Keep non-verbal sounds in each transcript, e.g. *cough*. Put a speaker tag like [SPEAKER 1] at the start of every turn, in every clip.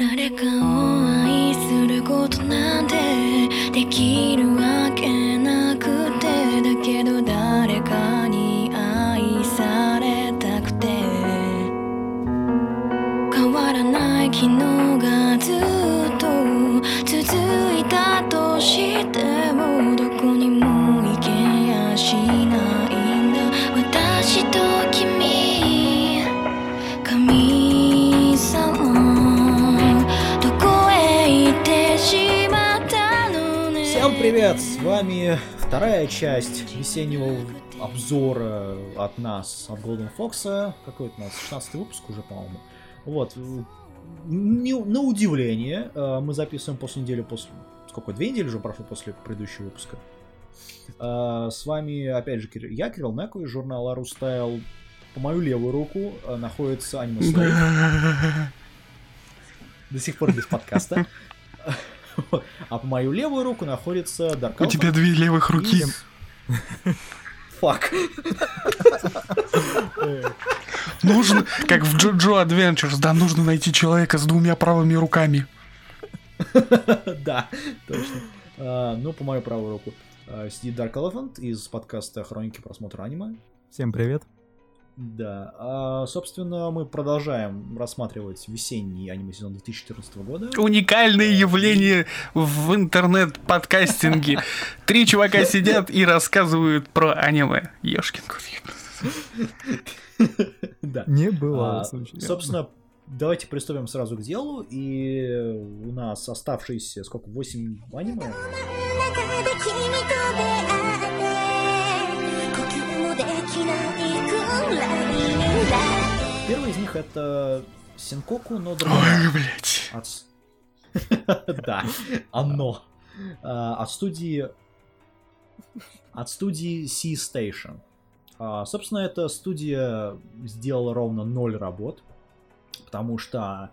[SPEAKER 1] 誰かを愛することなんてできる
[SPEAKER 2] вами вторая часть весеннего обзора от нас, от Golden Fox. Какой это у нас? 16 выпуск уже, по-моему. Вот. Не- на удивление, э, мы записываем после недели после... Сколько? Две недели уже прошло после предыдущего выпуска. Э, С вами, опять же, я, Кирилл Неко из журнала Рустайл. По мою левую руку э, находится Аниме. До сих пор без подкаста. *laughs* А по мою левую руку находится Дарк
[SPEAKER 3] У тебя две левых руки.
[SPEAKER 2] Фак.
[SPEAKER 3] Нужно, как в Джоджо Adventures, да, нужно найти человека с двумя правыми руками.
[SPEAKER 2] Да, точно. А, Ну, по мою правую руку а, сидит Dark Elephant из подкаста Хроники просмотра аниме.
[SPEAKER 4] Всем привет.
[SPEAKER 2] Да. А, Собственно, мы продолжаем рассматривать весенний аниме сезон 2014 года.
[SPEAKER 3] Уникальное явление в интернет-подкастинге. *laughs* Три чувака сидят и рассказывают про аниме. Ёшкин.
[SPEAKER 2] Да.
[SPEAKER 4] Не было
[SPEAKER 2] А. Собственно, давайте приступим сразу к делу. И у нас оставшиеся, сколько, 8 аниме? Первый из них это Синкоку, но
[SPEAKER 3] Ой, блядь.
[SPEAKER 2] От... *laughs* Да, оно. А, От студии... От студии Sea Station. А, Собственно, эта студия сделала ровно ноль работ, потому что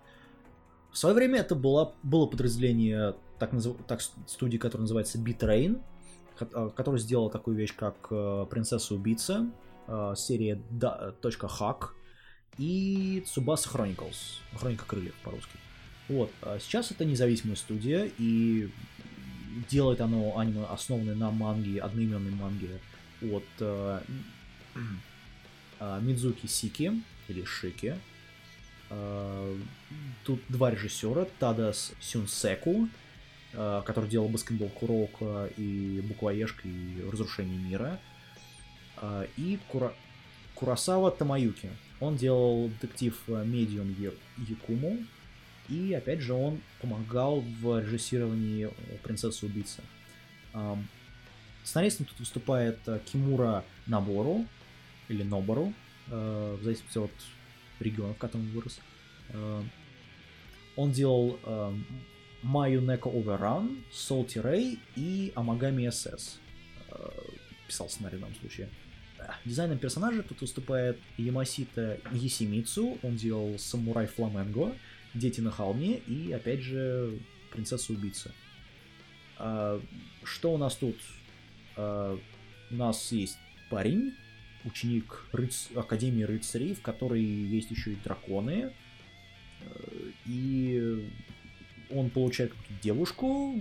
[SPEAKER 2] в свое время это было, было подразделение так, назыв- так студии, которая называется ко- а, которая сделала такую вещь, как э, Принцесса Убийца, э, серия да- Hack и Tsubasa Chronicles, Хроника крыльев по-русски. Вот, а сейчас это независимая студия, и делает оно аниме, основанное на манге, одноименной манге от э, э, Мидзуки Сики, или Шики. Э, Тут два режиссера, Тадас Сюнсеку, э, который делал Баскетбол Курока и Буквоежка и Разрушение мира, и Кура... Курасава Тамаюки. Он делал детектив э, Медиум Якуму, и опять же он помогал в режиссировании э, Принцессы Убийцы. Ам, Сценаристом тут выступает э, Кимура Набору, или Нобору, в зависимости от региона, в котором он вырос. Он делал Маю Неко Overrun, Salty Ray и Амагами. Э, Писал сценарий в данном случае. Дизайном персонажа тут выступает Ямасита Есимицу, он делал Самурай Фламенго, Дети на холме и, опять же, Принцесса Убийца. А, Что у нас тут? А, У нас есть парень, ученик рыц- Академии рыцарей, в которой есть еще и драконы. Э, И он получает девушку,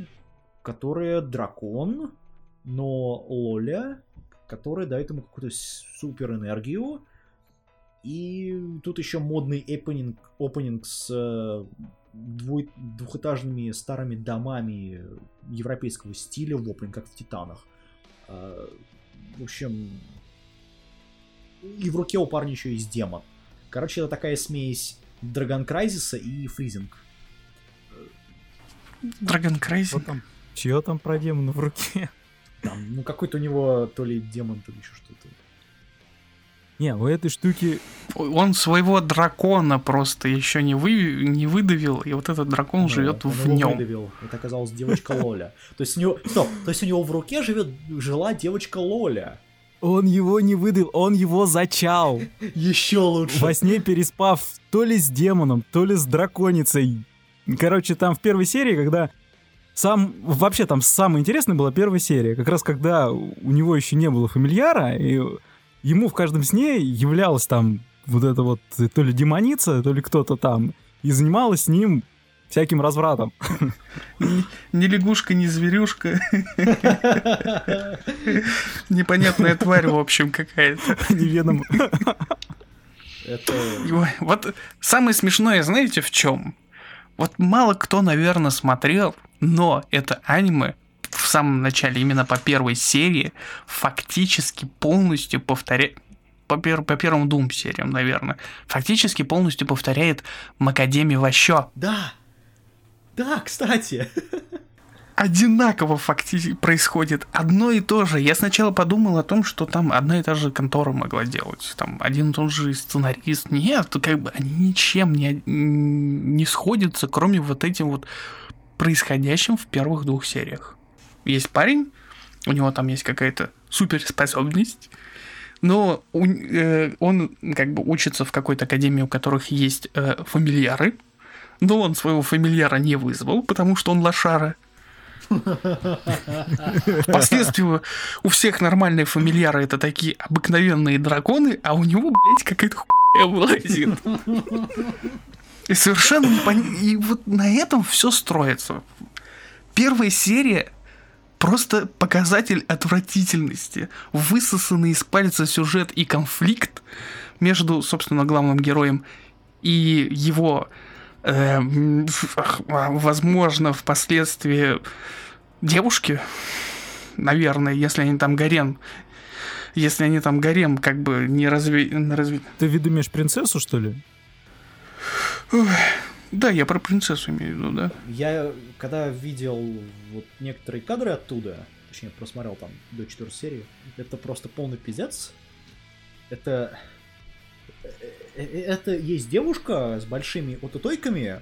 [SPEAKER 2] которая дракон, но Лоля, которая дает ему какую-то супер энергию. И тут еще модный опенинг, опенинг с э, двой- двухэтажными старыми домами европейского стиля в опенинг, как в Титанах. А, В общем, и в руке у парня еще есть демон. Короче, это такая смесь Драгон Крайзиса и Фризинг.
[SPEAKER 3] Драгон
[SPEAKER 4] там? Чье там про демона в руке?
[SPEAKER 2] Там, ну, какой-то у него то ли демон, то ли еще что-то.
[SPEAKER 4] Не, у этой штуки...
[SPEAKER 3] Он своего дракона просто еще не, вы... не выдавил, и вот этот дракон
[SPEAKER 2] Ну,
[SPEAKER 3] живет в нем.
[SPEAKER 2] выдавил. Это оказалась девочка Лоля. То есть у него... Стоп! То есть у него в руке живет, жила девочка Лоля.
[SPEAKER 4] Он его не выдал, он его зачал.
[SPEAKER 2] Еще лучше.
[SPEAKER 4] Во сне переспав то ли с демоном, то ли с драконицей. Короче, там в первой серии, когда сам... Вообще там самое интересное была первая серия. Как раз когда у него еще не было фамильяра, и ему в каждом сне являлась там вот эта вот то ли демоница, то ли кто-то там, и занималась с ним всяким развратом.
[SPEAKER 3] Ни, ни лягушка, ни зверюшка. Непонятная тварь, в общем, какая-то.
[SPEAKER 4] Неведомо.
[SPEAKER 2] Это...
[SPEAKER 3] Вот самое смешное, знаете, в чем? Вот мало кто, наверное, смотрел, но это аниме в самом начале, именно по первой серии, фактически полностью повторяет по, пер- по первым двум сериям, наверное, фактически полностью повторяет Макадеми Ващо.
[SPEAKER 2] Да! Да, кстати! *laughs*
[SPEAKER 3] Одинаково фактически происходит одно и то же. Я сначала подумал о том, что там одна и та же контора могла делать. Там один и тот же сценарист. Нет, как бы они ничем не, не сходятся, кроме вот этим вот происходящим в первых двух сериях. Есть парень, у него там есть какая-то суперспособность, но э, он как бы учится в какой-то академии, у которых есть э, фамильяры, но он своего фамильяра не вызвал, потому что он лошара. Впоследствии у всех нормальные фамильяры это такие обыкновенные драконы, а у него, блядь, какая-то хуйня вылазит. И совершенно непонятно. И вот на этом все строится. Первая серия просто показатель отвратительности. Высосанный из пальца сюжет и конфликт между, собственно, главным героем и его, э, возможно, впоследствии девушки, наверное, если они там гарем, если они там гарем как бы не разве... разве...
[SPEAKER 4] Ты в виду имеешь принцессу, что ли?
[SPEAKER 3] Да, я про принцессу имею в виду, да.
[SPEAKER 2] Я, когда видел вот некоторые кадры оттуда, точнее, просмотрел там до четвертой серии, это просто полный пиздец. Это... э, э, Это есть девушка с большими отутойками,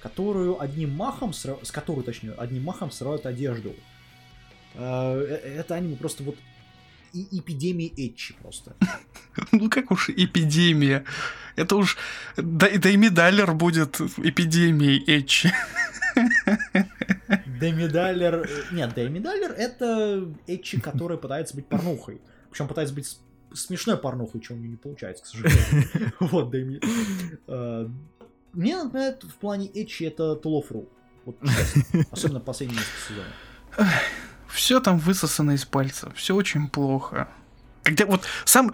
[SPEAKER 2] которую одним махом, сра- с которой, точнее, одним махом срывают одежду. А, э, Это аниме просто вот и эпидемии Этчи просто. *laughs*
[SPEAKER 3] Ну как уж эпидемия. Это уж... Да, да и медалер будет эпидемией Эчи.
[SPEAKER 2] Демидалер... э, Нет, Демидалер это Эчи, который пытается быть порнухой. Причем пытается быть смешной порнухой, чего у нее не получается, к сожалению. *laughs* Вот, Деми... э, Мне, например, в плане Эчи это Тулофру. Вот. Особенно последние несколько сезонов. *laughs*
[SPEAKER 3] Все там высосано из пальца. Все очень плохо. Когда вот сам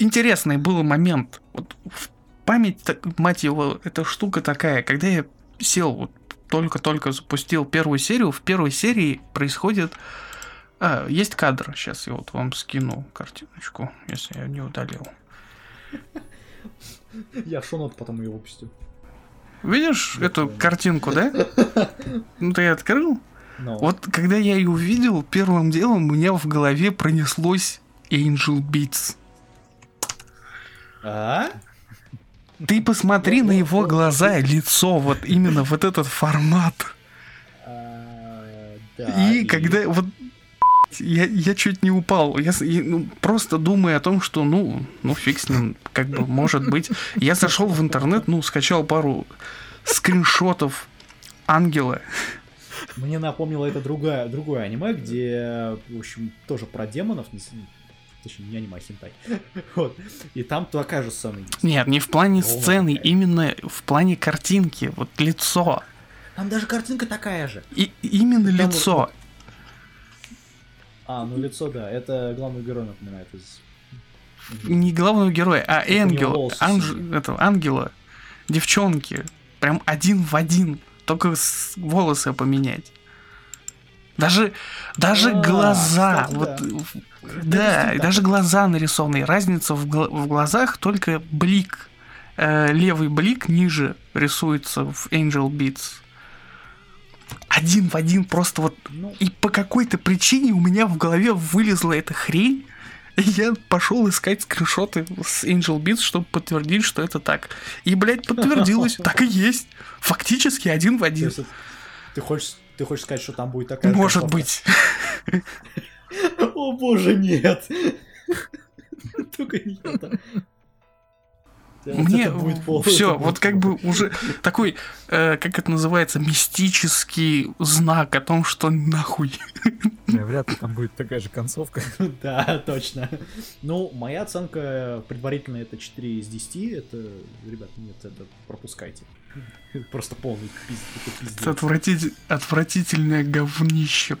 [SPEAKER 3] интересный был момент. Вот в память, так- мать его, эта штука такая, когда я сел, вот только-только запустил первую серию, в первой серии происходит... А, есть кадр, сейчас я вот вам скину картиночку, если я не удалил.
[SPEAKER 2] Я шонот потом ее выпустил.
[SPEAKER 3] Видишь эту картинку, да? Ну, ты открыл?
[SPEAKER 2] Но
[SPEAKER 3] Вот когда я ее увидел, первым делом у меня в голове пронеслось Angel Beats.
[SPEAKER 2] А?
[SPEAKER 3] Ты посмотри на его глаза, лицо, вот именно вот этот формат.
[SPEAKER 2] А,
[SPEAKER 3] И когда вот я, я чуть не упал. Я, и, ну, просто думая о том, что, ну, ну, фиг с ним, как бы, может быть. Я зашел в интернет, ну, скачал пару скриншотов ангела.
[SPEAKER 2] Мне напомнило это другое, другое аниме, где, в общем, тоже про демонов, точнее, не аниме, а хентай. Вот. И там такая же сцена есть.
[SPEAKER 3] Нет, не в плане
[SPEAKER 2] Полная
[SPEAKER 3] сцены,
[SPEAKER 2] такая.
[SPEAKER 3] именно в плане картинки, вот лицо.
[SPEAKER 2] Там даже картинка такая же.
[SPEAKER 3] И именно
[SPEAKER 2] Там
[SPEAKER 3] лицо.
[SPEAKER 2] А, ну лицо, да, это главный герой напоминает из...
[SPEAKER 3] Не главного героя, а
[SPEAKER 2] него
[SPEAKER 3] ангел, анж- этого, ангела, девчонки. Прям один в один. Только волосы поменять. Даже, даже
[SPEAKER 2] А,
[SPEAKER 3] глаза.
[SPEAKER 2] кстати,
[SPEAKER 3] вот,
[SPEAKER 2] да.
[SPEAKER 3] да, даже глаза нарисованы. Разница в, в глазах только блик. Э, левый блик ниже рисуется в Angel Beats. Один в один просто вот
[SPEAKER 2] Ну,
[SPEAKER 3] и по какой-то причине у меня в голове вылезла эта хрень, *laughs* я пошел искать скриншоты с Angel Beats, чтобы подтвердить, что это так. И, блядь, подтвердилось, *laughs* так и есть. Фактически один в один.
[SPEAKER 2] ты хочешь, ты хочешь сказать, что там будет такая
[SPEAKER 3] Может
[SPEAKER 2] концовка?
[SPEAKER 3] быть. *laughs*
[SPEAKER 2] О боже, нет! Только не это.
[SPEAKER 3] Мне
[SPEAKER 2] Это будет пол-
[SPEAKER 3] все, вот как бы уже такой, э, как это называется, мистический знак о том, что нахуй
[SPEAKER 4] Вряд ли там будет такая же концовка. *laughs*
[SPEAKER 2] Да, точно. Ну, моя оценка предварительно это 4 из 10. Это, ребят, нет, это пропускайте. *laughs* Просто полный пиздец. это
[SPEAKER 3] отвратитель- отвратительное говнище.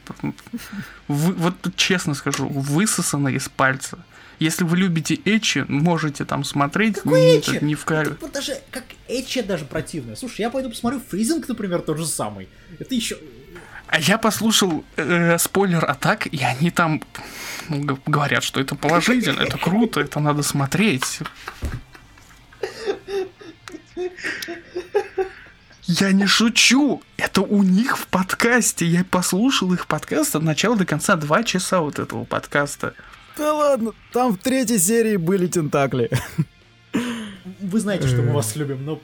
[SPEAKER 3] Вы- вот честно скажу, высосано из пальца. Если вы любите Эчи, можете там смотреть.
[SPEAKER 2] Какой
[SPEAKER 3] не-
[SPEAKER 2] Эчи?
[SPEAKER 3] Не в кайф.
[SPEAKER 2] Это вот даже как Эчи даже противное. Слушай, я пойду посмотрю Фризинг, например, тот же самый. Это еще...
[SPEAKER 3] А я послушал э, спойлер атак, и они там ну, говорят, что это положительно, это круто, это надо смотреть. Я не шучу, это у них в подкасте. Я послушал их подкаст от начала до конца, два часа вот этого подкаста.
[SPEAKER 4] Да ладно, там в третьей серии были тентакли.
[SPEAKER 2] Вы знаете, что мы вас любим, но,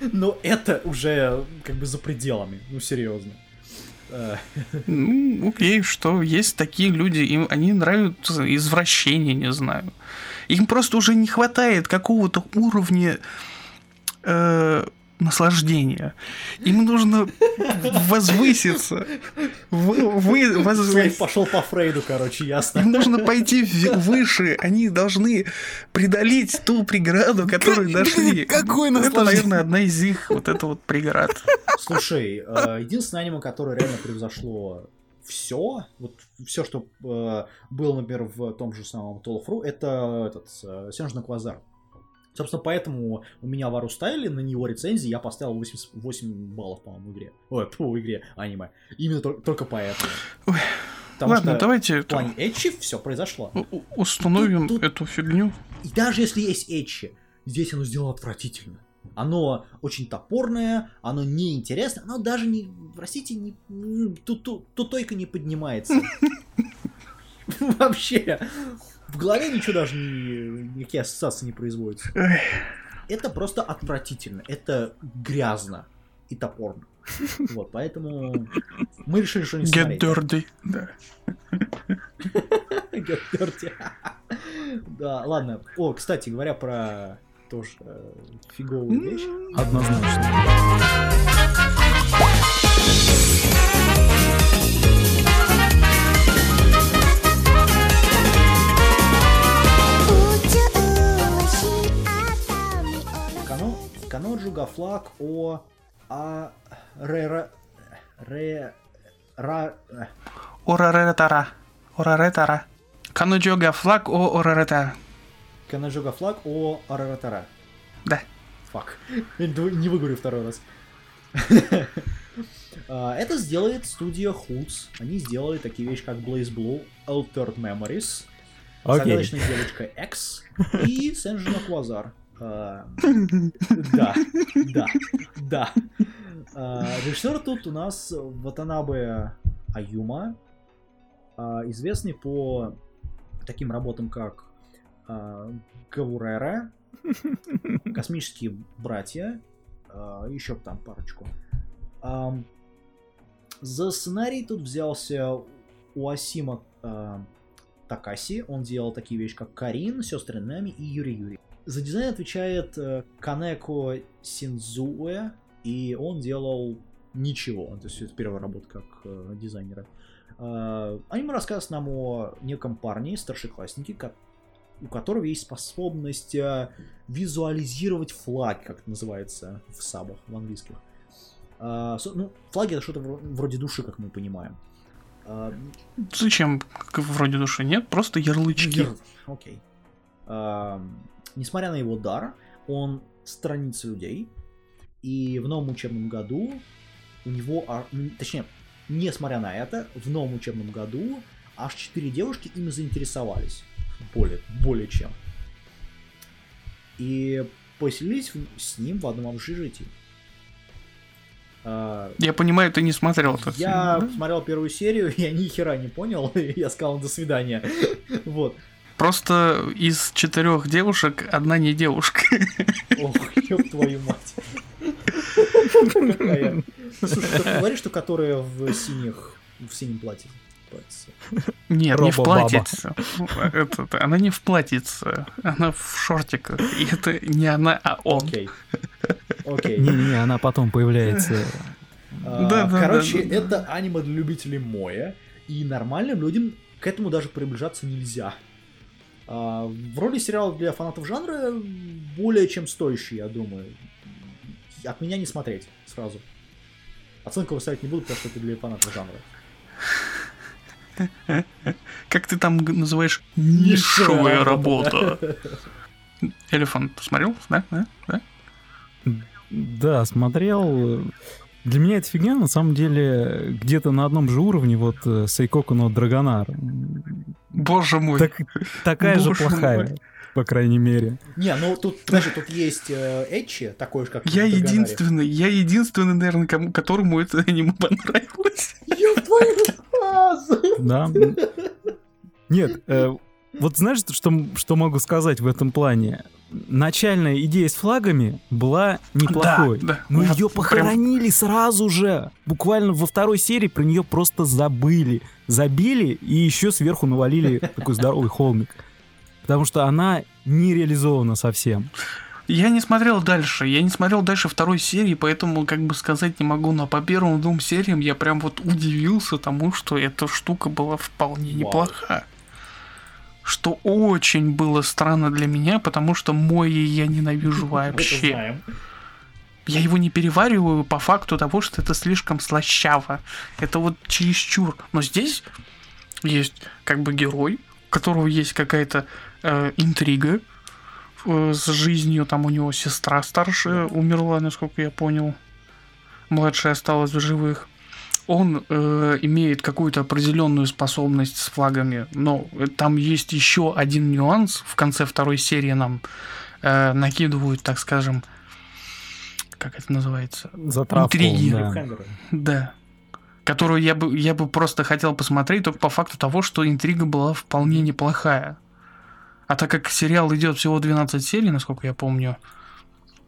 [SPEAKER 2] но это уже как бы за пределами. Ну, серьезно.
[SPEAKER 3] Ну, окей, что есть такие люди, им они нравятся извращения, не знаю. Им просто уже не хватает какого-то уровня э, наслаждения. Им нужно возвыситься. Вы, вы- возвыситься.
[SPEAKER 2] пошел по Фрейду, короче, ясно.
[SPEAKER 3] Им нужно пойти выше. Они должны преодолеть ту преграду, которую дошли.
[SPEAKER 4] Какое
[SPEAKER 3] Это,
[SPEAKER 4] наслаждение.
[SPEAKER 3] наверное, одна из их вот это вот преград.
[SPEAKER 2] Слушай, э, единственное аниме, которое реально превзошло все, вот все, что э, было, например, в том же самом Толфру, это этот э, Сенжина Квазар. Собственно, поэтому у меня в Арустайле на него рецензии я поставил 8, 8 баллов, по-моему, игре. Ой, *laughs* по игре аниме. Именно тол- только поэтому.
[SPEAKER 3] Ой,
[SPEAKER 2] Потому
[SPEAKER 3] Ладно,
[SPEAKER 2] что
[SPEAKER 3] давайте
[SPEAKER 2] в
[SPEAKER 3] это,
[SPEAKER 2] плане Эчи все произошло.
[SPEAKER 3] у- установим
[SPEAKER 2] Тут- тут-
[SPEAKER 3] эту фигню.
[SPEAKER 2] И даже если есть Эчи, здесь оно сделано отвратительно. Оно очень топорное, оно неинтересное, оно даже не, простите, не, м, ту- ту- тутойка не поднимается. *laughs* Вообще, в голове ничего даже не, никакие ассоциации не производятся. Это просто отвратительно, это грязно и топорно. Вот, поэтому мы решили, что не
[SPEAKER 3] Get
[SPEAKER 2] смотреть.
[SPEAKER 3] dirty. Да. *laughs*
[SPEAKER 2] Get dirty. *laughs* Да, ладно. О, кстати, говоря про тоже э, фиговую вещь.
[SPEAKER 4] Однозначно.
[SPEAKER 2] Кано, Каноджуга флаг о а ре ре ра
[SPEAKER 3] Ораретара. Ораретара. Кануджога флаг о ораретара.
[SPEAKER 2] Каноджуга флаг о араратара.
[SPEAKER 3] Да.
[SPEAKER 2] Фак. *laughs* Не выговорю второй раз. *laughs* А, Это сделает студия Hoots. Они сделали такие вещи, как Blaze Blue, Altered Memories,
[SPEAKER 4] Окей.
[SPEAKER 2] Загадочная девочка X и Сенжина Квазар. А, Да, да, да. А, Режиссер тут у нас Ватанабе Аюма, а, известный по таким работам, как а, Гавурера, Космические братья, еще там парочку. Ам, За сценарий тут взялся Уасима Такаси. Он делал такие вещи, как Карин, Сестры Нами и Юри Юри. За дизайн отвечает э, Канеко Синзуэ, и он делал ничего. То есть это первая работа как э, дизайнера. Аниме рассказывает нам о неком парне, старшекласснике, у которого есть способность э, визуализировать флаг, как это называется в сабах, в английских. Ну, флаги это что-то вро- вроде души, как мы понимаем.
[SPEAKER 3] Зачем? Вроде души нет, просто ярлычки.
[SPEAKER 2] Яр- Окей. Несмотря на его дар, он сторонится людей. И в новом учебном году у него, а, точнее, несмотря на это, в новом учебном году аж четыре девушки ими заинтересовались. Более, более чем. И поселились с ним в одном общежитии. А,
[SPEAKER 3] Я понимаю, ты не смотрел этот
[SPEAKER 2] я
[SPEAKER 3] фильм, да?
[SPEAKER 2] посмотрел первую серию, *laughs* я ни хера не понял, *laughs* я сказал до свидания. *laughs* Вот.
[SPEAKER 3] Просто из четырех девушек одна не девушка.
[SPEAKER 2] Ох, ёб твою мать. Какая. Слушай, ты говоришь, что которая в синих, в синем платье?
[SPEAKER 3] Нет, не в платьице. Этот, Она не в платьице, она в шортиках. И это не она, а он.
[SPEAKER 2] Окей. Окей.
[SPEAKER 4] Не-не-не, она потом появляется.
[SPEAKER 2] А,
[SPEAKER 3] Да, да,
[SPEAKER 2] Короче, это аниме для любителей моя. И нормальным людям к этому даже приближаться нельзя. А, в роли сериала для фанатов жанра более чем стоящий, я думаю. От меня не смотреть сразу. Оценку выставить не буду, потому что это для фанатов жанра.
[SPEAKER 3] Как ты там называешь?
[SPEAKER 2] Нишевая работа. *laughs*
[SPEAKER 3] Элефант смотрел? Да? Да? Да?
[SPEAKER 4] Да, смотрел. Для меня эта фигня, на самом деле, где-то на одном же уровне, вот э, Сейкоку но Драгонар.
[SPEAKER 3] Боже мой.
[SPEAKER 4] Так- такая же
[SPEAKER 3] Боже
[SPEAKER 4] плохая,
[SPEAKER 3] мой.
[SPEAKER 4] по крайней мере.
[SPEAKER 2] Не, ну тут, подожди, тут есть э, Эчи, такой же, как
[SPEAKER 3] Я единственный, я единственный, наверное, кому, которому это *laughs* аниме понравилось.
[SPEAKER 2] Я в твою базу!
[SPEAKER 4] Да. Нет, э, вот знаешь, что, что могу сказать в этом плане? Начальная идея с флагами была неплохой.
[SPEAKER 3] Да, да.
[SPEAKER 4] Но
[SPEAKER 3] Вот
[SPEAKER 4] ее
[SPEAKER 3] прям-
[SPEAKER 4] похоронили сразу же. Буквально во второй серии про нее просто забыли. Забили и еще сверху навалили *laughs* такой здоровый холмик. Потому что она не реализована совсем.
[SPEAKER 3] Я не смотрел дальше, я не смотрел дальше второй серии, поэтому как бы сказать не могу, но по первым двум сериям я прям вот удивился тому, что эта штука была вполне неплоха. Что очень было странно для меня, потому что Мои я ненавижу вообще. Я его не перевариваю по факту того, что это слишком слащаво. Это вот чересчур. Но здесь есть как бы герой, у которого есть какая-то э, интрига э, с жизнью. Там у него сестра старшая умерла, насколько я понял. Младшая осталась в живых. Он э, имеет какую-то определенную способность с флагами, но там есть еще один нюанс. В конце второй серии нам э, накидывают, так скажем, как это называется?
[SPEAKER 4] Затравку,
[SPEAKER 3] Интриги.
[SPEAKER 4] да.
[SPEAKER 3] Да. Которую я бы, я бы просто хотел посмотреть только по факту того, что интрига была вполне неплохая. А так как сериал идет всего 12 серий, насколько я помню,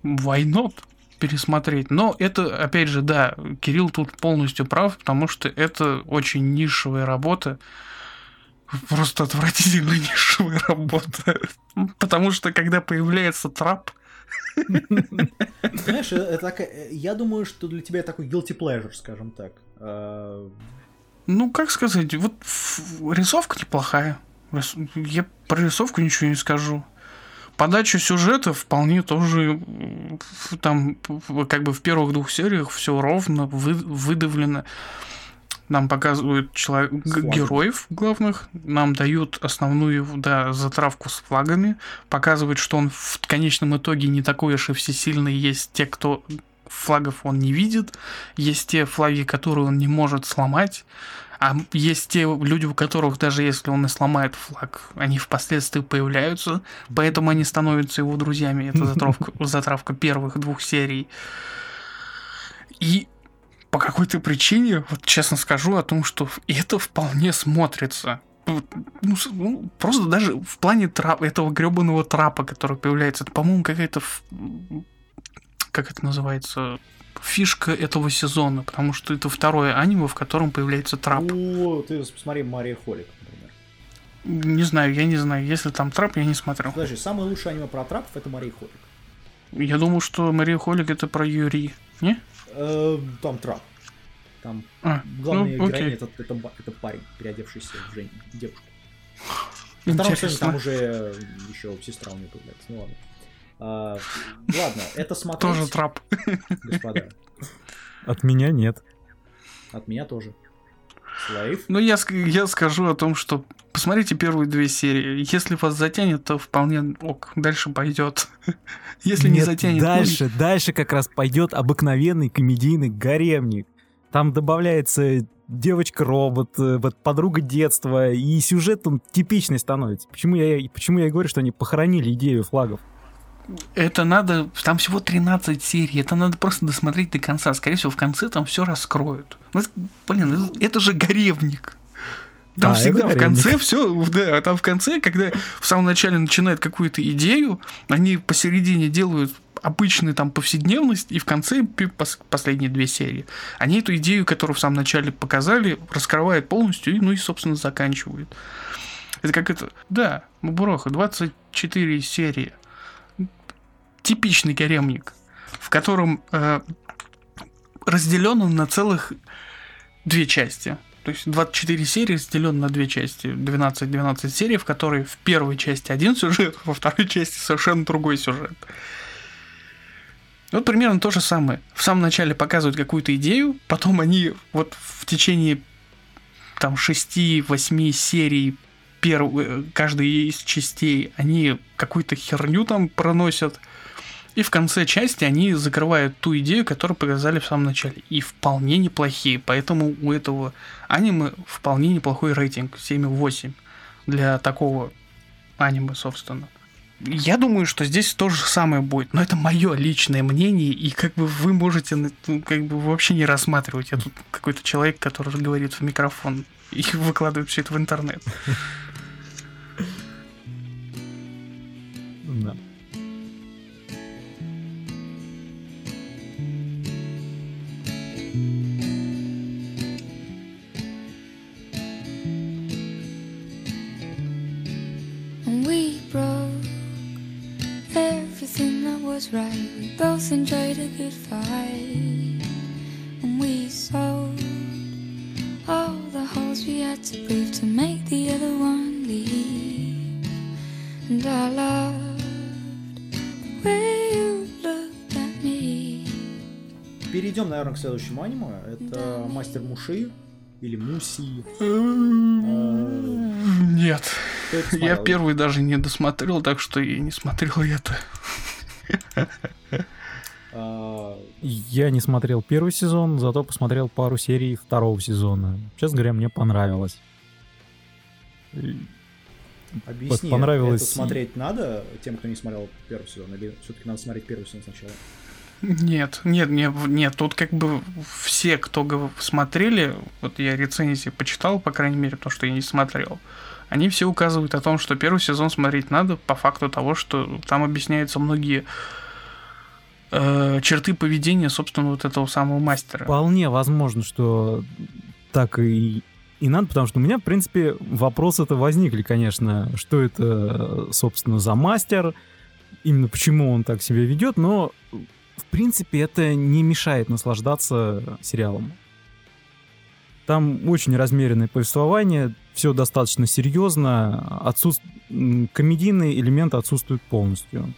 [SPEAKER 3] why not пересмотреть. Но это, опять же, да, Кирилл тут полностью прав, потому что это очень нишевая работа. Просто отвратительно *laughs* нишевая работа. Потому что когда появляется трап,
[SPEAKER 2] Знаешь, э, это такая- э, я думаю, что для тебя такой guilty pleasure, скажем так. А,
[SPEAKER 3] Ну, как сказать, вот рисовка неплохая. Я про рисовку ничего не скажу. Подача сюжета вполне тоже там как бы в первых двух сериях все ровно вы- выдавлено. Нам показывают чело- г-
[SPEAKER 2] флагами.
[SPEAKER 3] героев главных, нам дают основную да, затравку с флагами, показывают, что он в конечном итоге не такой уж и всесильный. Есть те, кто флагов он не видит, есть те флаги, которые он не может сломать, а есть те люди, у которых даже если он и сломает флаг, они впоследствии появляются, поэтому они становятся его друзьями. Это *laughs* затравка, затравка первых двух серий. И по какой-то причине, вот честно скажу о том, что это вполне смотрится. Ну, ну, просто даже в плане трап, этого гребаного трапа, который появляется, это, по-моему, какая-то как это называется, фишка этого сезона, потому что это второе аниме, в котором появляется трап.
[SPEAKER 2] О, ты посмотри Мария Холик, например.
[SPEAKER 3] Не знаю, я не знаю, если там трап, я не смотрел.
[SPEAKER 2] Подожди, самое лучшее аниме про трапов это Мария Холик.
[SPEAKER 3] Я думал, что Мария Холик это про Юри. Не?
[SPEAKER 2] Э, Там трап. Там
[SPEAKER 3] А,
[SPEAKER 2] главная
[SPEAKER 3] ну,
[SPEAKER 2] героиня это, это, это парень, переодевшийся в жен... девушку. На втором сезоне
[SPEAKER 3] Интересно.
[SPEAKER 2] там уже еще сестра у нее появляется. Ну ладно. А, ладно, это смотреть,
[SPEAKER 3] Тоже трап.
[SPEAKER 2] господа.
[SPEAKER 4] От меня нет.
[SPEAKER 2] От меня тоже. Слейв.
[SPEAKER 3] Ну, я, я скажу о том, что посмотрите первые две серии. Если вас затянет, то вполне ок, дальше пойдет. *laughs* Если не
[SPEAKER 4] Нет,
[SPEAKER 3] затянет, ну,
[SPEAKER 4] Дальше, дальше как раз пойдет обыкновенный комедийный гаремник. Там добавляется девочка-робот, э, вот подруга детства, и сюжет он типичный становится. Почему я, почему я и говорю, что они похоронили идею флагов?
[SPEAKER 3] Это надо, там всего 13 серий, это надо просто досмотреть до конца. Скорее всего, в конце там все раскроют. Ну, блин, это- это же горевник. Там
[SPEAKER 4] Да,
[SPEAKER 3] всегда в конце все, да, там в конце, когда в самом начале начинают какую-то идею, они посередине делают обычную там повседневность, и в конце последние две серии, они эту идею, которую в самом начале показали, раскрывают полностью, и, ну и, собственно, заканчивают. Это как это... Да, Мабуроха, 24 серии типичный гаремник, в котором э, разделен он на целых две части. То есть 24 серии разделен на две части. 12-12 серий, в которой в первой части один сюжет, во второй части совершенно другой сюжет. Вот примерно то же самое. В самом начале показывают какую-то идею, потом они вот в течение там 6-8 серий перв... э, каждой из частей они какую-то херню там проносят, и в конце части они закрывают ту идею, которую показали в самом начале. И вполне неплохие. Поэтому у этого аниме вполне неплохой рейтинг. 7,8 для такого аниме, собственно. Я думаю, что здесь то же самое будет, но это мое личное мнение, и как бы вы можете ну, как бы вообще не рассматривать. Я тут какой-то человек, который говорит в микрофон и выкладывает все это в интернет.
[SPEAKER 1] Was right. We both enjoyed a good fight. And we sold all the holes we had to prove to make the other one leave. And I loved the way you looked at me.
[SPEAKER 2] Перейдем, наверное, к следующему аниме. Это Мастер Муши или Муси.
[SPEAKER 3] Нет. Я первый даже не досмотрел, так что и не смотрел я это.
[SPEAKER 4] Я не смотрел первый сезон, зато посмотрел пару серий второго сезона. Честно говоря, мне понравилось.
[SPEAKER 2] Объясни,
[SPEAKER 4] понравилось
[SPEAKER 2] это смотреть надо тем, кто не смотрел первый сезон, или все-таки надо смотреть первый сезон сначала?
[SPEAKER 3] Нет, нет, нет, нет, тут как бы все, кто смотрели, вот я рецензии почитал, по крайней мере, то, что я не смотрел, они все указывают о том, что первый сезон смотреть надо по факту того, что там объясняются многие э, черты поведения, собственно, вот этого самого мастера.
[SPEAKER 4] Вполне возможно, что так и, и надо, потому что у меня, в принципе, вопросы-то возникли, конечно, что это, собственно, за мастер, именно почему он так себя ведет, но, в принципе, это не мешает наслаждаться сериалом. Там очень размеренное повествование, все достаточно серьезно, отсутств... комедийные элементы отсутствуют полностью.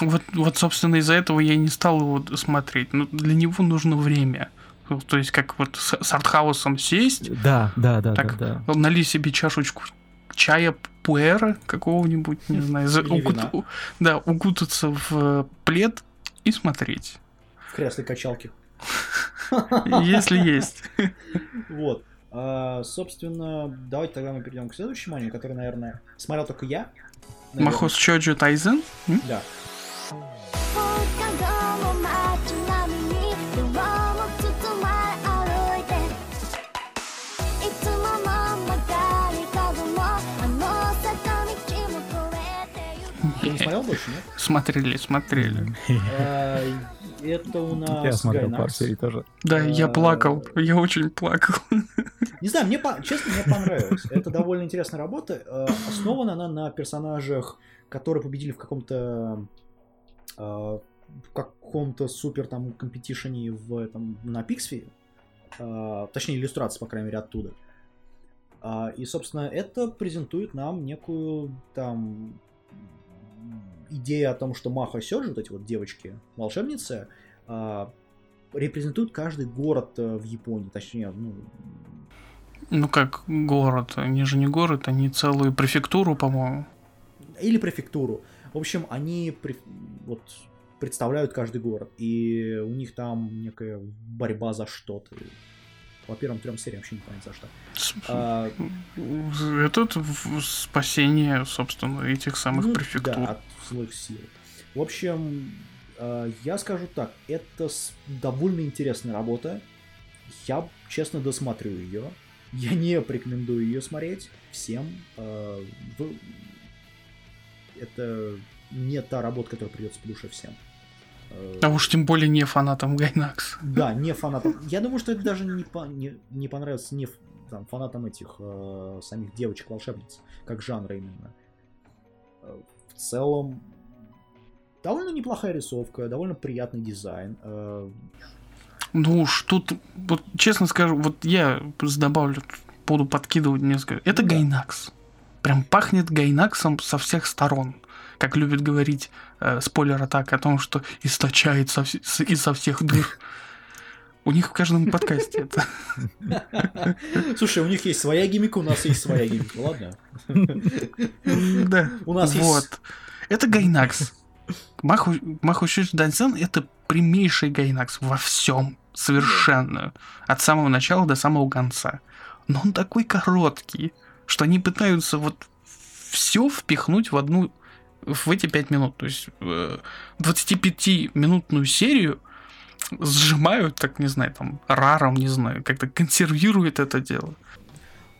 [SPEAKER 3] Вот, вот, собственно, из-за этого я и не стал его смотреть. Но для него нужно время. Ну, То есть, как вот с, с артхаусом сесть,
[SPEAKER 4] Да, да, да,
[SPEAKER 3] Так,
[SPEAKER 4] да, да.
[SPEAKER 3] налить себе чашечку чая пуэра какого-нибудь, не знаю, за-
[SPEAKER 2] Или
[SPEAKER 3] укут-
[SPEAKER 2] вина.
[SPEAKER 3] у- да, укутаться в плед и смотреть,
[SPEAKER 2] В кресле качалки. *laughs*
[SPEAKER 3] Если есть.
[SPEAKER 2] Вот. А, собственно, давайте тогда мы перейдем к следующему аниме, который, наверное, смотрел только я.
[SPEAKER 3] Махос Чоджу Тайзен?
[SPEAKER 2] Да. *laughs* Смотрел больше, нет?
[SPEAKER 3] Смотрели, смотрели.
[SPEAKER 2] А, а, Это у нас
[SPEAKER 4] Я смотрел пару
[SPEAKER 2] Гайнакс.
[SPEAKER 4] серий тоже.
[SPEAKER 3] Да, я
[SPEAKER 2] А,
[SPEAKER 3] плакал, я очень плакал. *laughs*
[SPEAKER 2] Не знаю, мне по- честно, мне понравилось. Это довольно интересная работа. Э, Основана она на персонажах, которые победили в каком-то э, в каком-то супер там компетишене в этом на Пиксфи. Э, Точнее, иллюстрации, по крайней мере, оттуда. А, И, собственно, это презентует нам некую там идею о том, что Маха Сёджи, вот эти вот девочки, волшебницы, а, репрезентуют каждый город э, в Японии, точнее, ну,
[SPEAKER 3] Ну как город, они же не город, они целую префектуру, по-моему.
[SPEAKER 2] или префектуру. В общем, они пре- вот, представляют каждый город, и у них там некая борьба за что-то. По первым трем сериям вообще не понятно за что.
[SPEAKER 3] С-
[SPEAKER 2] А,
[SPEAKER 3] Этот в- спасение, собственно, этих самых
[SPEAKER 2] ну,
[SPEAKER 3] префектур.
[SPEAKER 2] Да, от злых сил. В общем, э, я скажу так, это довольно интересная работа. Я, честно, досмотрю ее. Я не порекомендую ее смотреть всем. Э, Это не та работа, которая придется по душе всем. Э,
[SPEAKER 3] А уж тем более не фанатам Гайнакс. *laughs*
[SPEAKER 2] Да, не фанатам. Я думаю, что это даже не, по- не, не понравится не там, фанатам этих э, самих девочек-волшебниц, как жанра именно. В целом, довольно неплохая рисовка, довольно приятный дизайн. Э,
[SPEAKER 3] Ну уж тут, вот честно скажу, вот я добавлю, буду подкидывать несколько. Это
[SPEAKER 2] Да.
[SPEAKER 3] Гайнакс. Прям пахнет Гайнаксом со всех сторон. Как любит говорить э, спойлер атак о том, что источает со вс- с- изо всех дыр. *laughs* У них в каждом подкасте это. *laughs*
[SPEAKER 2] Слушай, у них есть своя гиммика, у нас есть своя гиммика, ладно?
[SPEAKER 3] Да.
[SPEAKER 2] У нас есть-
[SPEAKER 3] Вот. Это Гайнакс. Маху, Махушиш Дансен это прямейший Гайнакс во всем. Совершенно. От самого начала до самого конца. Но он такой короткий, что они пытаются вот все впихнуть в одну в эти пять минут. То есть э, 25-минутную серию сжимают, так не знаю, там, раром, не знаю, как-то консервируют это дело.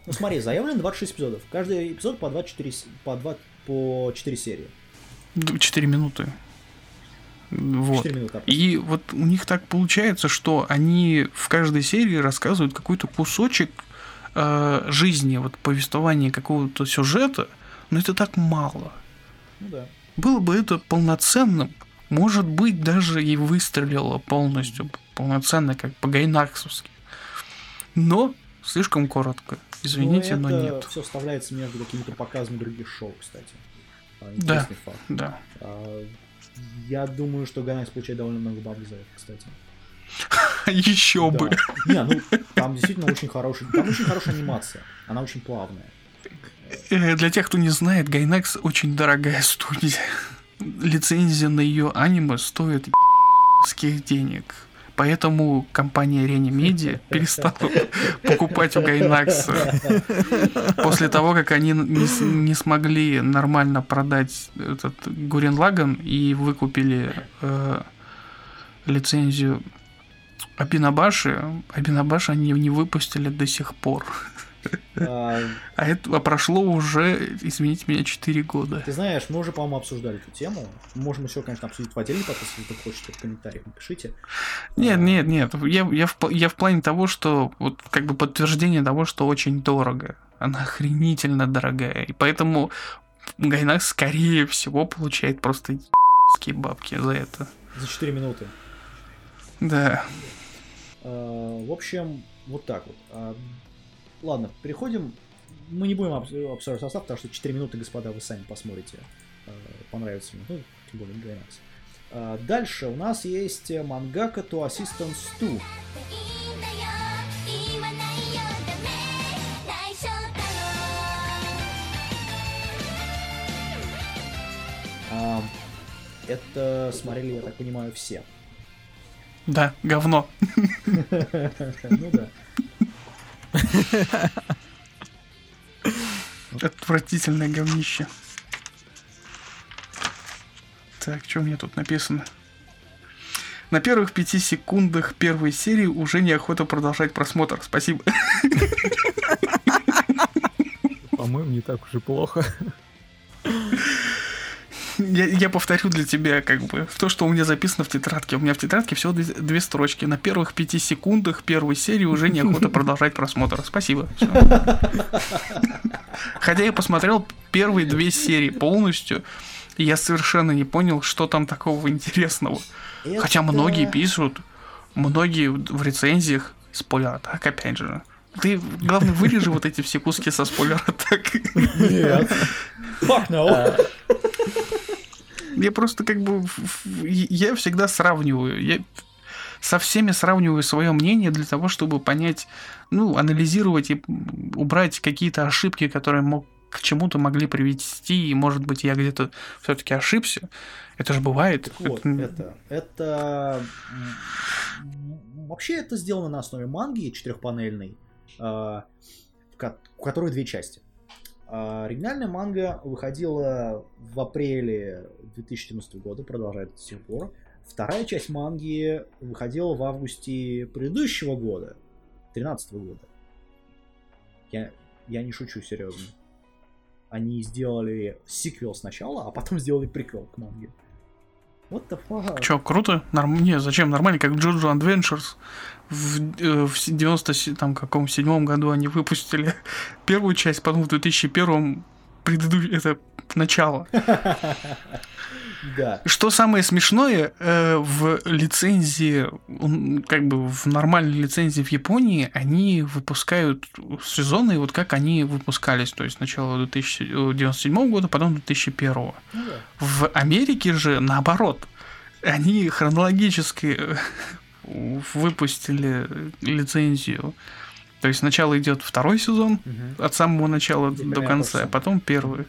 [SPEAKER 2] Ну смотри, заявлено 26 эпизодов. Каждый эпизод по 24, с- по 2, по 4 серии.
[SPEAKER 3] 4 минуты. Вот.
[SPEAKER 2] 4 минуты.
[SPEAKER 3] И вот у них так получается, что они в каждой серии рассказывают какой-то кусочек э, жизни, вот повествования какого-то сюжета, но это так мало.
[SPEAKER 2] Ну да.
[SPEAKER 3] Было бы это полноценным, может быть, даже и выстрелило полностью, полноценно, как по-гайнаксовски. Но слишком коротко. Извините, но, нет.
[SPEAKER 2] все вставляется между какими-то показами других шоу, кстати. А,
[SPEAKER 3] Да.
[SPEAKER 2] Интересный факт.
[SPEAKER 3] Да.
[SPEAKER 2] А, Я думаю, что Гайнакс получает довольно много бабок за это, кстати. *laughs*
[SPEAKER 3] Еще бы.
[SPEAKER 2] Да. Не, ну там действительно очень хороший, там очень хорошая анимация. Она очень плавная.
[SPEAKER 3] Э, Для тех, кто не знает, Гайнекс очень дорогая студия. Лицензия на ее аниме стоит ских денег. Поэтому компания Рени Медиа *laughs* перестала покупать у Гайнакса. После того, как они не, не смогли нормально продать этот Гурен Лаган и выкупили э, лицензию Абинабаши, Абинабаши они не выпустили до сих пор.
[SPEAKER 2] А,
[SPEAKER 3] А это прошло уже, извините меня, 4 года.
[SPEAKER 2] Ты знаешь, мы уже, по-моему, обсуждали эту тему. Можем еще, конечно, обсудить в отдельный подкаст, если кто хочет, в комментариях напишите.
[SPEAKER 3] Нет,
[SPEAKER 2] А,
[SPEAKER 3] нет, нет. Я, я, в, пл- я в плане того, что вот как бы подтверждение того, что очень дорого. Она охренительно дорогая. И поэтому Гайнак, скорее всего, получает просто ебские бабки за это.
[SPEAKER 2] За 4 минуты.
[SPEAKER 3] Да.
[SPEAKER 2] А, В общем, вот так вот. Ладно, переходим. Мы не будем обсуждать состав, потому что 4 минуты, господа, вы сами посмотрите. Э, понравится мне. Ну, тем более, не нравится. Э, дальше у нас есть Мангака To Assistance 2. Э, это смотрели, я так понимаю, все.
[SPEAKER 3] Да, говно. *laughs*
[SPEAKER 2] Ну да.
[SPEAKER 3] Отвратительное говнище. Так, что у меня тут написано? На первых пяти секундах первой серии уже неохота продолжать просмотр. Спасибо.
[SPEAKER 4] По-моему, не так уж и плохо. *laughs*
[SPEAKER 3] Я, я повторю для тебя, как бы, то, что у меня записано в тетрадке. У меня в тетрадке всего две, две строчки. На первых пяти секундах первой серии уже неохота *laughs* продолжать просмотр. Спасибо. *laughs* Хотя я посмотрел первые две серии полностью, и я совершенно не понял, что там такого интересного. Хотя многие пишут, многие в рецензиях, спойлер так опять же. Ты, главное, вырежи вот эти все куски со спойлера так.
[SPEAKER 2] Нет. Fuck no.
[SPEAKER 3] Я просто как бы... Я всегда сравниваю. Я со всеми сравниваю свое мнение для того, чтобы понять, ну, анализировать и убрать какие-то ошибки, которые мог, к чему-то могли привести, и, может быть, я где-то все-таки ошибся. Это же бывает.
[SPEAKER 2] Так вот,
[SPEAKER 3] Это-
[SPEAKER 2] это, вообще это сделано на основе манги четырехпанельной, а, в которой две части. А, Оригинальная манга выходила в апреле 2014 года, продолжает до сих пор. Вторая часть манги выходила в августе предыдущего года, 2013 года. Я, я не шучу, серьезно. Они сделали сиквел сначала, а потом сделали приквел к манге. What the fuck?
[SPEAKER 3] Чё, круто? Норм... Не, зачем? Нормально, как Jojo Adventures. В, э, в 90 там каком седьмом году они выпустили *laughs* первую часть, потом в 2001 предыдущее, это начало. *laughs*
[SPEAKER 2] Да.
[SPEAKER 3] Что самое смешное, э, в лицензии, как бы в нормальной лицензии в Японии, они выпускают сезоны, вот как они выпускались, то есть сначала 2097 года, потом 2001.
[SPEAKER 2] Ну да.
[SPEAKER 3] В Америке же наоборот. Они хронологически э, выпустили лицензию. То есть сначала идет второй сезон,
[SPEAKER 2] Мгм.
[SPEAKER 3] от самого начала
[SPEAKER 2] Где
[SPEAKER 3] до конца, а потом первый.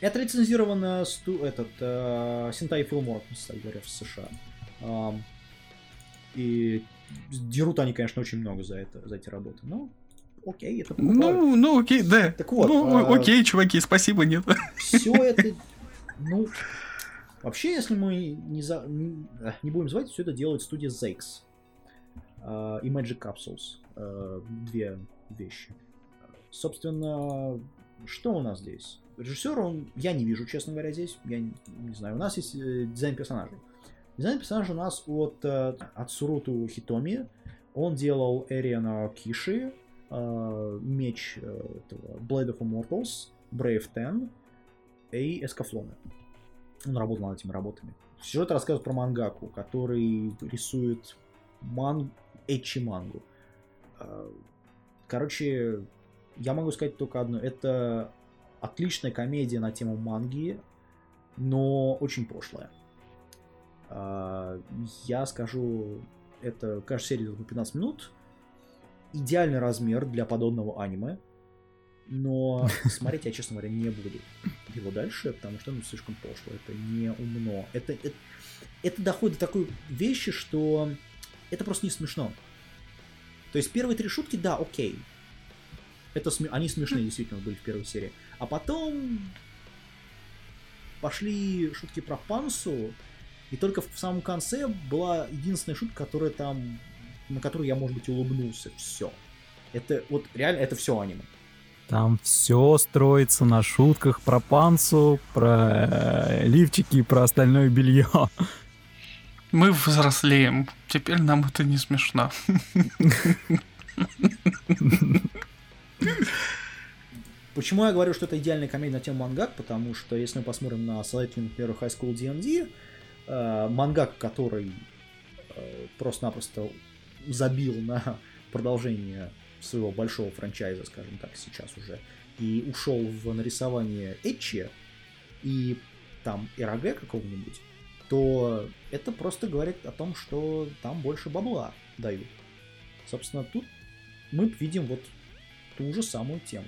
[SPEAKER 2] Это лицензировано сту- этот э, Sentai Filmworks, кстати говоря, в США. Ам, и дерут они, конечно, очень много за это, за эти работы. Но окей, это покупают.
[SPEAKER 3] Ну, ну окей, да.
[SPEAKER 2] Так вот,
[SPEAKER 3] ну,
[SPEAKER 2] а-
[SPEAKER 3] окей, чуваки, спасибо, нет.
[SPEAKER 2] Все *laughs* это, ну, вообще, если мы не, за- не э, не будем звать, все это делает студия Zakes э, и Magic Capsules. Э, Две вещи. Собственно, что у нас здесь? Режиссер, он, я не вижу, честно говоря, здесь. Я не, не знаю. У нас есть э, дизайн персонажей. Дизайн персонажа у нас от, э, от Суруту Хитоми. Он делал Эриана Киши, э, меч э, этого Blade of Immortals, Brave Ten и Эскафлоны. Он работал над этими работами. Сюжет рассказывает про мангаку, который рисует ман... эчи мангу. Э, Короче, я могу сказать только одно. Это отличная комедия на тему манги, но очень пошлая. А, Я скажу, это каждая серия идет по 15 минут. Идеальный размер для подобного аниме. Но *laughs* смотреть я, честно говоря, не буду его дальше, потому что ну, слишком пошло. Это не умно. Это, это, это доходит до такой вещи, что это просто не смешно. То есть первые три шутки, да, окей. Это сме- они смешные *laughs* действительно были в первой серии. А потом пошли шутки про Пансу, и только в самом конце была единственная шутка, которая там, на которую я, может быть, улыбнулся. Все. Это вот реально, это все аниме.
[SPEAKER 4] Там все строится на шутках про пансу, про э, лифчики и про остальное белье.
[SPEAKER 3] Мы взрослеем. Теперь нам это не смешно. *laughs*
[SPEAKER 2] Почему я говорю, что это идеальная комедия на тему мангак? Потому что если мы посмотрим на создателя, например, High School D&D, э, мангак, который э, просто-напросто забил на продолжение своего большого франчайза, скажем так, сейчас уже, и ушел в нарисование Эчи и там РАГ какого-нибудь, то это просто говорит о том, что там больше бабла дают. Собственно, тут мы видим вот ту же самую тему.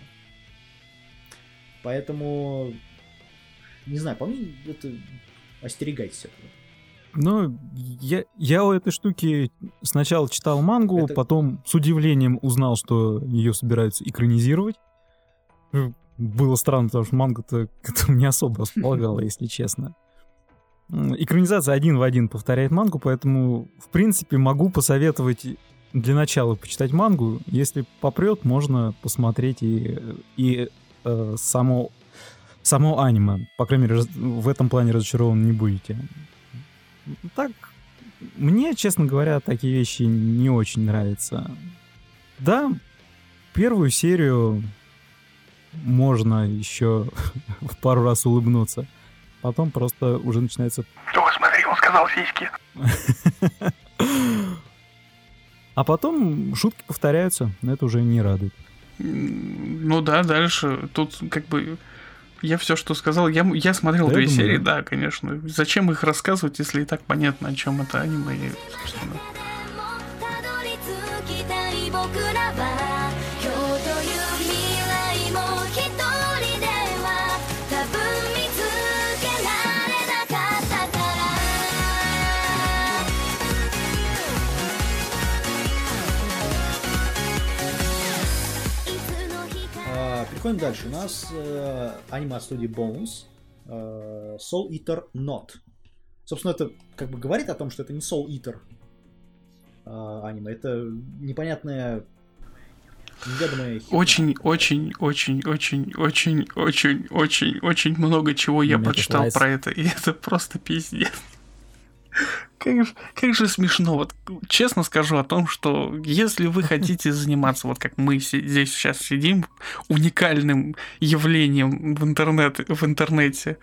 [SPEAKER 2] Поэтому, не знаю, по мне, это остерегайтесь этого.
[SPEAKER 4] Ну, я, я у этой штуки сначала читал мангу,
[SPEAKER 2] Это-
[SPEAKER 4] потом с удивлением узнал, что ее собираются экранизировать. Было странно, потому что манга-то к этому не особо располагала, если честно. Экранизация один в один повторяет мангу, поэтому, в принципе, могу посоветовать для начала почитать мангу. Если попрет, можно посмотреть и, и э, само, само аниме. По крайней мере, раз- в этом плане разочарован не будете. Так, мне, честно говоря, такие вещи не очень нравятся. Да, первую серию можно еще в *laughs* пару раз улыбнуться. Потом просто уже начинается...
[SPEAKER 3] О, смотри, он сказал сиськи. *laughs*
[SPEAKER 4] А потом шутки повторяются, но это уже не радует.
[SPEAKER 3] Ну да, дальше. Тут как бы я все, что сказал, я, я смотрел
[SPEAKER 4] Да,
[SPEAKER 3] две
[SPEAKER 4] думаю,
[SPEAKER 3] серии,
[SPEAKER 4] да.
[SPEAKER 3] да, конечно. Зачем их рассказывать, если и так понятно, о чем это аниме, и, собственно.
[SPEAKER 2] Переходим дальше. У нас э, аниме от студии Bones. э, Soul Eater Not. Собственно, это как бы говорит о том, что это не Soul Eater э, аниме. Это непонятная неведомая херня.
[SPEAKER 3] Очень, очень, очень, очень, очень, очень, очень, очень много чего я прочитал про это, и это просто пиздец. Как же, как же смешно. Вот честно скажу о том, что если вы хотите заниматься, вот как мы здесь сейчас сидим, уникальным явлением в, интернет, в интернете,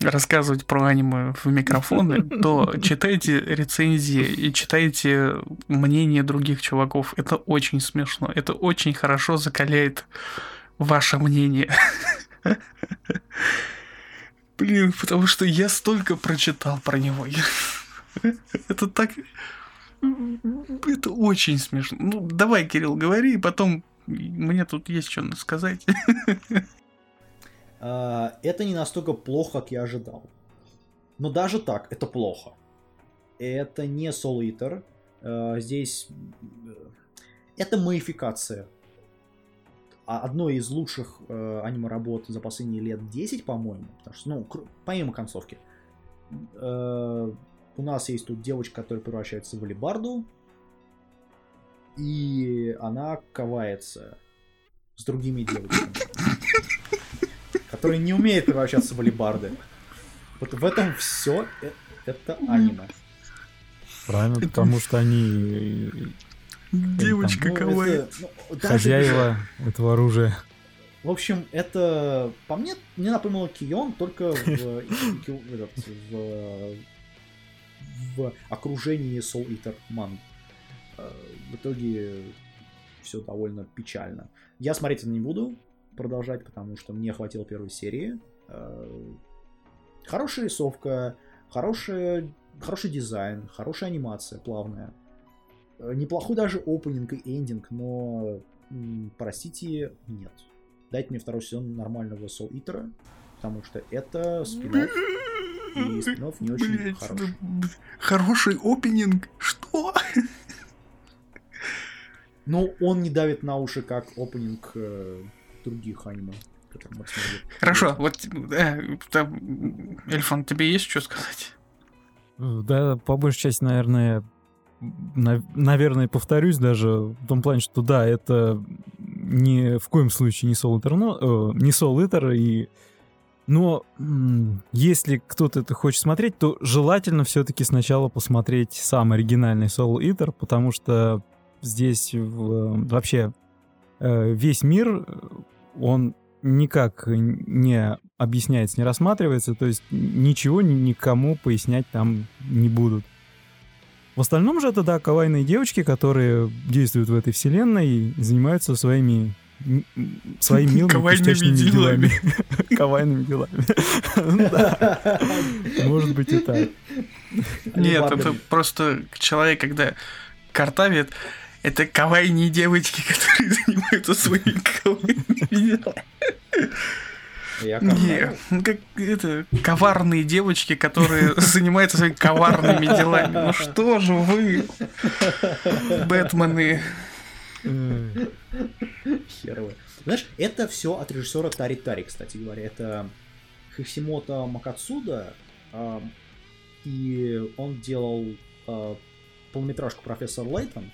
[SPEAKER 3] рассказывать про аниме в микрофоны, то читайте рецензии и читайте мнение других чуваков. Это очень смешно. Это очень хорошо закаляет ваше мнение. *laughs* Блин, потому что я столько прочитал про него. Это так... Это очень смешно. Ну, давай, Кирилл, говори, и потом мне тут есть что сказать.
[SPEAKER 2] А, Это не настолько плохо, как я ожидал. Но даже так, это плохо. Это не Soul Eater. А, Здесь э, это моификация. А Одной из лучших э, аниме-работ за последние лет 10, по-моему. Потому что, ну, помимо концовки. Э, У нас есть тут девочка, которая превращается в алибарду. И она ковается с другими девочками которые не умеют превращаться в алибарды. Вот в этом все это аниме.
[SPEAKER 4] Правильно, потому что они
[SPEAKER 3] Девочка
[SPEAKER 2] Ну,
[SPEAKER 3] кавает.
[SPEAKER 2] ну,
[SPEAKER 4] хозяева этого оружия.
[SPEAKER 2] В общем, это по мне мне напомнило Кион, только в, *laughs* окружении Soul Eater ман. Э, В итоге все довольно печально. Я смотреть это не буду продолжать, потому что мне хватило первой серии. Э, Хорошая рисовка, хорошая, хороший дизайн, хорошая анимация плавная. Э, Неплохой даже опенинг и эндинг, но, простите, нет. Дайте мне второй сезон нормального Soul Eater, потому что это спин и *laughs* спин не очень
[SPEAKER 3] Блядь,
[SPEAKER 2] хороший.
[SPEAKER 3] ну, Хороший опенинг. Что? *laughs*
[SPEAKER 2] Но он не давит на уши, как опенинг э, других аниме, которые мы смотрели.
[SPEAKER 3] Хорошо, вот, э, там, Эльфон, тебе есть что сказать?
[SPEAKER 4] Да, по большей части, наверное, на- наверное, повторюсь даже в том плане, что да, это ни в коем случае не Soul Eater, но, э, не Soul Eater, и но если кто-то это хочет смотреть, то желательно все-таки сначала посмотреть сам оригинальный Soul Eater, потому что здесь в- вообще э, весь мир, он никак не объясняется, не рассматривается, то есть ничего ни- никому пояснять там не будут. В остальном же это, да, кавайные девочки, которые действуют в этой вселенной и занимаются своими своими милыми
[SPEAKER 3] Кавайными делами.
[SPEAKER 4] Кавайными делами. *laughs* Да, Может быть и так.
[SPEAKER 3] Нет, это просто человек, когда картавит, это кавайные девочки, *laughs* которые занимаются своими кавайными делами.
[SPEAKER 2] Я
[SPEAKER 3] Не, ну как это, коварные девочки, которые *laughs* занимаются своими коварными делами. Ну что же вы, Бэтмены.
[SPEAKER 2] Херово. Знаешь, это все от режиссера Тари Тари, кстати говоря. Это Хисимото Макацуда, а, и он делал а, полнометражку «Профессор Лейтон»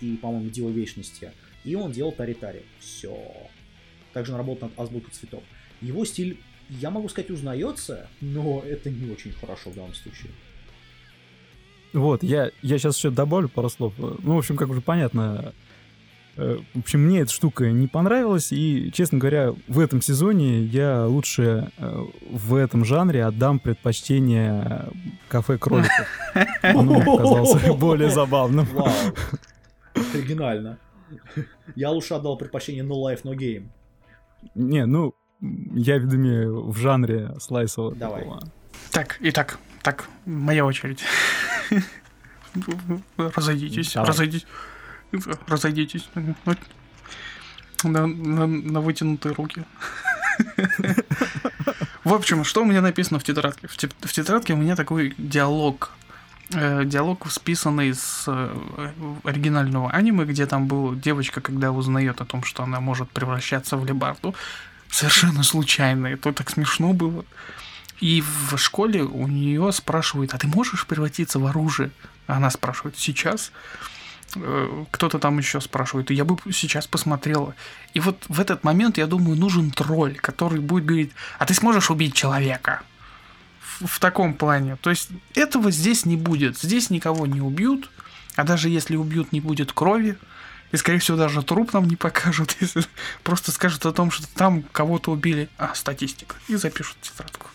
[SPEAKER 2] и, по-моему, «Дело вечности», и он делал Тари Тари. Все. Также он работал над «Азбукой цветов». Его стиль, я могу сказать, узнается, но это не очень хорошо в данном случае.
[SPEAKER 4] Вот, я, я сейчас еще добавлю пару слов. Ну, в общем, как уже понятно, э, в общем, мне эта штука не понравилась, и, честно говоря, в этом сезоне я лучше э, в этом жанре отдам предпочтение кафе кроликов. *laughs* Он мне показался более забавным.
[SPEAKER 2] Вау. Оригинально. Я лучше отдал предпочтение No Life, No Game.
[SPEAKER 4] Не, ну, я, видимо, в жанре слайсового
[SPEAKER 2] Давай.
[SPEAKER 4] такого.
[SPEAKER 3] Так, итак, так, моя очередь. *laughs* Разойдитесь,
[SPEAKER 2] Давай.
[SPEAKER 3] разойдитесь. Разойдитесь. На, на- на вытянутые руки. *laughs* В общем, что у меня написано в тетрадке? В, те- в тетрадке у меня такой диалог. Э, диалог, списанный с э, оригинального аниме, где там была девочка, когда узнает о том, что она может превращаться в лебарду. Совершенно случайно. Это так смешно было. И в школе у нее спрашивают, а ты можешь превратиться в оружие? Она спрашивает, сейчас? Э, Кто-то там еще спрашивает, я бы сейчас посмотрела. И вот в этот момент, я думаю, нужен тролль, который будет говорить, а ты сможешь убить человека? В, в таком плане. То есть этого здесь не будет. Здесь никого не убьют, а даже если убьют, не будет крови. И, скорее всего, даже труп нам не покажут, *laughs* если просто скажут о том, что там кого-то убили. А, статистика. И запишут тетрадку.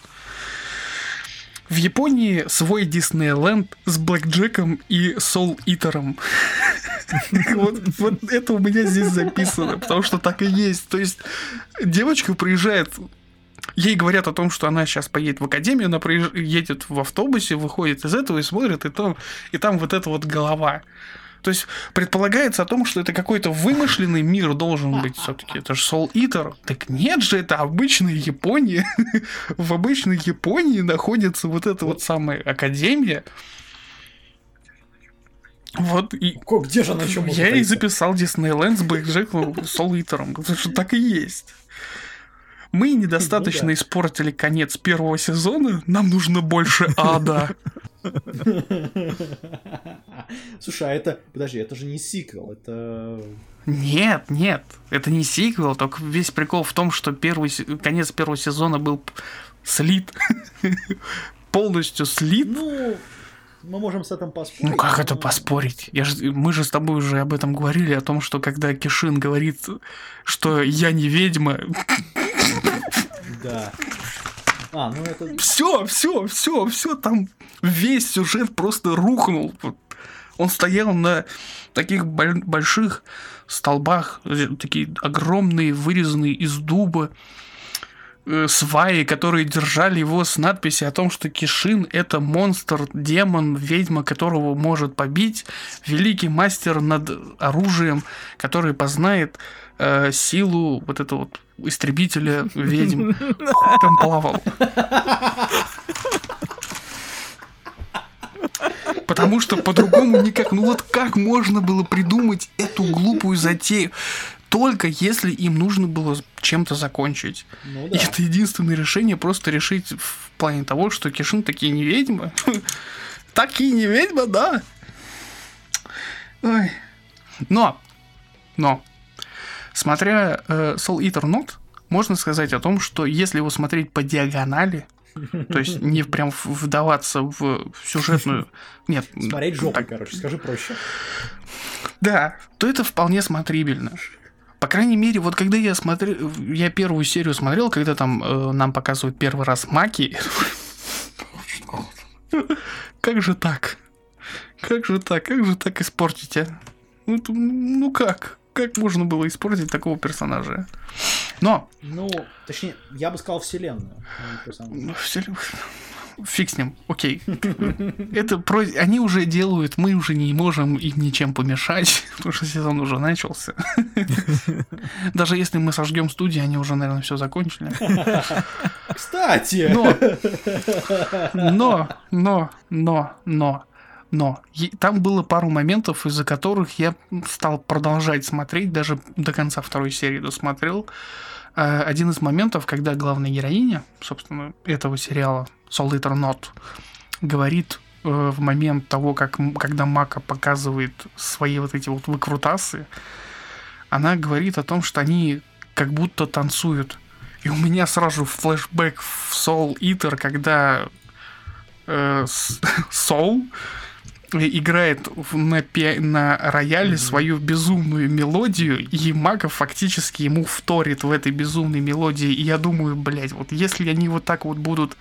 [SPEAKER 3] В Японии свой Диснейленд с Блэк Джеком и Сол Итером. *laughs* Вот, это у меня здесь записано, потому что так и есть. То есть девочка приезжает, ей говорят о том, что она сейчас поедет в академию, она едет в автобусе, выходит из этого и смотрит, и там, и там вот эта вот голова. То есть предполагается о том, что это какой-то вымышленный мир должен быть все-таки. Это же Soul Eater. Так нет же, это обычная Япония. *laughs* В обычной Японии находится вот эта вот самая академия. Вот, и
[SPEAKER 2] Где же она еще
[SPEAKER 3] я и записал Диснейленд с Блэкджеком Soul Eater'ом, потому что так и есть. Мы недостаточно
[SPEAKER 2] Ну да.
[SPEAKER 3] испортили конец первого сезона, нам нужно больше ада. *laughs*
[SPEAKER 2] Слушай, а это... Подожди, это же не сиквел, это...
[SPEAKER 3] Нет, нет, это не сиквел, только весь прикол в том, что первый, конец первого сезона был слит. *laughs* Полностью слит.
[SPEAKER 2] Ну, мы можем с этим поспорить.
[SPEAKER 3] Ну как это поспорить? Я ж- мы же с тобой уже об этом говорили, о том, что когда Кишин говорит, что я не ведьма, *laughs*
[SPEAKER 2] Да. А, ну это...
[SPEAKER 3] все, все, все, все, там весь сюжет просто рухнул. Он стоял на таких боль- больших столбах, э, такие огромные, вырезанные из дуба э, сваи, которые держали его с надписью о том, что Кишин это монстр, демон, ведьма, которого может побить, великий мастер над оружием, который познает э, силу вот этого вот истребителя ведьм. *laughs* Там плавал. Потому что по-другому никак. Ну вот как можно было придумать эту глупую затею? Только если им нужно было чем-то закончить.
[SPEAKER 2] Ну
[SPEAKER 3] И
[SPEAKER 2] да.
[SPEAKER 3] это единственное решение просто решить в плане того, что Кишин такие не ведьма. Такие не ведьма, да. Ой. Но, но, смотря э, Soul Eater Not, можно сказать о том, что если его смотреть по диагонали, *laughs* то есть не прям вдаваться в сюжетную... *laughs* Нет,
[SPEAKER 2] Смотреть жопой,
[SPEAKER 3] так,
[SPEAKER 2] короче, скажи проще.
[SPEAKER 3] да, то это вполне смотрибельно. По крайней мере, вот когда я смотрел, я первую серию смотрел, когда там э, нам показывают первый раз маки, *laughs* как же так? Как же так? Как же так испортить, а? Ну, ну как? Как можно было испортить такого персонажа? Но
[SPEAKER 2] Ну, точнее, я бы сказал вселенную. а
[SPEAKER 3] ну, все ли- Фиг с ним, окей. Это про... Они уже делают, мы уже не можем им ничем помешать, *laughs* потому что сезон уже начался. Даже если мы сожгем студию, они уже, наверное, все закончили.
[SPEAKER 2] Кстати!
[SPEAKER 3] Но, но, но, но, но, но, там было пару моментов, из-за которых я стал продолжать смотреть, даже до конца второй серии досмотрел. Э, Один из моментов, когда главная героиня, собственно, этого сериала Soul Eater Not, говорит э, в момент того, как, когда Мака показывает свои вот эти вот выкрутасы, она говорит о том, что они как будто танцуют. И у меня сразу флешбэк в Soul Eater, когда э, *laughs* Soul играет на, пи- на рояле свою безумную мелодию, и Мага фактически ему вторит в этой безумной мелодии. И я думаю, блядь, вот если они вот так вот будут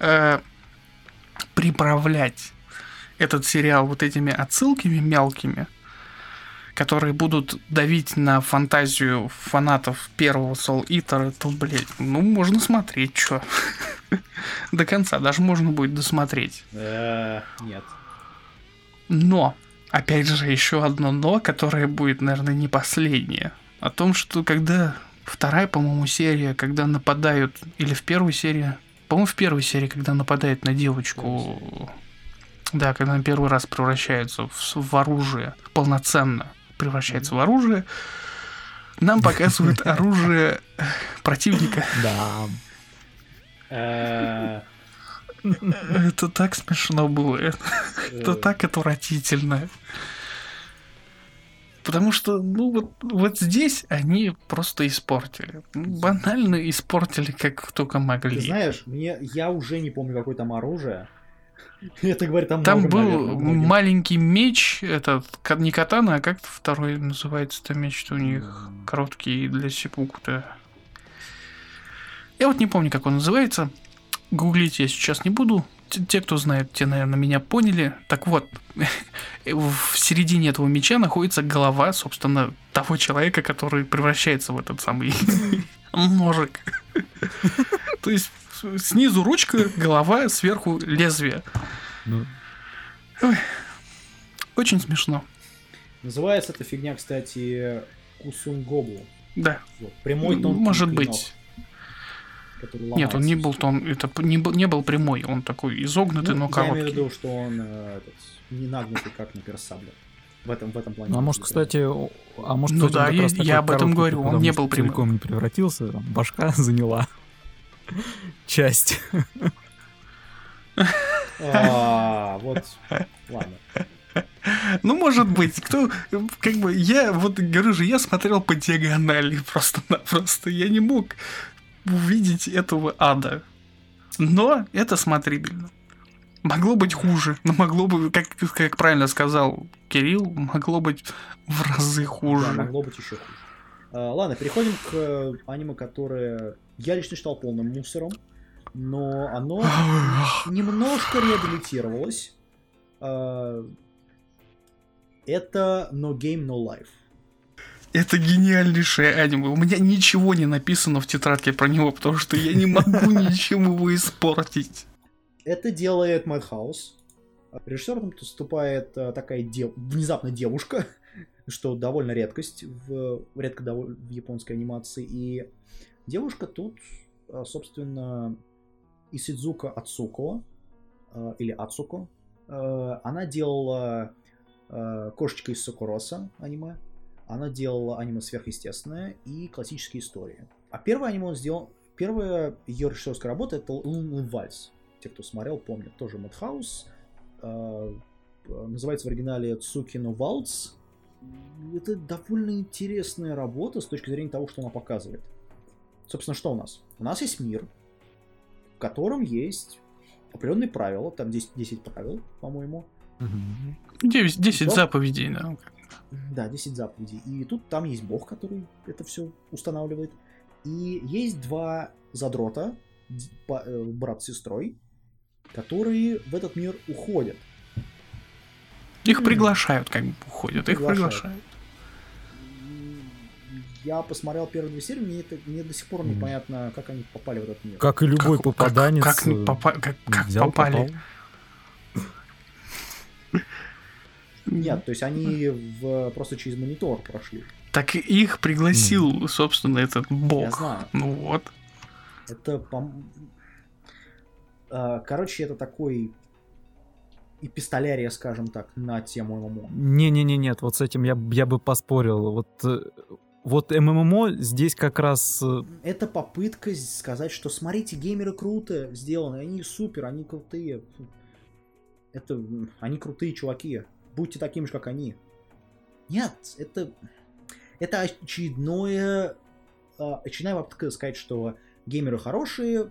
[SPEAKER 3] э, приправлять этот сериал вот этими отсылками мелкими, которые будут давить на фантазию фанатов первого Soul Eater, то, блядь, ну, можно смотреть, чё. *laughs* До конца даже можно будет досмотреть.
[SPEAKER 2] Э, Нет.
[SPEAKER 3] Но, опять же, еще одно но, которое будет, наверное, не последнее. О том, что когда вторая, по-моему, серия, когда нападают, или в первой серии, по-моему, в первой серии, когда нападают на девочку, да, когда она первый раз превращается в, в оружие, полноценно превращается в оружие, нам показывают оружие *laughs* противника.
[SPEAKER 4] Да.
[SPEAKER 2] Э,
[SPEAKER 3] Это так смешно было. Это
[SPEAKER 2] э,
[SPEAKER 3] так отвратительно. Потому что, ну, вот, вот здесь они просто испортили. Ну, Банально испортили, как только
[SPEAKER 2] Ты
[SPEAKER 3] могли.
[SPEAKER 2] знаешь, мне я уже не помню, какое там оружие. *laughs* Это говорит там
[SPEAKER 3] Там
[SPEAKER 2] много,
[SPEAKER 3] был
[SPEAKER 2] наверное,
[SPEAKER 3] маленький меч, этот, не катана, а как второй называется-то меч у них? Короткий для сипуку-то. Я вот не помню, как он называется. Гуглить я сейчас не буду. Те, кто знает, те, наверное, меня поняли. Так вот, *laughs* в середине этого меча находится голова, собственно, того человека, который превращается в этот самый *laughs* ножик. *laughs* То есть снизу ручка, голова, сверху лезвие.
[SPEAKER 4] Ну,
[SPEAKER 3] Очень смешно.
[SPEAKER 2] Называется эта фигня, кстати, Кусунгобу.
[SPEAKER 3] Да,
[SPEAKER 2] Вот, прямой тонкий
[SPEAKER 3] может быть.
[SPEAKER 2] Который
[SPEAKER 3] Нет, он не был тон, это п- не был, не был прямой, он такой изогнутый,
[SPEAKER 2] Ну,
[SPEAKER 3] но
[SPEAKER 2] я
[SPEAKER 3] короткий.
[SPEAKER 2] имею в виду, что он э, этот, не нагнутый, как, например, сабля. В этом, в этом плане.
[SPEAKER 4] Ну, а может, кстати, а может,
[SPEAKER 3] Ну да,
[SPEAKER 4] он
[SPEAKER 3] я- я об этом говорю, он
[SPEAKER 4] потому
[SPEAKER 3] не был прямым.
[SPEAKER 4] целиком не превратился, там, башка *laughs* заняла *laughs* часть. *laughs*
[SPEAKER 2] А, вот, ладно.
[SPEAKER 3] Ну, может быть, кто, как бы, я, вот говорю же, я смотрел по диагонали просто-напросто, я не мог увидеть этого ада. Но это смотрибельно. Могло быть хуже, но могло бы, как, как правильно сказал Кирилл, могло быть в разы
[SPEAKER 2] Да,
[SPEAKER 3] хуже.
[SPEAKER 2] могло быть еще хуже. А, ладно, переходим к э, аниме, которое я лично считал полным мусором, но оно немножко реабилитировалось. А, это No Game No Life.
[SPEAKER 3] Это гениальнейшее аниме. У меня ничего не написано в тетрадке про него, потому что я не могу *laughs* ничем его испортить.
[SPEAKER 2] Это делает Madhouse. Режиссером выступает э, такая дев- внезапно девушка, *laughs* что довольно редкость в редко доволь- в японской анимации. И девушка тут, э, собственно, Исидзука Ацуко, э, или Ацуко. Она делала Кошечка из Сокуроса аниме. Она делала аниме сверхъестественное и классические истории. А первое аниме он сделал... Первая ее режиссерская работа это Лунный вальс. Те, кто смотрел, помнят. Тоже. Э, э, Называется в оригинале Цукино Валц. Это довольно интересная работа с точки зрения того, что она показывает. Собственно, что у нас? У нас есть мир, в котором есть определенные правила, там 10, 10 правил, по-моему.
[SPEAKER 3] 10, 10
[SPEAKER 2] Да.
[SPEAKER 3] заповедей, да.
[SPEAKER 2] Да, 10 заповедей. И тут там есть бог, который это все устанавливает. И есть два задрота, э, брат с сестрой, которые в этот мир уходят.
[SPEAKER 3] Их приглашают, как бы уходят, их
[SPEAKER 2] Приглашают. Я посмотрел первые две серии, мне, это, мне до сих пор непонятно, как они попали в этот мир.
[SPEAKER 4] Как и любой
[SPEAKER 3] Как-
[SPEAKER 4] попаданец.
[SPEAKER 3] Как, как,
[SPEAKER 4] э,
[SPEAKER 3] попа- как- как
[SPEAKER 4] взял,
[SPEAKER 3] попали?
[SPEAKER 4] попал. *laughs*
[SPEAKER 2] Нет, то есть они в, просто через монитор прошли.
[SPEAKER 3] Так их пригласил, собственно, этот
[SPEAKER 2] Я
[SPEAKER 3] бог.
[SPEAKER 2] знаю.
[SPEAKER 3] Ну вот.
[SPEAKER 2] Это, пом- А, короче, это такой эпистолярия, скажем так, на тему ММО.
[SPEAKER 4] Не-не-не, нет, вот с этим я, я бы поспорил. Вот, э, вот ММО здесь как раз... э,
[SPEAKER 2] Это попытка сказать, что смотрите, геймеры круто сделаны, они супер, они крутые. Это, они крутые чуваки. Будьте такими же, как они. Нет, это, это очередное, а, очередная попытка сказать, что геймеры хорошие,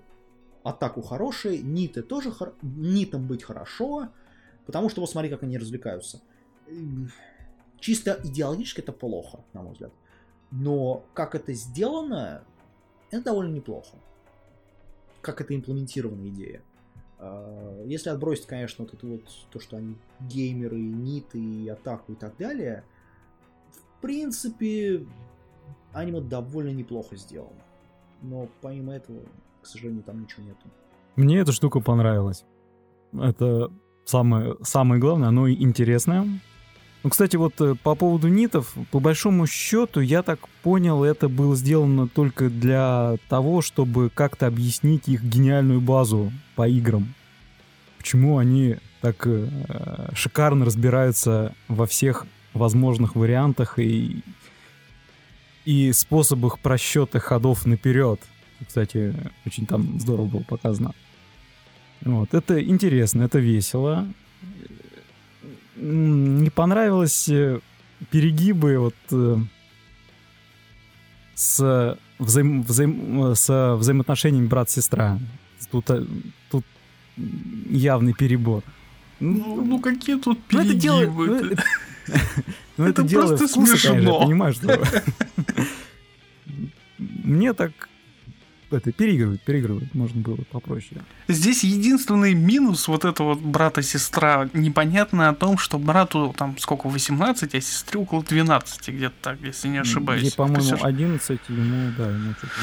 [SPEAKER 2] атаку хорошие, ниты тоже, хор- нитам быть хорошо, потому что вот смотри, как они развлекаются. Чисто идеологически это плохо, на мой взгляд. Но как это сделано, это довольно неплохо. Как это имплементирована идея. А, Если отбросить, конечно, вот это вот то, что они геймеры, ниты, и атаку и так далее, в принципе, аниме довольно неплохо сделано. Но помимо этого, к сожалению, там ничего нету.
[SPEAKER 4] Мне эта штука понравилась. Это самое, самое главное, оно и интересное. Ну, кстати, вот э, по поводу нитов, по большому счету, я так понял, это было сделано только для того, чтобы как-то объяснить их гениальную базу по играм. Почему они так э, шикарно разбираются во всех возможных вариантах и, и способах просчета ходов наперед. Кстати, очень там здорово было показано. Вот, это интересно, это весело. Не понравилось э, перегибы вот э, с, взаим- взаим- э, с взаимоотношениями брат-сестра. Тут, тут явный перебор.
[SPEAKER 3] Ну, ну какие тут
[SPEAKER 4] Ну, это дело-
[SPEAKER 3] перегибы?
[SPEAKER 4] ну, это- *laughs* ну, это
[SPEAKER 3] Это
[SPEAKER 4] дело
[SPEAKER 3] просто
[SPEAKER 4] вкуса, конечно, я
[SPEAKER 3] смешно.
[SPEAKER 4] понимаю, что... *laughs* Мне так это, переигрывают, переигрывают, можно было попроще.
[SPEAKER 3] Здесь единственный минус вот этого вот брата-сестра непонятно о том, что брату там сколько, 18, а сестре около 12 где-то так, если не ошибаюсь.
[SPEAKER 4] Ей, по-моему,
[SPEAKER 3] По сюжету.
[SPEAKER 4] 11, ему, да, ему что-то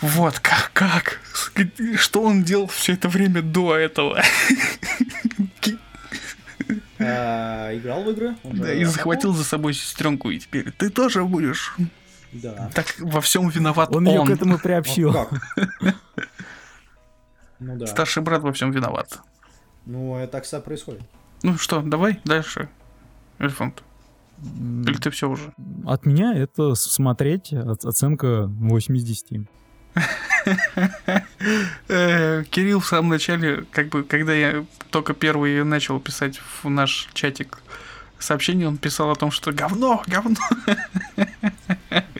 [SPEAKER 4] 18.
[SPEAKER 3] Вот, как, как? Что он делал все это время до этого?
[SPEAKER 2] А, играл в игры.
[SPEAKER 3] Да, и захватил за собой сестренку, и теперь ты тоже будешь.
[SPEAKER 2] Да.
[SPEAKER 3] Так во всем виноват
[SPEAKER 4] Он
[SPEAKER 3] он.
[SPEAKER 4] ее к этому
[SPEAKER 2] Вот
[SPEAKER 4] приобщил.
[SPEAKER 2] как? *laughs* Ну да.
[SPEAKER 3] Старший брат во всем виноват.
[SPEAKER 2] Ну, это так всегда происходит.
[SPEAKER 3] Ну что, давай дальше. Эльфант. Или ты все уже?
[SPEAKER 4] От меня это смотреть, оценка 8 из 10. *laughs*
[SPEAKER 3] Э, Кирилл в самом начале, как бы, когда я только первый начал писать в наш чатик сообщение, он писал о том, что говно, говно. *laughs*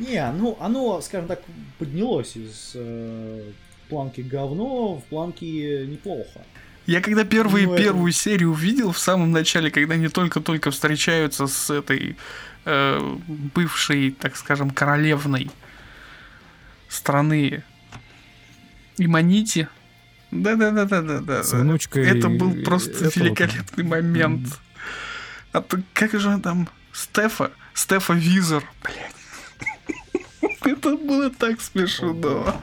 [SPEAKER 2] Не, ну оно, скажем так, поднялось из э, планки говно в планки неплохо.
[SPEAKER 3] Я когда первые,
[SPEAKER 2] Ну, это-
[SPEAKER 3] первую серию увидел в самом начале, когда они только-только встречаются с этой э, бывшей, так скажем, королевной страны Иманити. Да-да-да-да-да.
[SPEAKER 4] С внучкой
[SPEAKER 3] Это был просто великолепный момент. А то как же там Стефа? Стефа Визор, блядь. *laughs* Это было так смешно.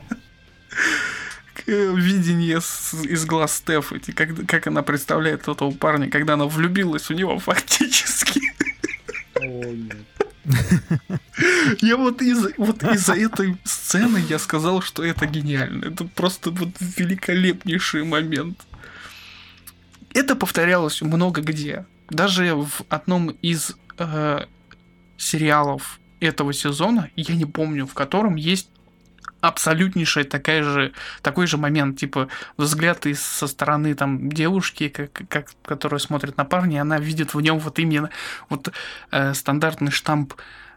[SPEAKER 3] Видение из глаз Стеф, эти, как, как она представляет этого парня, когда она влюбилась в него *laughs* фактически. Я вот из вот из-за этой сцены я сказал, что это гениально. Это просто вот великолепнейший момент. Это повторялось много где. Даже в одном из э, сериалов этого сезона, я не помню, в котором есть абсолютнейшая такая же, такой же момент, типа взгляд из со стороны там девушки, как, как, которая смотрит на парня, она видит в нем вот именно вот э, стандартный штамп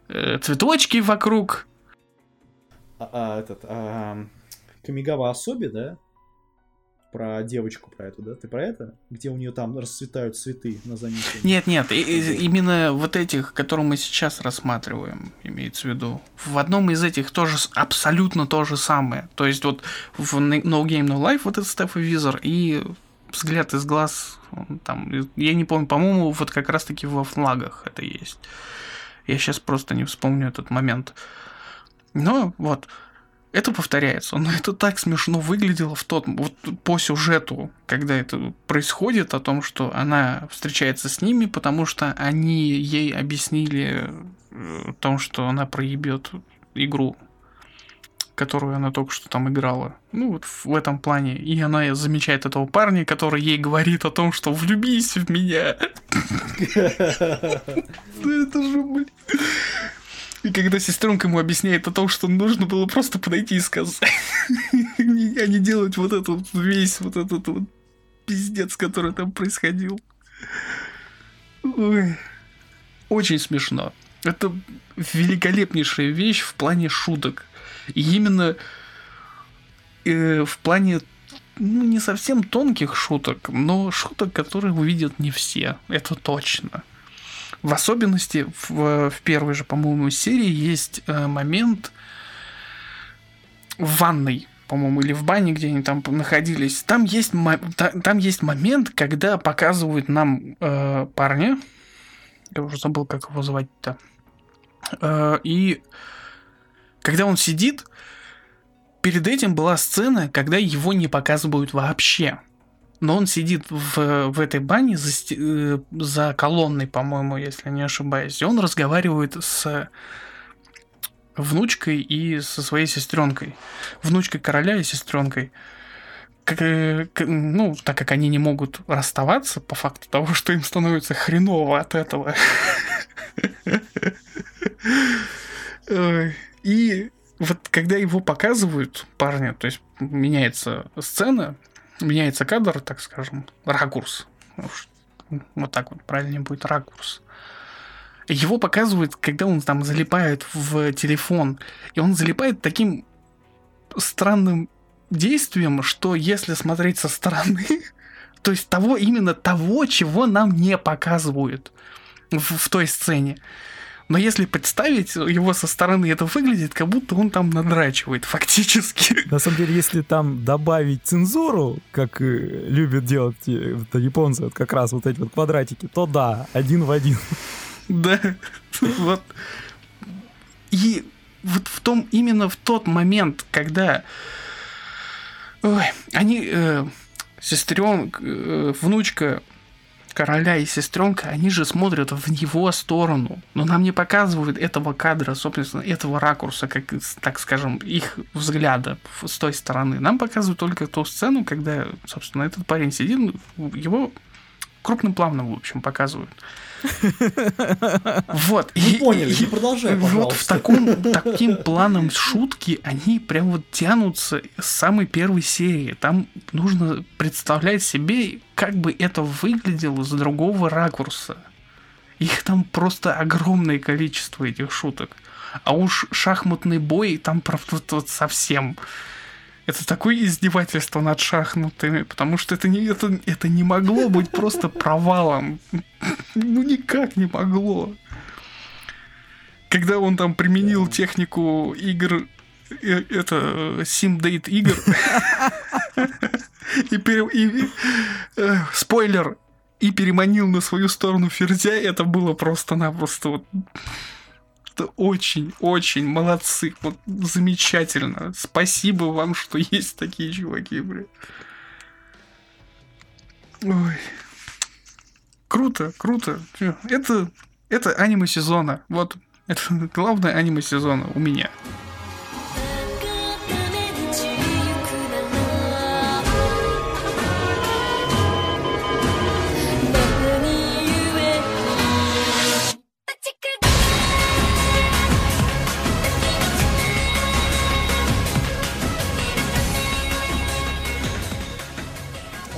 [SPEAKER 3] э, цветочки вокруг.
[SPEAKER 2] А, а, этот, а, Камигава Особи, да? Про девочку про эту, да? Ты про это? Где у нее там расцветают цветы на занятии?
[SPEAKER 3] Нет, нет, и- и- именно вот этих, которые мы сейчас рассматриваем, имеется в виду. В одном из этих тоже абсолютно то же самое. То есть вот в No Game No Life вот этот Стефа Визор и взгляд из глаз, там, я не помню, по-моему, вот как раз-таки во флагах это есть. Я сейчас просто не вспомню этот момент. Но вот, это повторяется, но это так смешно выглядело в тот, вот по сюжету, когда это происходит, о том, что она встречается с ними, потому что они ей объяснили э, о том, что она проебет игру, которую она только что там играла. Ну, вот в этом плане. И она замечает этого парня, который ей говорит о том, что влюбись в меня. *laughs* Ну это же, блин. И когда сестренка ему объясняет о том, что нужно было просто подойти и сказать, *laughs* а не делать вот этот весь вот этот вот пиздец, который там происходил. Очень смешно. Это великолепнейшая вещь в плане шуток. И именно э, в плане ну, не совсем тонких шуток, но шуток, которые увидят не все. Это точно. В особенности в, в первой же, по-моему, серии есть э, момент в ванной, по-моему, или в бане, где они там находились. Там есть, там есть момент, когда показывают нам э, парня. Я уже забыл, как его звать-то. Э, и когда он сидит, перед этим была сцена, когда его не показывают вообще. Но он сидит в, в этой бане за, э, за колонной, по-моему, если не ошибаюсь. И он разговаривает с внучкой и со своей сестренкой. Внучкой короля и сестренкой. Как, э, ну, так как они не могут расставаться по факту того, что им становится хреново от этого. И вот когда его показывают, парня, то есть меняется сцена, меняется кадр, так скажем, ракурс. Вот так вот правильнее будет ракурс. Его показывают, когда он там залипает в телефон. И он залипает таким странным действием, что если смотреть со стороны, *laughs* то есть того, именно того, чего нам не показывают в, в той сцене. Но если представить его со стороны, это выглядит, как будто он там надрачивает фактически. *laughs*
[SPEAKER 4] На самом деле, если там добавить цензуру, как э, любят делать э, это японцы, вот как раз вот эти вот квадратики, то да, один в один.
[SPEAKER 3] Да, вот. И вот в том, именно в тот момент, когда ой, они, э, сестрен, э, внучка короля и сестренка, они же смотрят в его сторону. Но нам не показывают этого кадра, собственно, этого ракурса, как, так скажем, их взгляда с той стороны. Нам показывают только ту сцену, когда, собственно, этот парень сидит, его крупным планом, в общем, показывают. *laughs* Вот.
[SPEAKER 2] Мы поняли, не продолжай,
[SPEAKER 3] Вот в
[SPEAKER 2] пожалуйста.
[SPEAKER 3] таком, *laughs* таким планом шутки, они прям вот тянутся с самой первой серии. Там нужно представлять себе, как бы это выглядело с другого ракурса. Их там просто огромное количество этих шуток. А уж шахматный бой там правда вот, совсем. Это такое издевательство над шахматами, потому что это не, это, это не могло быть просто провалом. Ну никак не могло. Когда он там применил технику игр, э, это симдейт игр, *laughs* и, пере- и, э, спойлер, и переманил на свою сторону Ферзя, это было просто-напросто вот это очень, очень молодцы. Вот замечательно. Спасибо вам, что есть такие чуваки, блин. Ой. Круто, круто. Это, это аниме сезона. Вот, это главное аниме сезона у меня.「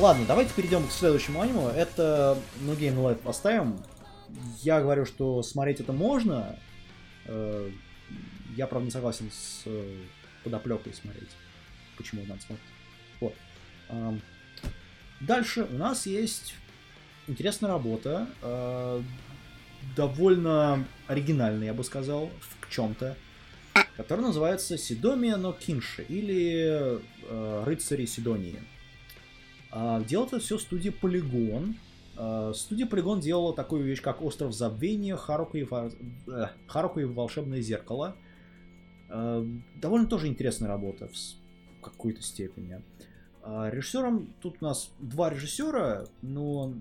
[SPEAKER 2] Ладно, давайте перейдем к следующему аниме. Это No Game No Life поставим. Я говорю, что смотреть это можно. Э, Я, правда, не согласен с э, подоплекой смотреть. Почему надо смотреть. Вот. Ам, Дальше у нас есть интересная работа. э, Довольно оригинальная, я бы сказал, в чем-то. Которая называется Сидомия но Кинши или Рыцари Сидонии. А, Делает это все студия Polygon. А, Студия Polygon делала такую вещь, как Остров Забвения, Харука и, э, Харука и Волшебное Зеркало. А, Довольно тоже интересная работа в какой-то степени. Режиссером тут у нас два режиссера, но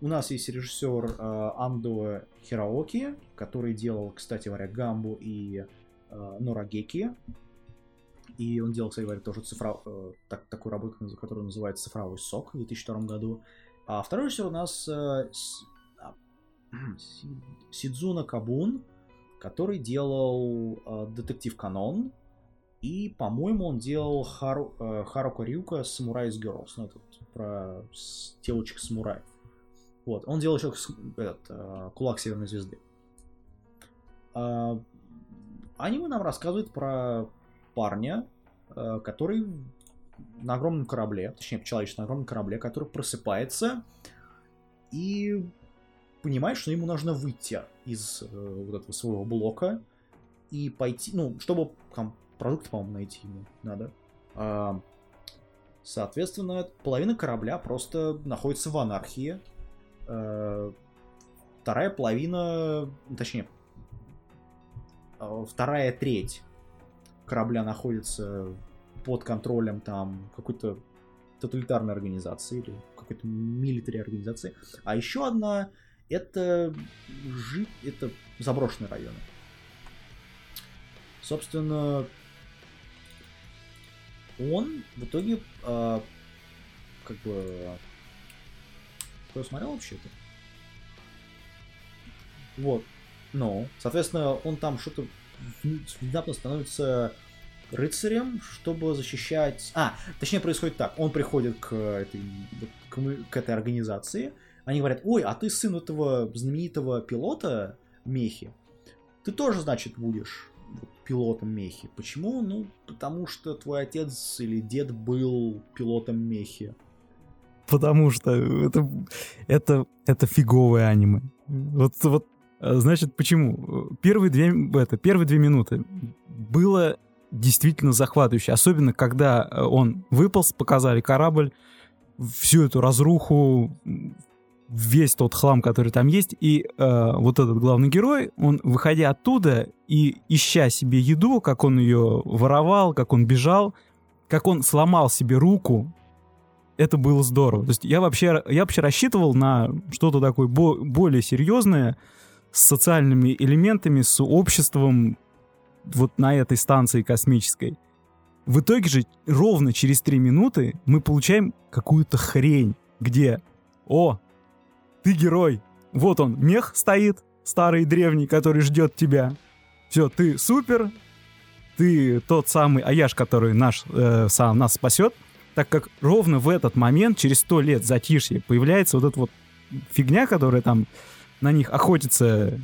[SPEAKER 2] у нас есть режиссер Андо Хираоки, который делал, кстати говоря, Гамбу и Норагеки. И он делал, кстати говоря, тоже цифра... э, так- такую работу, наз- которая называется «Цифровой сок» в 2002 году. А второй режиссер у нас э, а, *clears throat* Си- Сидзуна Кабун, который делал э, «Детектив Канон», и, по-моему, он делал Хару, э, Харука Рюка «Самурай's Girls», ну, это про с- девочек-самураев. Вот, он делал еще этот, э, «Кулак Северной Звезды». А, Аниме нам рассказывает про парня, э, который на огромном корабле, точнее, человечек на огромном корабле, который просыпается и понимает, что ему нужно выйти из э, вот этого своего блока и пойти, ну, чтобы там продукты, по-моему, найти ему надо. А, соответственно, половина корабля просто находится в анархии. Э, вторая половина, точнее, вторая треть корабля находится под контролем там какой-то тоталитарной организации или какой-то милитари организации. А еще одна это жи... это заброшенные районы. Собственно, он в итоге а, как бы кто смотрел вообще-то? Вот. Ну, соответственно, он там что-то внезапно становится рыцарем, чтобы защищать... А, точнее происходит так. Он приходит к этой, к, к этой организации. Они говорят, ой, а ты сын этого знаменитого пилота Мехи. Ты тоже, значит, будешь пилотом Мехи. Почему? Ну, потому что твой отец или дед был пилотом Мехи.
[SPEAKER 4] Потому что это, это, это фиговое аниме. Вот, вот Значит, почему? Э, Первые две, это, первые две минуты было действительно захватывающе. Особенно, когда э, он выполз, показали корабль, всю эту разруху, весь тот хлам, который там есть. И э, вот этот главный герой, он, выходя оттуда и ища себе еду, как он ее воровал, как он бежал, как он сломал себе руку, это было здорово. То есть я вообще, я вообще рассчитывал на что-то такое бо- более серьезное, с социальными элементами, с обществом вот на этой станции космической. В итоге же ровно через три минуты мы получаем какую-то хрень, где «О, ты герой! Вот он, мех стоит, старый древний, который ждет тебя. Все, ты супер, ты тот самый Аяш, который наш, э, сам нас спасет, так как ровно в этот момент, через сто лет затишье, появляется вот эта вот фигня, которая там на них охотится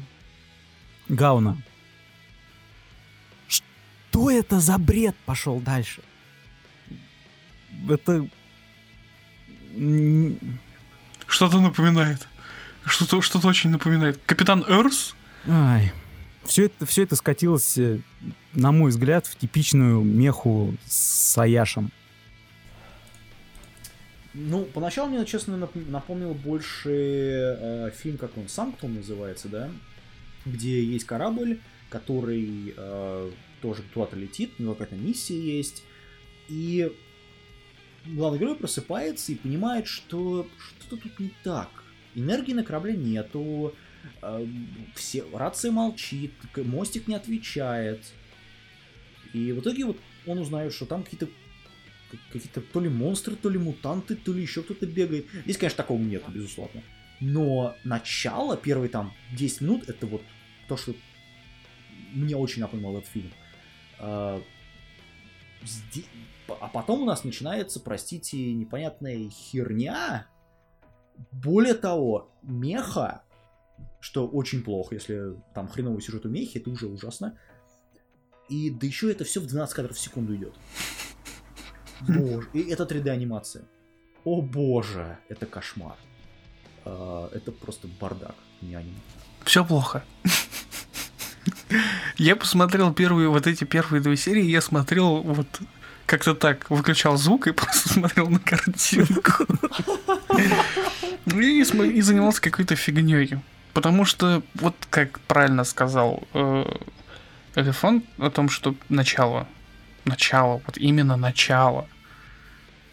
[SPEAKER 4] Гауна. Что это за бред пошел дальше? Это...
[SPEAKER 3] Что-то напоминает. Что-то что очень напоминает. Капитан Эрс?
[SPEAKER 4] Ай. Все это, все это скатилось, э, на мой взгляд, в типичную меху с Аяшем.
[SPEAKER 2] Ну, поначалу мне, честно, нап- напомнил больше э, фильм, как он, Санктум называется, да? Где есть корабль, который э, тоже куда-то летит, у него какая-то миссия есть. И главный герой просыпается и понимает, что что-то тут не так. Энергии на корабле нету, э, все, рация молчит, мостик не отвечает. И в итоге вот он узнает, что там какие-то какие-то то ли монстры, то ли мутанты, то ли еще кто-то бегает. Здесь, конечно, такого нету, безусловно. Но начало, первые там 10 минут, это вот то, что мне очень напомнил этот фильм. А, А потом у нас начинается, простите, непонятная херня. Более того, меха, что очень плохо, если там хреновый сюжет у мехи, это уже ужасно. И да еще это все в 12 кадров в секунду идет. Боже, и это 3D анимация. О боже, это кошмар. А, Это просто бардак, не аниме.
[SPEAKER 3] Все плохо. Я посмотрел первые, вот эти первые две серии, я смотрел вот как-то так, выключал звук и *laughs* просто смотрел на картинку. И занимался какой-то фигней. Потому что, вот как правильно сказал э, Элефант о том, что начало, начало, вот именно начало.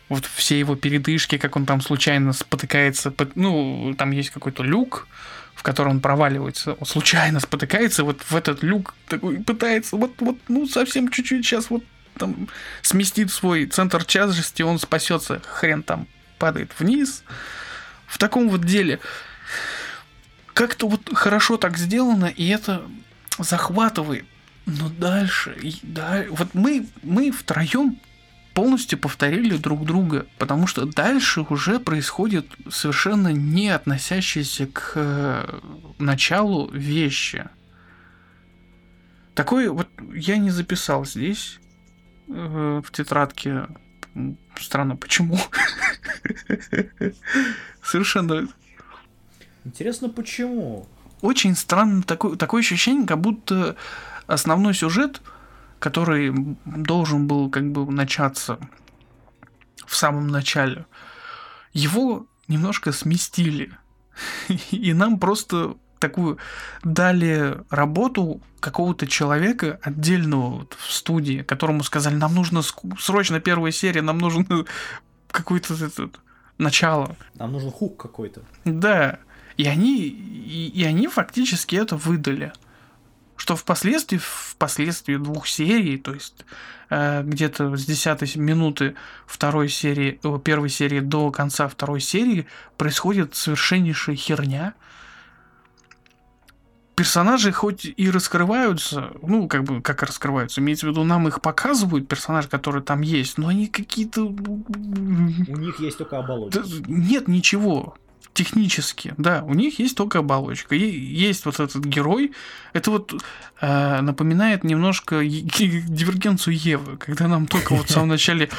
[SPEAKER 3] Вот все его передышки, как он там случайно спотыкается, ну, там есть какой-то люк, в который он проваливается, он случайно спотыкается вот в этот люк, такой пытается вот, вот, ну, совсем чуть-чуть сейчас вот там сместит свой центр тяжести, он спасется, хрен там падает вниз. В таком вот деле как-то вот хорошо так сделано, и это захватывает. Но дальше, и да, вот мы, мы втроем полностью повторили друг друга, потому что дальше уже происходит совершенно не относящиеся к э, началу вещи. Такое вот я не записал здесь э, в тетрадке. Странно, почему? *laughs* Совершенно
[SPEAKER 2] Интересно, почему?
[SPEAKER 3] очень странно такое, такое ощущение, как будто основной сюжет, который должен был как бы начаться в самом начале, его немножко сместили. И нам просто такую дали работу какого-то человека отдельного вот в студии, которому сказали, нам нужно срочно первая серия, нам нужно какое-то начало.
[SPEAKER 2] Нам нужен хук какой-то.
[SPEAKER 3] Да. И они, и, и они фактически это выдали. Что впоследствии, впоследствии двух серий, то есть э, где-то с десятой минуты второй серии, о, первой серии до конца второй серии происходит совершеннейшая херня. Персонажи хоть и раскрываются, ну, как бы, как раскрываются, имеется в виду, нам их показывают, персонажи, которые там есть, но они какие-то...
[SPEAKER 2] У них есть только оболочки.
[SPEAKER 3] Да, нет ничего. Технически, да, у них есть только оболочка. И есть вот этот герой. Это вот э, напоминает немножко дивергенцию Евы, когда нам только вот в самом начале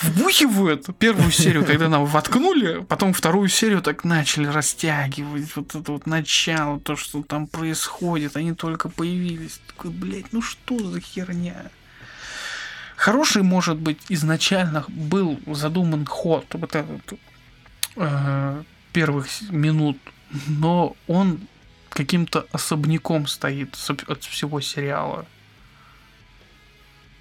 [SPEAKER 3] вбухивают первую серию, когда нам воткнули, потом вторую серию так начали растягивать. Вот это вот начало, то, что там происходит, они только появились. Такой, блядь, ну что за херня? Хороший, может быть, изначально был задуман ход вот этот э, первых минут, но он каким-то особняком стоит от всего сериала.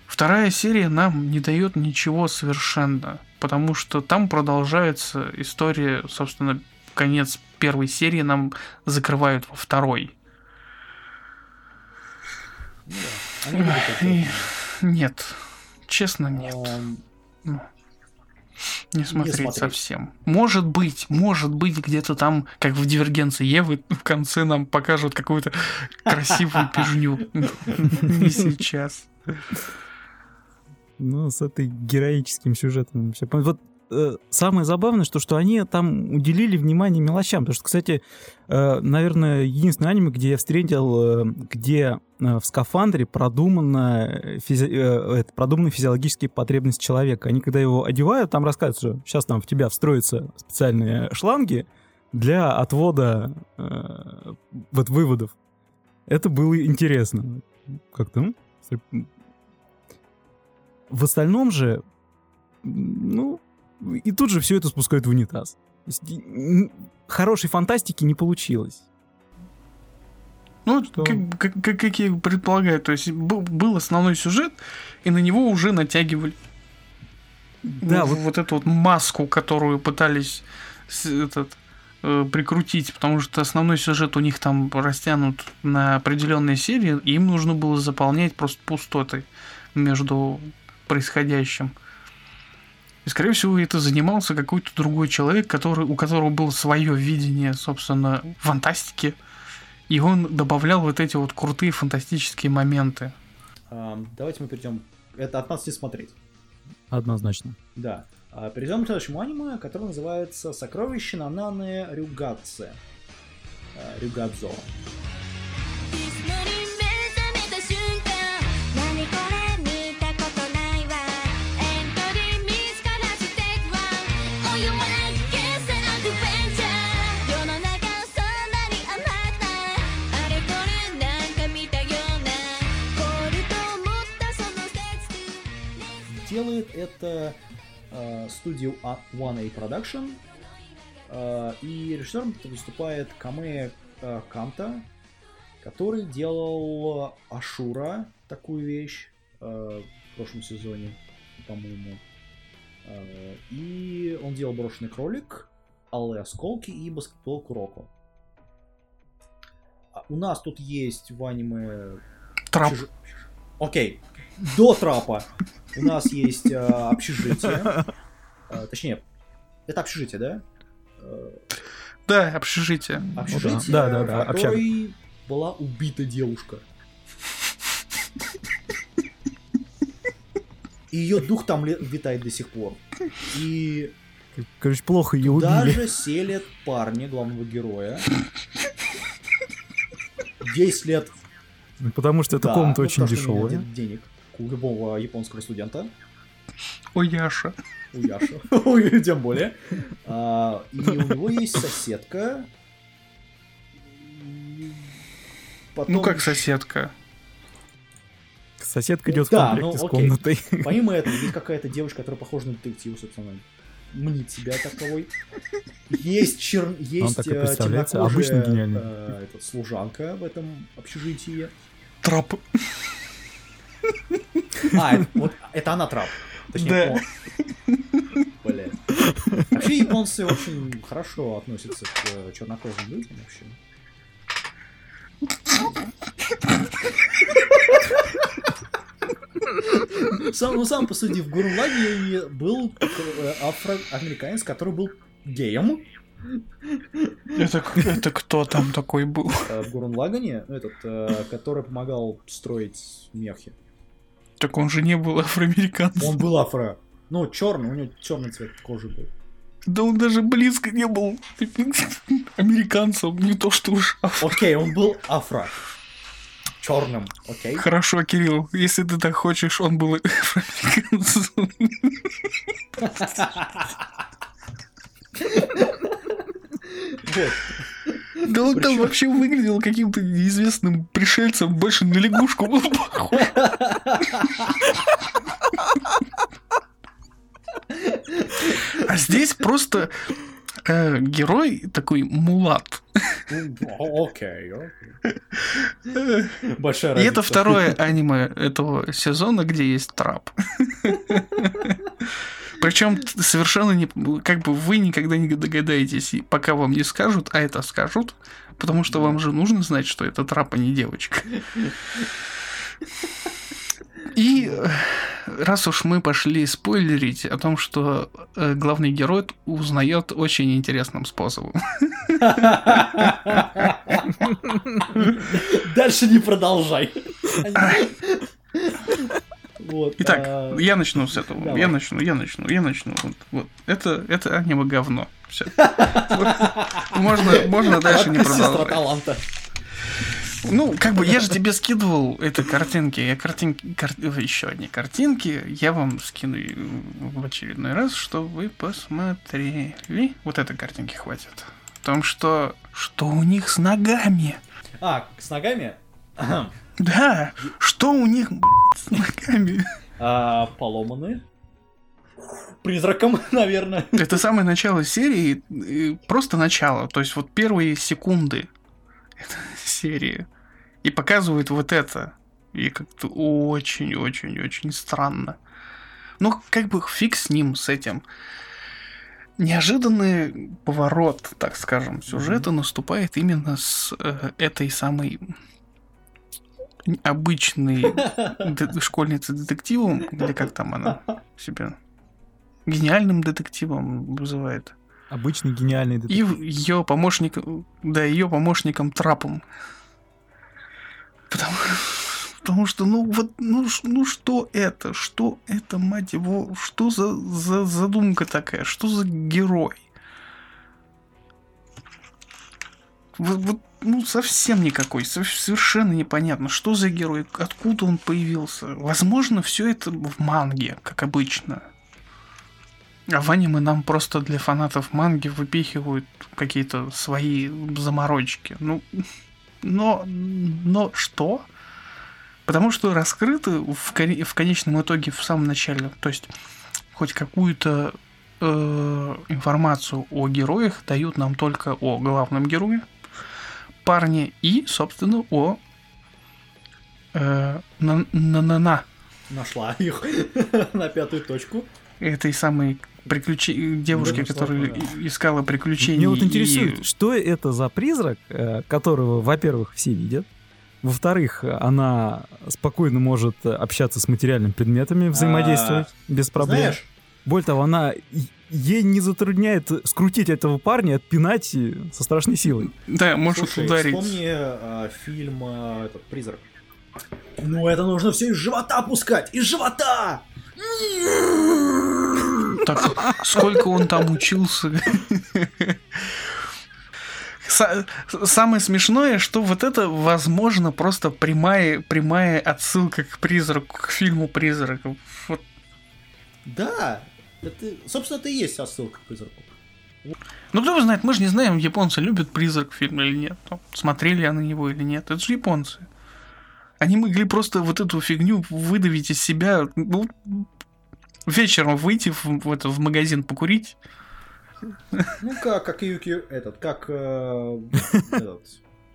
[SPEAKER 3] Вторая серия нам не дает ничего совершенно, потому что там продолжается история, собственно, конец первой серии нам закрывают во второй.
[SPEAKER 2] Они любят это.
[SPEAKER 3] И- Нет, честно, нет.
[SPEAKER 2] Ам,
[SPEAKER 3] Не смотреть,
[SPEAKER 2] смотреть.
[SPEAKER 3] совсем. Может быть, может быть, где-то там, как в дивергенции Евы, *laughs* в конце нам покажут какую-то красивую *laughs* пижню. *laughs* Не сейчас.
[SPEAKER 4] Ну, с этой героическим сюжетом. вообще. Вот э, самое забавное, что, что они там уделили внимание мелочам. Потому что, кстати, э, наверное, единственное аниме, где я встретил, э, где в скафандре продумано, э, физи- это, продуманы физиологические потребности человека. Они, когда его одевают, там рассказывают, что сейчас там в тебя встроятся специальные шланги для отвода вот выводов. Это было интересно. Как-то, м, в остальном же, ну, и тут же все это спускают в унитаз. Хорошей фантастики не получилось.
[SPEAKER 3] Ну,
[SPEAKER 4] Что?
[SPEAKER 3] как, как, как- я предполагаю, то есть был, был основной сюжет, и на него уже натягивали
[SPEAKER 4] Да,
[SPEAKER 3] вот,
[SPEAKER 4] вот
[SPEAKER 3] вот эту вот маску, которую пытались этот, э, прикрутить, потому что основной сюжет у них там растянут на определенные серии, и им нужно было заполнять просто пустоты между происходящим. И, скорее всего, это занимался какой-то другой человек, который, у которого было свое видение, собственно, фантастики, и он добавлял вот эти вот крутые фантастические моменты.
[SPEAKER 2] ам, Давайте мы перейдем. Это от нас не смотреть.
[SPEAKER 4] однозначно.
[SPEAKER 2] Да. А, Перейдем к следующему аниме, которое называется «Сокровище Нананы Рюгадзе». А, Рюгадзо.「Делает это а, студию А- 1A Production. а, И режиссером выступает Каме а, Канта, который делал Ашура, такую вещь, а, в прошлом сезоне, по-моему. А, И он делал Брошенный кролик, Алые осколки и баскетбол Куроко. А У нас тут есть в аниме
[SPEAKER 3] Трап.
[SPEAKER 2] Общеж- Окей. До трапа у нас есть э, общежитие. Э, точнее, это общежитие, да? Э,
[SPEAKER 3] Да, общежитие.
[SPEAKER 2] общежитие,
[SPEAKER 4] Да, да, да,
[SPEAKER 2] в которой была убита девушка. И ее дух там витает до сих пор. И
[SPEAKER 4] Короче, плохо ее убили.
[SPEAKER 2] даже селят парня, главного героя. 10 лет
[SPEAKER 4] Потому что эта
[SPEAKER 2] Да,
[SPEAKER 4] комната
[SPEAKER 2] ну,
[SPEAKER 4] очень
[SPEAKER 2] у
[SPEAKER 4] дешевая.
[SPEAKER 2] денег у любого японского студента.
[SPEAKER 3] Ой, Яша.
[SPEAKER 2] У Яши. *laughs* Ой, Тем более. А, И у него есть соседка. Потом-
[SPEAKER 3] Ну как соседка?
[SPEAKER 4] Соседка идет в
[SPEAKER 2] Да,
[SPEAKER 4] комплекте
[SPEAKER 2] ну,
[SPEAKER 4] с
[SPEAKER 2] окей.
[SPEAKER 4] комнатой.
[SPEAKER 2] Помимо этого, есть какая-то девушка, которая похожа на детектива, собственно. Мнит себя таковой. Есть чер... есть
[SPEAKER 4] так и
[SPEAKER 2] э,
[SPEAKER 4] представляется. Обычно гениальный.
[SPEAKER 2] э, служанка в этом общежитии.
[SPEAKER 3] Трап.
[SPEAKER 2] А, это, вот, это она трап. Точнее,
[SPEAKER 3] Да.
[SPEAKER 2] Бля. Вообще японцы очень хорошо относятся к э, чернокожим людям вообще. Сам, ну сам посуди, в Гурлаге был э, афроамериканец, который был геем
[SPEAKER 3] Это, это кто там такой был?
[SPEAKER 2] э, в Гурунлагане, этот, э, который помогал строить мехи.
[SPEAKER 3] Так он же не был афроамериканцем.
[SPEAKER 2] Он был афро. Ну, черный, у него черный цвет кожи был.
[SPEAKER 3] Да он даже близко не был американцем, не то что уж.
[SPEAKER 2] Окей, он был афро. Черным, окей.
[SPEAKER 3] Хорошо, Кирилл, если ты так хочешь, он был афроамериканцем. *laughs*
[SPEAKER 2] Вот.
[SPEAKER 3] Да он там вообще выглядел каким-то неизвестным пришельцем, больше на лягушку был похож. А здесь просто э, герой такой мулат.
[SPEAKER 2] Окей, окей. Большая
[SPEAKER 3] И
[SPEAKER 2] разница.
[SPEAKER 3] это второе аниме этого сезона, где есть трап. Причем совершенно не... Как бы вы никогда не догадаетесь, и пока вам не скажут, а это скажут, потому что вам же нужно знать, что это трап, а не девочка. И раз уж мы пошли спойлерить о том, что э, главный герой узнает очень интересным способом.
[SPEAKER 2] Дальше не продолжай. Вот,
[SPEAKER 3] Итак,
[SPEAKER 2] а,
[SPEAKER 3] я начну с этого.
[SPEAKER 2] давай.
[SPEAKER 3] Я начну, я начну, я начну. Вот, вот. Это, это аниме говно. Все. *laughs* Можно, можно дальше не продолжать.
[SPEAKER 2] таланта.
[SPEAKER 3] Ну, как бы я же тебе скидывал это картинки. Я картинки, кар- еще одни картинки. Я вам скину в очередной раз, чтобы вы посмотрели. Вот этой картинки хватит. В том, что что у них с ногами.
[SPEAKER 2] А, с ногами? *clears throat*
[SPEAKER 3] Да, что у них блядь, с ногами.
[SPEAKER 2] А, поломаны. Призраком, *laughs* наверное.
[SPEAKER 3] Это самое начало серии, просто начало, то есть вот первые секунды этой *laughs* серии. И показывают вот это. И как-то очень-очень-очень странно. Ну, как бы фиг с ним, с этим. Неожиданный поворот, так скажем, сюжета наступает именно с э, этой самой обычной *laughs* школьницей детективом, или как там она себя гениальным детективом вызывает.
[SPEAKER 4] Обычный гениальный
[SPEAKER 3] И
[SPEAKER 4] детектив.
[SPEAKER 3] ее помощником, да, ее помощником трапом. Потому, потому что, ну вот, ну, ну что это? Что это, мать его, что за, за задумка такая? Что за герой? Вот, вот, ну, совсем никакой, сов- совершенно непонятно, что за герой, откуда он появился. Возможно, все это в манге, как обычно. А в аниме нам просто для фанатов манги выпихивают какие-то свои заморочки. Ну, но, но что? Потому что раскрыты в, в конечном итоге в самом начале, то есть хоть какую-то э, информацию о героях дают нам только о главном герое, парне и, собственно, о э, на, на, на, на
[SPEAKER 2] Нашла их *laughs* на пятую точку.
[SPEAKER 3] этой самой приключи... девушки,
[SPEAKER 2] нашла,
[SPEAKER 3] которая
[SPEAKER 2] да.
[SPEAKER 3] искала приключений.
[SPEAKER 4] Мне вот
[SPEAKER 3] и-
[SPEAKER 4] интересует, что это за призрак, э, которого, во-первых, все видят, во-вторых, она спокойно может общаться с материальными предметами, взаимодействовать без проблем.
[SPEAKER 2] Знаешь,
[SPEAKER 4] Более того, она и- ей не затрудняет скрутить этого парня, отпинать и со страшной силой.
[SPEAKER 3] Да, может
[SPEAKER 2] слушай,
[SPEAKER 3] ударить.
[SPEAKER 2] вспомни а, фильм а, этот, «Призрак». Ну, это нужно все из живота пускать! Из живота!
[SPEAKER 3] Так, сколько он там учился? Са- Самое смешное, что вот это, возможно, просто прямая, прямая отсылка к призраку, к фильму «Призрак». Вот.
[SPEAKER 2] Да, это, собственно, это и есть отсылка к «Призраку».
[SPEAKER 3] Ну, кто его знает, мы же не знаем, японцы любят «Призрак» фильм или нет. Ну, Смотрели они его или нет. Это же японцы. Они могли просто вот эту фигню выдавить из себя. Ну, вечером выйти в, в это, в магазин покурить.
[SPEAKER 2] Ну, как, как Юки, этот, как... э, *laughs* этот,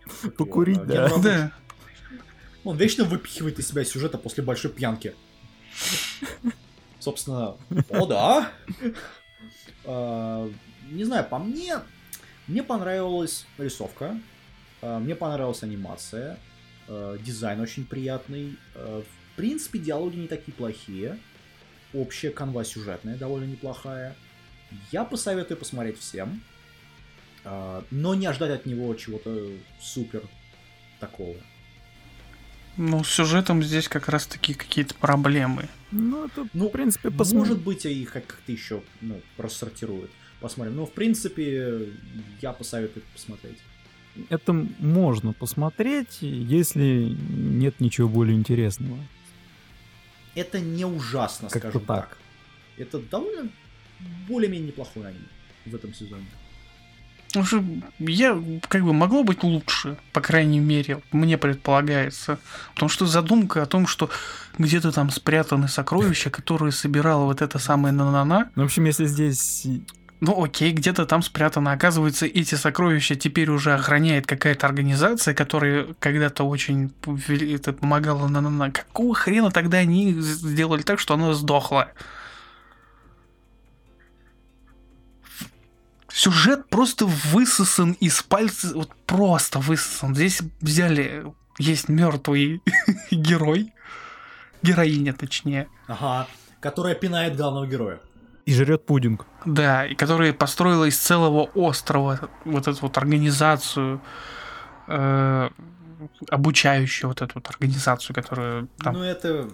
[SPEAKER 2] как его,
[SPEAKER 4] Покурить,
[SPEAKER 2] э,
[SPEAKER 4] да.
[SPEAKER 2] Герман Бруч.
[SPEAKER 3] Да.
[SPEAKER 2] Он вечно выпихивает из себя сюжета после большой пьянки. Собственно, о да. А, Не знаю, по мне, мне понравилась рисовка, а, мне понравилась анимация, а, дизайн очень приятный. В принципе, диалоги не такие плохие. Общая канва сюжетная довольно неплохая. Я посоветую посмотреть всем, но не ожидать от него чего-то супер такого.
[SPEAKER 3] Ну, с сюжетом здесь как раз-таки какие-то проблемы.
[SPEAKER 4] Ну, это,
[SPEAKER 2] Ну,
[SPEAKER 4] в принципе,
[SPEAKER 2] Может
[SPEAKER 4] посмотрим.
[SPEAKER 2] быть, их как- как-то еще ну, рассортируют. посмотрим. Но, в принципе, я посоветую посмотреть.
[SPEAKER 4] Это можно посмотреть, если нет ничего более интересного.
[SPEAKER 2] Это не ужасно,
[SPEAKER 4] Как-то
[SPEAKER 2] скажем так.
[SPEAKER 4] так.
[SPEAKER 2] Это довольно более-менее неплохой аниме в этом сезоне.
[SPEAKER 3] Потому что я, как бы, могло быть лучше, по крайней мере, мне предполагается. Потому что задумка о том, что где-то там спрятаны сокровища, которые собирала вот эта самая Нанана,
[SPEAKER 4] Ну, в общем, если здесь
[SPEAKER 3] ну окей, где-то там спрятано. Оказывается, эти сокровища теперь уже охраняет какая-то организация, которая когда-то очень это помогала Нанана. Какого хрена тогда они сделали так, что она сдохла? Сюжет просто высосан из пальца, вот просто высосан. Здесь взяли, есть мертвый *laughs* герой, героиня точнее,
[SPEAKER 2] Ага. Которая пинает главного героя.
[SPEAKER 4] и жрет пудинг.
[SPEAKER 3] Да, и которая построила из целого острова вот эту вот организацию, э, обучающую вот эту вот организацию, которая там
[SPEAKER 2] Ну, это...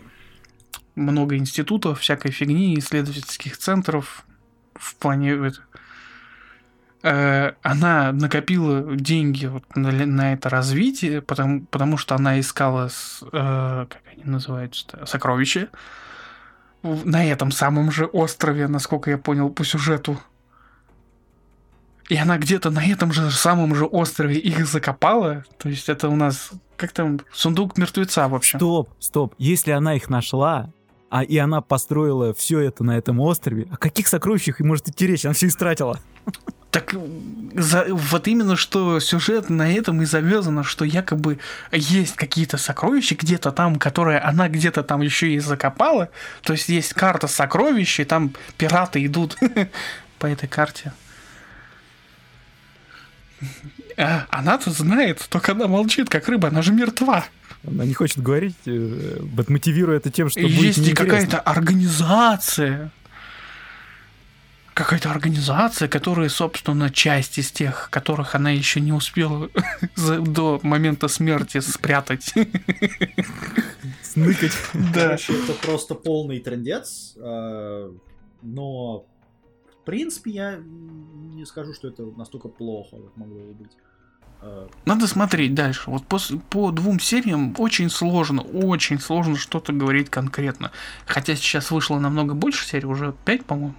[SPEAKER 3] много институтов, всякой фигни, исследовательских центров в плане это, она накопила деньги вот на, на это развитие, потому, потому что она искала, с, э, как они называются, сокровища на этом самом же острове, насколько я понял по сюжету. И она где-то на этом же самом же острове их закопала. То есть это у нас, как там, сундук мертвеца, в общем.
[SPEAKER 4] Стоп, стоп. Если она их нашла, а и она построила все это на этом острове, о каких сокровищах и может идти речь? Она все истратила.
[SPEAKER 3] Так за- вот именно что сюжет на этом и завязано, что якобы есть какие-то сокровища где-то там, которые она где-то там еще и закопала. То есть есть карта сокровищ, и там пираты идут *laughs* по этой карте. А она-то знает, только она молчит, как рыба, она же мертва.
[SPEAKER 4] Она не хочет говорить, э, мотивируя это тем, что
[SPEAKER 3] И
[SPEAKER 4] будет
[SPEAKER 3] есть и какая-то организация. Какая-то организация, которая, собственно, часть из тех, которых она еще не успела *laughs* за- до момента смерти спрятать. *laughs*
[SPEAKER 4] Сныкать.
[SPEAKER 3] Да.
[SPEAKER 2] Короче, это просто полный трендец. э, Но, в принципе, я не скажу, что это настолько плохо, как могло бы быть. Э,
[SPEAKER 3] Надо смотреть дальше. Вот пос- по двум сериям очень сложно, очень сложно что-то говорить конкретно. Хотя сейчас вышло намного больше серий, уже 5, по-моему.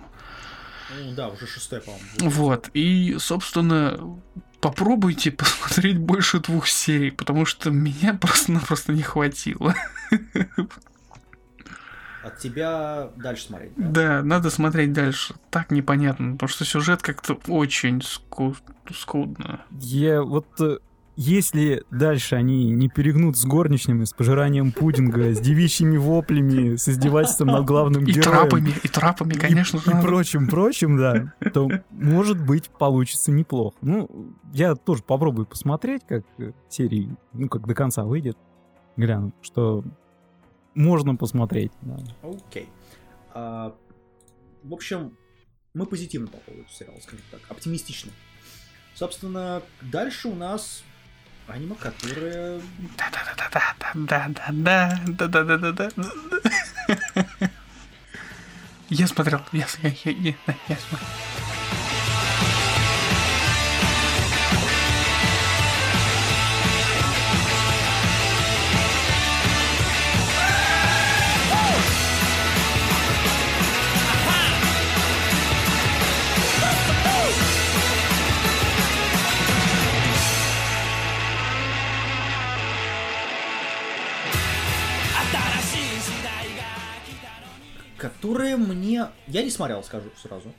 [SPEAKER 2] Ну да, уже шестой, по-моему.
[SPEAKER 3] Вот, и, собственно, попробуйте *laughs* посмотреть больше двух серий, потому что меня просто-напросто не хватило.
[SPEAKER 2] От тебя дальше смотреть. да?
[SPEAKER 3] Да, надо смотреть дальше. Так непонятно, потому что сюжет как-то очень ску- скудно.
[SPEAKER 4] Я вот... Если дальше они не перегнут с горничными, с пожиранием пудинга, с девичьими воплями, с издевательством над главным
[SPEAKER 3] И
[SPEAKER 4] героем...
[SPEAKER 3] трапами, и трапами,
[SPEAKER 4] и-
[SPEAKER 3] конечно
[SPEAKER 4] и,
[SPEAKER 3] же. надо.
[SPEAKER 4] прочим, прочим, да, то, может быть, получится неплохо. Ну, я тоже попробую посмотреть, как серии, ну, как до конца выйдет, гляну, что можно посмотреть. да.
[SPEAKER 2] Окей. А, В общем, мы позитивно по поводу этого сериала, скажем так, оптимистично. Собственно, дальше у нас аниме, которое...
[SPEAKER 3] Да-да-да-да-да-да-да-да-да-да. Я смотрел, я, я, я, я, я смотрел.
[SPEAKER 2] Которое мне... Я не смотрел, скажу сразу.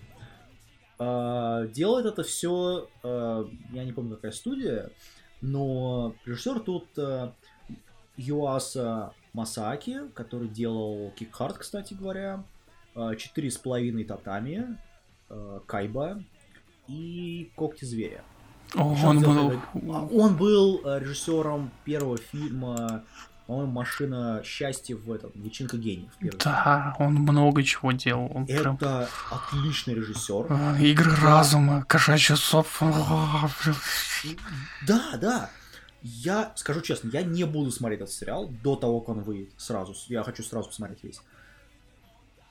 [SPEAKER 2] А, Делает это все... Я не помню, какая студия, но режиссер тут а, Юаса Масаки, который делал Кикхарт, кстати говоря, а, Четыре с половиной татами, а, Кайба и Когти зверя.
[SPEAKER 3] О, он был...
[SPEAKER 2] А, Он был режиссером первого фильма, по-моему, «Машина счастья» в этом, «Личинка гениев».
[SPEAKER 3] Да, он много чего делал. Он
[SPEAKER 2] фильм.
[SPEAKER 3] прям...
[SPEAKER 2] Это отличный режиссер.
[SPEAKER 3] А, Игры разума, кошачий соп.
[SPEAKER 2] Да, да. Я скажу честно, я не буду смотреть этот сериал до того, как он выйдет. Сразу. Я хочу сразу посмотреть весь.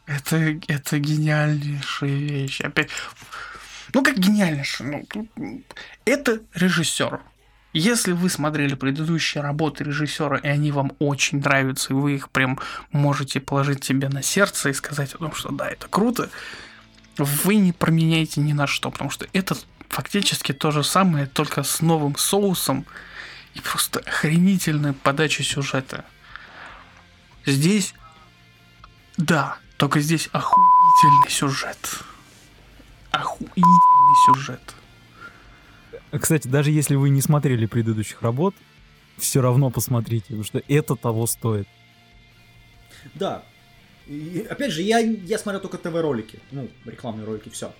[SPEAKER 3] Это, это гениальнейшая вещь. Опять, Ну, как гениально. что, Ну, это режиссер. Если вы смотрели предыдущие работы режиссера, и они вам очень нравятся, и вы их прям можете положить себе на сердце и сказать о том, что да, это круто, вы не променяете ни на что, потому что это фактически то же самое, только с новым соусом и просто охренительной подачей сюжета. Здесь, да, только здесь охуительный сюжет. Охуительный сюжет.
[SPEAKER 4] Кстати, даже если вы не смотрели предыдущих работ, все равно посмотрите, потому что это того стоит.
[SPEAKER 2] Да. И, опять же, я, я смотрел только ТВ-ролики. Ну, рекламные ролики, все.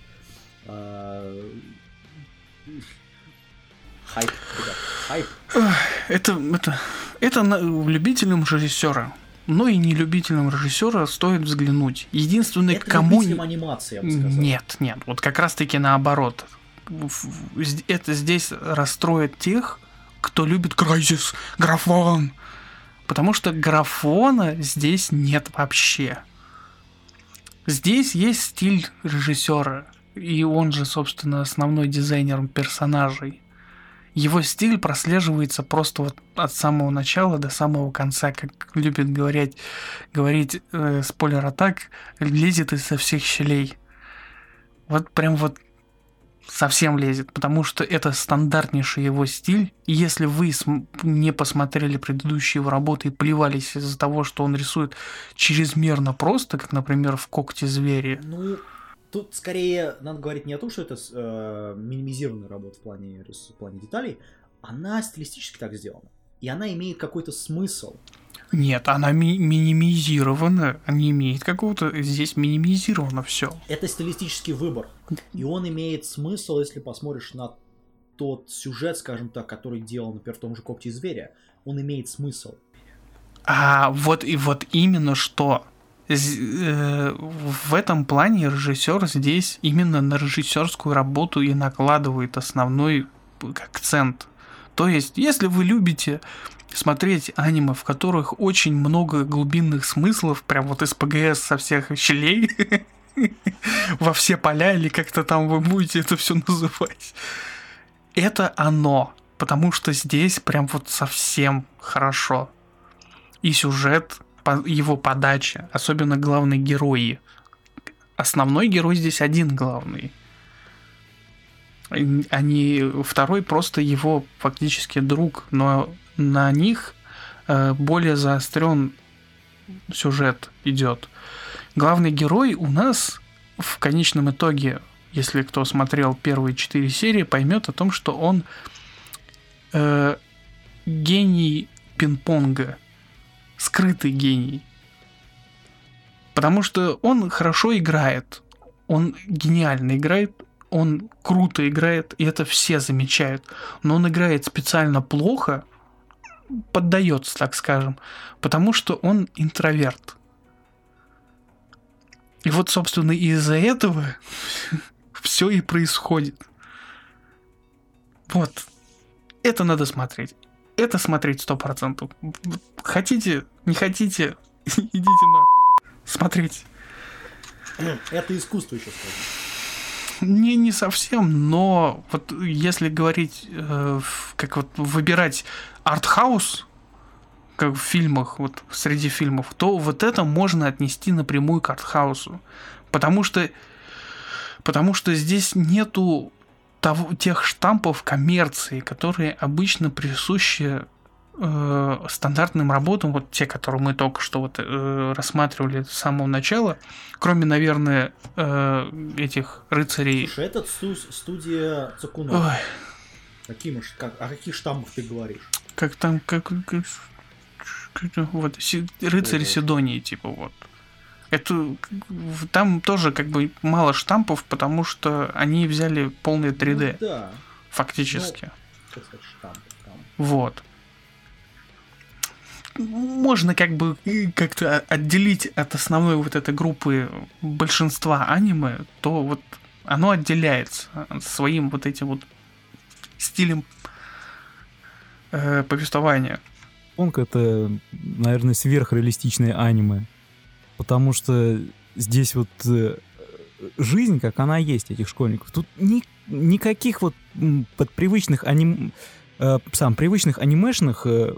[SPEAKER 2] Хайп, ребят, хайп.
[SPEAKER 3] Это, это, это на- любителям режиссера. Но и не любителям режиссера стоит взглянуть. Единственное,
[SPEAKER 2] Это
[SPEAKER 3] кому...
[SPEAKER 2] анимации, я бы сказал.
[SPEAKER 3] Нет, нет, вот как раз таки наоборот. Это здесь расстроит тех, кто любит Крайзис, графон. Потому что графона здесь нет вообще. Здесь есть стиль режиссера, и он же, собственно, основной дизайнер персонажей. Его стиль прослеживается просто вот от самого начала до самого конца, как любит говорить, говорить э, спойлер атак, лезет изо всех щелей. Вот прям вот совсем лезет, потому что это стандартнейший его стиль. И если вы не посмотрели предыдущие его работы и плевались из-за того, что он рисует чрезмерно просто, как, например, в «Когте звери»,
[SPEAKER 2] Ну, тут скорее надо говорить не о том, что это э, минимизированная работа в плане, в плане деталей, она стилистически так сделана. И она имеет какой-то смысл.
[SPEAKER 3] Нет, она ми- минимизирована, не имеет какого-то... Здесь минимизировано все.
[SPEAKER 2] Это стилистический выбор. И он имеет смысл, если посмотришь на тот сюжет, скажем так, который делал, например, в том же Когте зверя. Он имеет смысл.
[SPEAKER 3] А вот и вот именно что э, в этом плане режиссер здесь именно на режиссерскую работу и накладывает основной акцент. То есть, если вы любите смотреть аниме, в которых очень много глубинных смыслов, прям вот из ПГС со всех щелей, *laughs* во все поля, или как-то там вы будете это все называть, это оно. Потому что здесь прям вот совсем хорошо. И сюжет, его подача, особенно главные герои. Основной герой здесь один главный. Они второй просто его фактически друг, но на них э, более заострен сюжет идет. Главный герой у нас в конечном итоге, если кто смотрел первые четыре серии, поймет о том, что он э, гений пинг-понга, скрытый гений. Потому что он хорошо играет, он гениально играет, он круто играет, и это все замечают. Но он играет специально плохо, поддается, так скажем, потому что он интроверт. И вот, собственно, из-за этого *laughs* все и происходит. Вот. Это надо смотреть. Это смотреть сто процентов. Хотите, не хотите, *laughs* идите нахуй. Смотреть.
[SPEAKER 2] Это искусство еще скажем.
[SPEAKER 3] Не, не совсем, но вот если говорить, э, как вот выбирать артхаус, как в фильмах, вот среди фильмов, то вот это можно отнести напрямую к артхаусу. Потому что, потому что здесь нету того, тех штампов коммерции, которые обычно присущи э, стандартным работам, вот те, которые мы только что вот э, рассматривали с самого начала, кроме, наверное, э, этих рыцарей.
[SPEAKER 2] Слушай, сту- студия Цукуно.
[SPEAKER 3] Ой,
[SPEAKER 2] Каким, как, о каких штаммах ты говоришь?
[SPEAKER 3] как там, как, как- вот, Си- рыцари. Сидонии, типа вот. Это там тоже как бы мало штампов, потому что они взяли полное 3D,
[SPEAKER 2] Ну да,
[SPEAKER 3] фактически.
[SPEAKER 2] как сказать, штамп. Там.
[SPEAKER 3] Вот. Можно как бы как-то отделить от основной вот этой группы большинства аниме, то вот оно отделяется своим вот этим вот стилем э, повествования.
[SPEAKER 4] Понг это, наверное, сверхреалистичное аниме. Потому что здесь вот э, жизнь, как она есть, этих школьников. Тут ни, никаких вот м, под привычных аним... э, сам привычных анимешных э,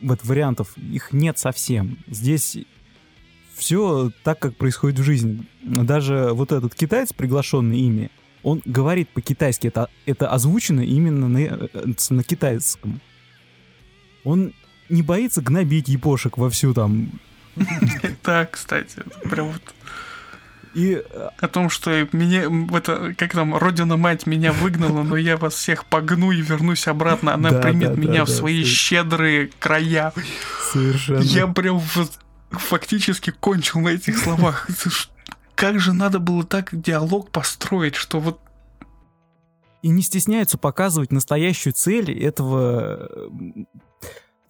[SPEAKER 4] вот вариантов их нет совсем. Здесь все так, как происходит в жизни. Даже вот этот китаец, приглашенный ими, он говорит по-китайски, это, это озвучено именно на, э, на китайском. Он не боится гнобить япошек вовсю там. *laughs*
[SPEAKER 3] Да, кстати, прям вот
[SPEAKER 4] И э,
[SPEAKER 3] о том, что меня, это, как там, родина-мать меня выгнала, но я вас всех погну и вернусь обратно. Она
[SPEAKER 4] Да,
[SPEAKER 3] примет
[SPEAKER 4] да,
[SPEAKER 3] меня
[SPEAKER 4] да,
[SPEAKER 3] в
[SPEAKER 4] да,
[SPEAKER 3] свои
[SPEAKER 4] ты-
[SPEAKER 3] щедрые края.
[SPEAKER 4] совершенно...
[SPEAKER 3] Я прям фактически кончил на этих словах. *laughs* Как же надо было так диалог построить, что вот
[SPEAKER 4] и не стесняются показывать настоящую цель этого м,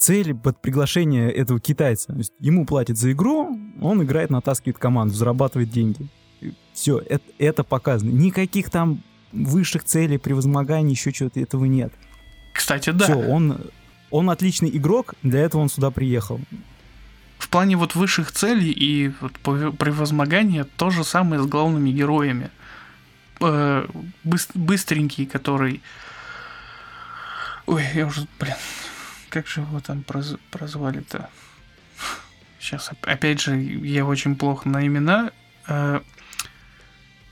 [SPEAKER 4] цель под приглашение этого китайца. То есть ему платят за игру, он играет, натаскивает команду, зарабатывает деньги. Все, это, это показано. Никаких там высших целей, превозмоганий, еще чего-то этого нет.
[SPEAKER 3] Кстати, да.
[SPEAKER 4] Все, он, он отличный игрок, для этого он сюда приехал.
[SPEAKER 3] В плане вот высших целей и вот превозмогания то же самое с главными героями. Э, быс- быстренький, который... Ой, я уже, блин, как же его там проз- прозвали-то? Сейчас, опять же, я очень плохо на имена. Э,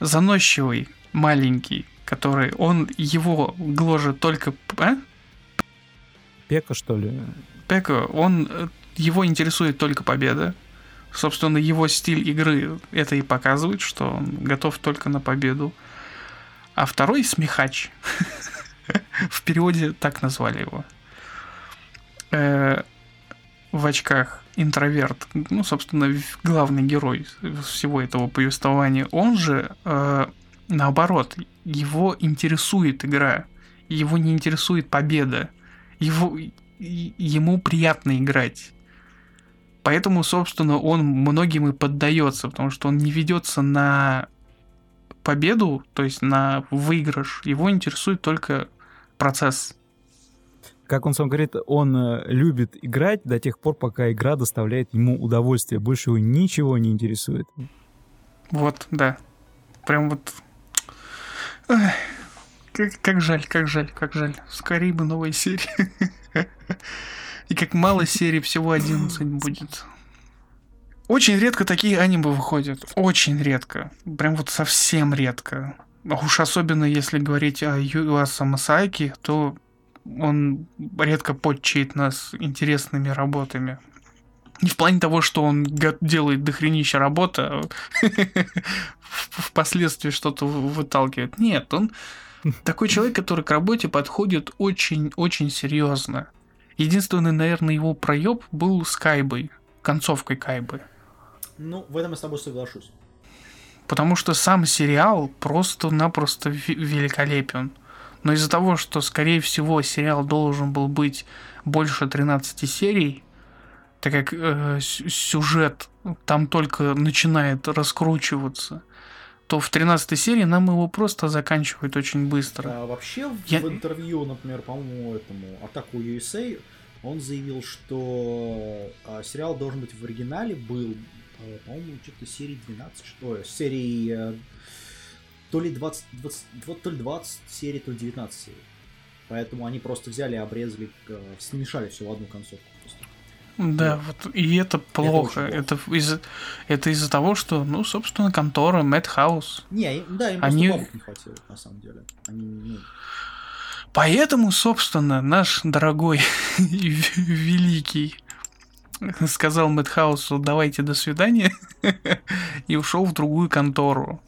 [SPEAKER 3] заносчивый, маленький, который, он его гложет только... А?
[SPEAKER 4] Пека, что ли?
[SPEAKER 3] Пеко, он э, его интересует только победа. Собственно, его стиль игры это и показывает, что он готов только на победу. А второй смехач. *laughs* В переводе так назвали его. Э, В очках интроверт, ну, собственно, главный герой всего этого повествования. Он же, э, наоборот, его интересует игра. Его не интересует победа. Его, ему приятно играть. Поэтому, собственно, он многим и поддается, потому что он не ведется на победу, то есть на выигрыш. Его интересует только процесс.
[SPEAKER 4] Как он сам говорит, он э, любит играть до тех пор, пока игра доставляет ему удовольствие. Больше его ничего не интересует.
[SPEAKER 3] Вот, да. Прям вот... Как, как жаль, как жаль, как жаль. Скорее бы новая серия. *laughs* И как мало серий, всего 11 будет. Очень редко такие аниме выходят. Очень редко. Прям вот совсем редко. Уж особенно если говорить о Юаса Масаки, то он редко подчает нас интересными работами. Не в плане того, что он делает дохренища работы, а *laughs* в- впоследствии что-то вы- выталкивает. Нет, он *laughs* такой человек, который к работе подходит очень-очень серьезно. Единственный, наверное, его проеб был с Кайбой, концовкой Кайбы.
[SPEAKER 2] Ну, в этом я с тобой соглашусь.
[SPEAKER 3] Потому что сам сериал просто-напросто великолепен. Но из-за того, что, скорее всего, сериал должен был быть больше 13 серий, так как э, сю- сюжет там только начинает раскручиваться, то в 13 серии нам его просто заканчивают очень быстро.
[SPEAKER 2] А, вообще, в-
[SPEAKER 3] Я-
[SPEAKER 2] в интервью, например, по-моему, этому Атаку USA, он заявил, что а, сериал должен быть в оригинале был, а, по-моему, что-то серии 12, что ли, серии э, то ли 20, 20, вот то ли 20 серий, то ли 19 серий. Поэтому они просто взяли обрезали, э, смешали все в одну концовку. просто.
[SPEAKER 3] Да, вот и это плохо.
[SPEAKER 2] очень
[SPEAKER 3] Это, из-за это из-за того, что, ну, собственно, контора Мэтхаус.
[SPEAKER 2] Не, им- да, им
[SPEAKER 3] Они-
[SPEAKER 2] бабок не хватило, на самом деле. Они, ну,
[SPEAKER 3] Поэтому, собственно, наш дорогой *laughs* великий сказал Мэтхаусу «давайте до свидания» *laughs* и ушел в другую контору.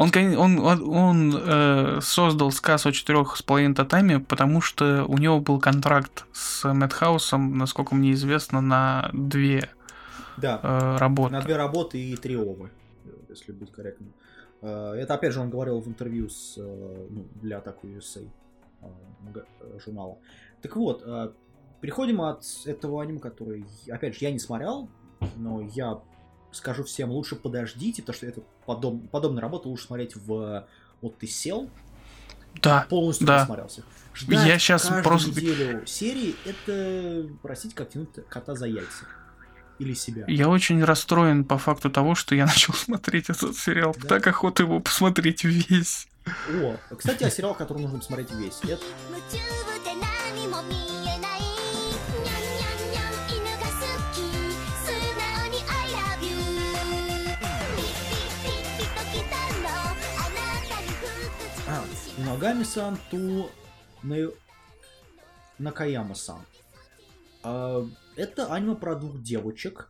[SPEAKER 3] Он, он, он, он, э, создал сказ о четырех с половиной татами, потому что у него был контракт с Мэтхаусом, насколько мне известно, на две
[SPEAKER 2] да,
[SPEAKER 3] э, работы.
[SPEAKER 2] На две работы и три овы, если быть корректным. Э, Это, опять же, он говорил в интервью с, э, ну, для Атаку USA э, журнала. Так вот, переходим от этого аниме, который, опять же, я не смотрел, но я скажу всем, лучше подождите, потому что это подоб... подобная работа лучше смотреть в... Вот ты сел,
[SPEAKER 3] Да,
[SPEAKER 2] полностью
[SPEAKER 3] да.
[SPEAKER 2] посмотрелся. Ждать
[SPEAKER 3] Я щас
[SPEAKER 2] каждую
[SPEAKER 3] просто-
[SPEAKER 2] неделю серии, это, простите, как тянуть кота за яйца. или себя.
[SPEAKER 3] Я очень расстроен по факту того, что я *laughs* начал смотреть этот сериал.
[SPEAKER 2] Да?
[SPEAKER 3] Так охота его посмотреть весь.
[SPEAKER 2] О, кстати, о сериал, который нужно посмотреть весь. Это Нагами-сан ту На- Накаяма-сан. А, это аниме про двух девочек.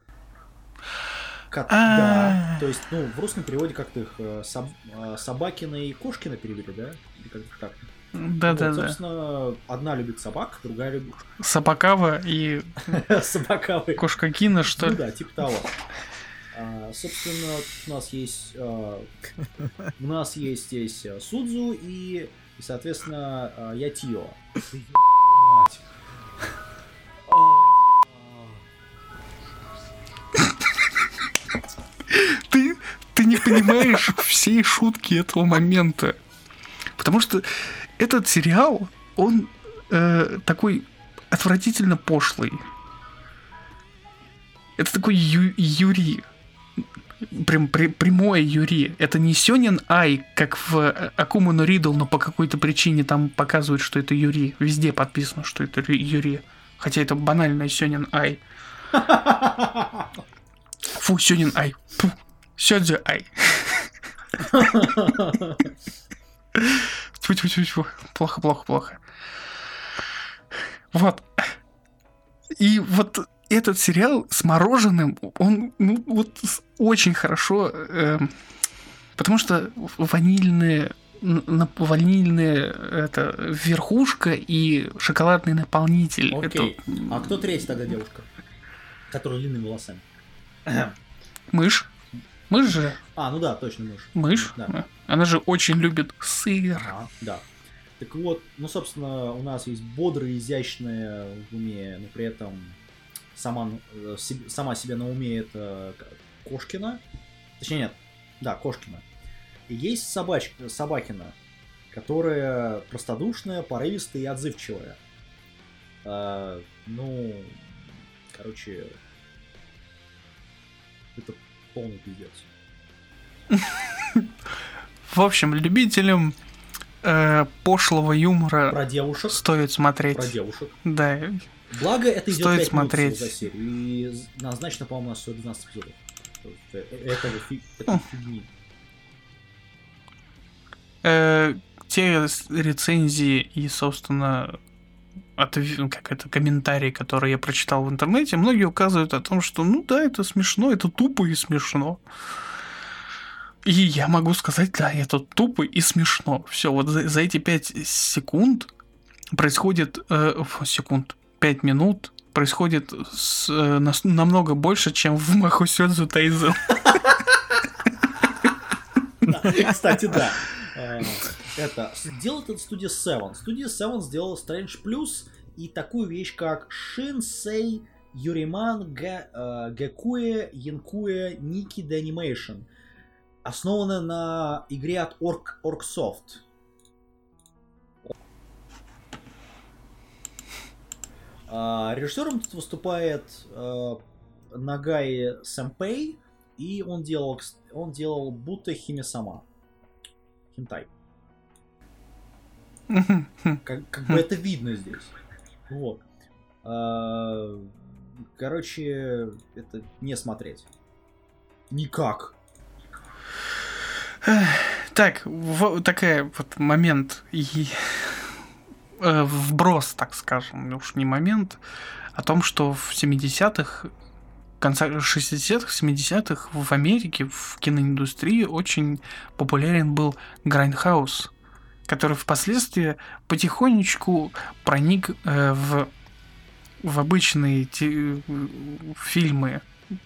[SPEAKER 2] Ко-
[SPEAKER 3] А.
[SPEAKER 2] Да, то есть, ну, в русском переводе как-то их э, Соб- э, Собакина и Кошкина перевели, да? Или как-то так. Вот,
[SPEAKER 3] Да-да-да.
[SPEAKER 2] собственно, одна любит собак, другая любит
[SPEAKER 3] Собакава и *laughs*
[SPEAKER 2] собаковые.
[SPEAKER 3] кошка Кина, что
[SPEAKER 2] Ну
[SPEAKER 3] ли?
[SPEAKER 2] да, типа того. А, собственно, у нас есть а, у нас есть здесь а, Судзу и, и, соответственно, а, Ятио.
[SPEAKER 3] Ты, ты не понимаешь всей шутки этого момента. Потому что этот сериал, он э, такой отвратительно пошлый. Это такой ю- Юри. Прям при- прямое Юри. Это не Сёнин Ай, как в э, Акума но Ридл, но по какой-то причине там показывают, что это Юри. Везде подписано, что это Ри- Юри. Хотя это банальное Сёнин Ай. Фу, Сёнин Ай. Фу. Сёдзю Ай. Тьфу, тьфу, тьфу, тьфу. Плохо, плохо, плохо. Вот. И вот этот сериал с мороженым, он ну, вот очень хорошо, эм, потому что ванильные н- нап- ванильная это верхушка и шоколадный наполнитель.
[SPEAKER 2] Окей.
[SPEAKER 3] Это
[SPEAKER 2] А кто третья тогда девушка? Которая длинными волосами. *clears throat*
[SPEAKER 3] мышь. Мышь же.
[SPEAKER 2] А, ну да, точно мышь.
[SPEAKER 3] Мышь.
[SPEAKER 2] Да.
[SPEAKER 3] Она же очень любит сыр.
[SPEAKER 2] Ага, да. Так вот, ну, собственно, у нас есть бодрая, изящная в уме, но при этом сама, э, сама себе на уме это Кошкина. Точнее, нет, да, Кошкина. И есть собачка, Собакина, которая простодушная, порывистая и отзывчивая. А, ну, короче, это полный пиздец.
[SPEAKER 3] В общем, любителям э, пошлого юмора
[SPEAKER 2] Про девушек,
[SPEAKER 3] стоит смотреть.
[SPEAKER 2] про девушек.
[SPEAKER 3] Да.
[SPEAKER 2] Благо, это идет
[SPEAKER 3] Стоит
[SPEAKER 2] 5
[SPEAKER 3] смотреть.
[SPEAKER 2] за серию. И назначено, по-моему, у нас всего 12 эпизодов. Э, э, Этого фи- этой
[SPEAKER 3] Хм.
[SPEAKER 2] фигни.
[SPEAKER 3] Э, те рецензии и, собственно, отв- ну, как это, комментарии, которые я прочитал в интернете, многие указывают о том, что ну да, это смешно, это тупо и смешно. И я могу сказать, да, это тупо и смешно. Все, вот за, за эти 5 секунд происходит... э, секунд. 5 минут происходит с, э, нас- намного больше, чем в Махусёдзу Тайзен.
[SPEAKER 2] Кстати, да. Э, Это делает это студия Seven. Студия Seven сделала Strange Plus и такую вещь, как Shinsei Юриман Гакуэ Янкуэ Ники Animation. Основана на игре от Orc, Orcsoft. Режиссером тут выступает э, Нагаи Сэмпэй, и он делал, он делал будто Химисама. Хентай. *laughs* Как, как бы это видно здесь. Вот. А, Короче, это не смотреть. Никак.
[SPEAKER 3] Так, такая вот момент и э, вброс, так скажем, уж не момент, о том, что в 70-х, конца 60-х, 70-х в Америке, в киноиндустрии очень популярен был Грайндхаус, который впоследствии потихонечку проник э, в, в обычные те- э, фильмы.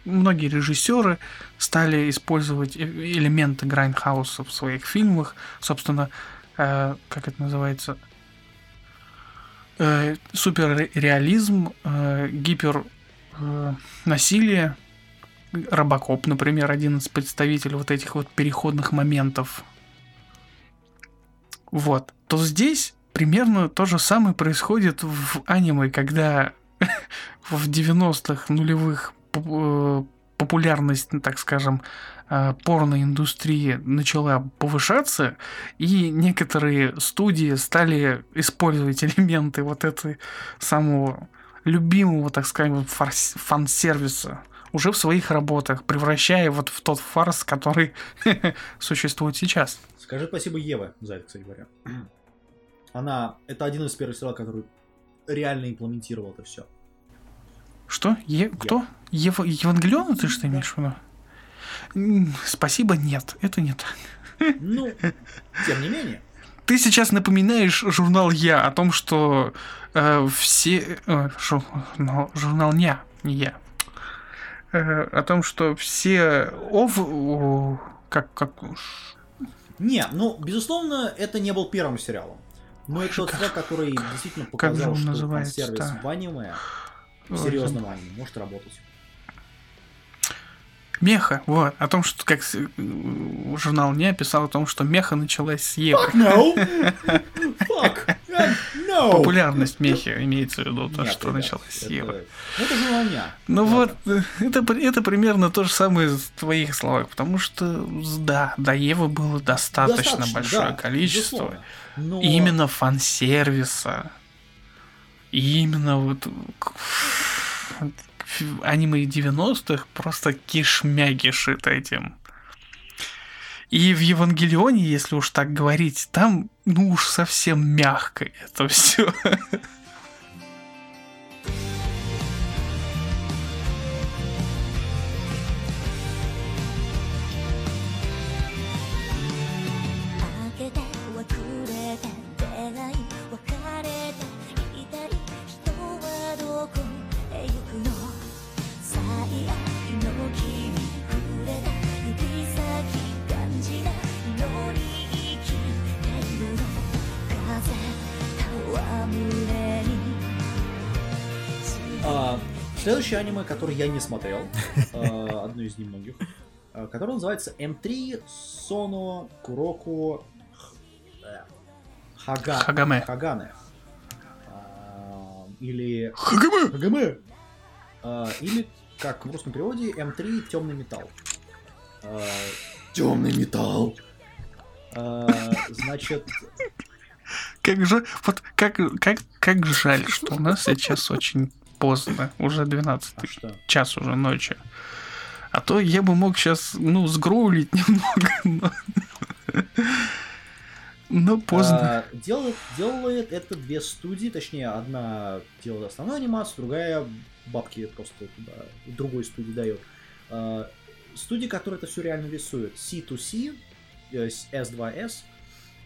[SPEAKER 3] Многие режиссеры стали использовать э- элементы Грайндхауса в своих фильмах. Собственно, э, как это называется? Э, суперреализм, э, гипер э, насилие. Робокоп, например, один из представителей вот этих вот переходных моментов. Вот. То здесь примерно то же самое происходит в аниме, когда *laughs* в 90-х нулевых э, популярность, так скажем, порноиндустрии начала повышаться, и некоторые студии стали использовать элементы вот этой самого любимого, так скажем, фан-сервиса уже в своих работах, превращая вот в тот фарс, который *laughs* существует сейчас.
[SPEAKER 2] Скажи спасибо Еве за это, кстати говоря. *clears throat* Она... Это один из первых сериалов, который реально имплементировал это все.
[SPEAKER 3] Что? Е- кто? Ев- Евангелион, ты что имеешь в виду? Спасибо, нет, это не так.
[SPEAKER 2] Ну, тем не менее.
[SPEAKER 3] Ты сейчас напоминаешь журнал Я о том, что э, все... э, журнал, журнал ня, не я. Э, о том, что все ов... о, как, как...
[SPEAKER 2] Не, ну, безусловно, это не был первым сериалом. Но это тот сериал, который действительно
[SPEAKER 3] как же
[SPEAKER 2] показал,
[SPEAKER 3] он
[SPEAKER 2] что сервис в аниме, в серьезном аниме, может работать.
[SPEAKER 3] Меха, вот, о том, что как э, журнал не писал о том, что меха началась с Евы.
[SPEAKER 2] Fuck no! Fuck! No!
[SPEAKER 3] Популярность мехи имеется в виду, то,
[SPEAKER 2] Нет,
[SPEAKER 3] что
[SPEAKER 2] ребят,
[SPEAKER 3] началась с Евы.
[SPEAKER 2] Это же меня.
[SPEAKER 3] Ну вот, э, это, это примерно то же самое в твоих словах, потому что, да, до Евы было достаточно, большое
[SPEAKER 2] да,
[SPEAKER 3] количество.
[SPEAKER 2] безусловно. Но-
[SPEAKER 3] Именно фан-сервиса. И именно вот аниме 90-х просто кишмя кишит этим. И в Евангелионе, если уж так говорить, там, ну уж совсем мягко это все. *laughs*
[SPEAKER 2] Следующее аниме, которое я не смотрел, а, *laughs* одно из немногих, а, которое называется М3 Соно Куроку э, Хага-
[SPEAKER 3] Хагаме.
[SPEAKER 2] Хагане. А, Или
[SPEAKER 3] Хагаме!
[SPEAKER 2] Хагаме. А, Или, как в русском переводе, М3 Темный металл. Темный металл. Значит,
[SPEAKER 3] Как же, вот как, как, как жаль, что у нас сейчас очень поздно, уже 12
[SPEAKER 2] а что?
[SPEAKER 3] час уже ночи. А то я бы мог сейчас, ну, сгроулить немного, *laughs* но... Но поздно.
[SPEAKER 2] А, делает, делает это две студии, точнее, одна делает основную анимацию, другая бабки просто туда, другой студии дает. А, студия, которая это все реально рисует, C2C, э, с- S2S,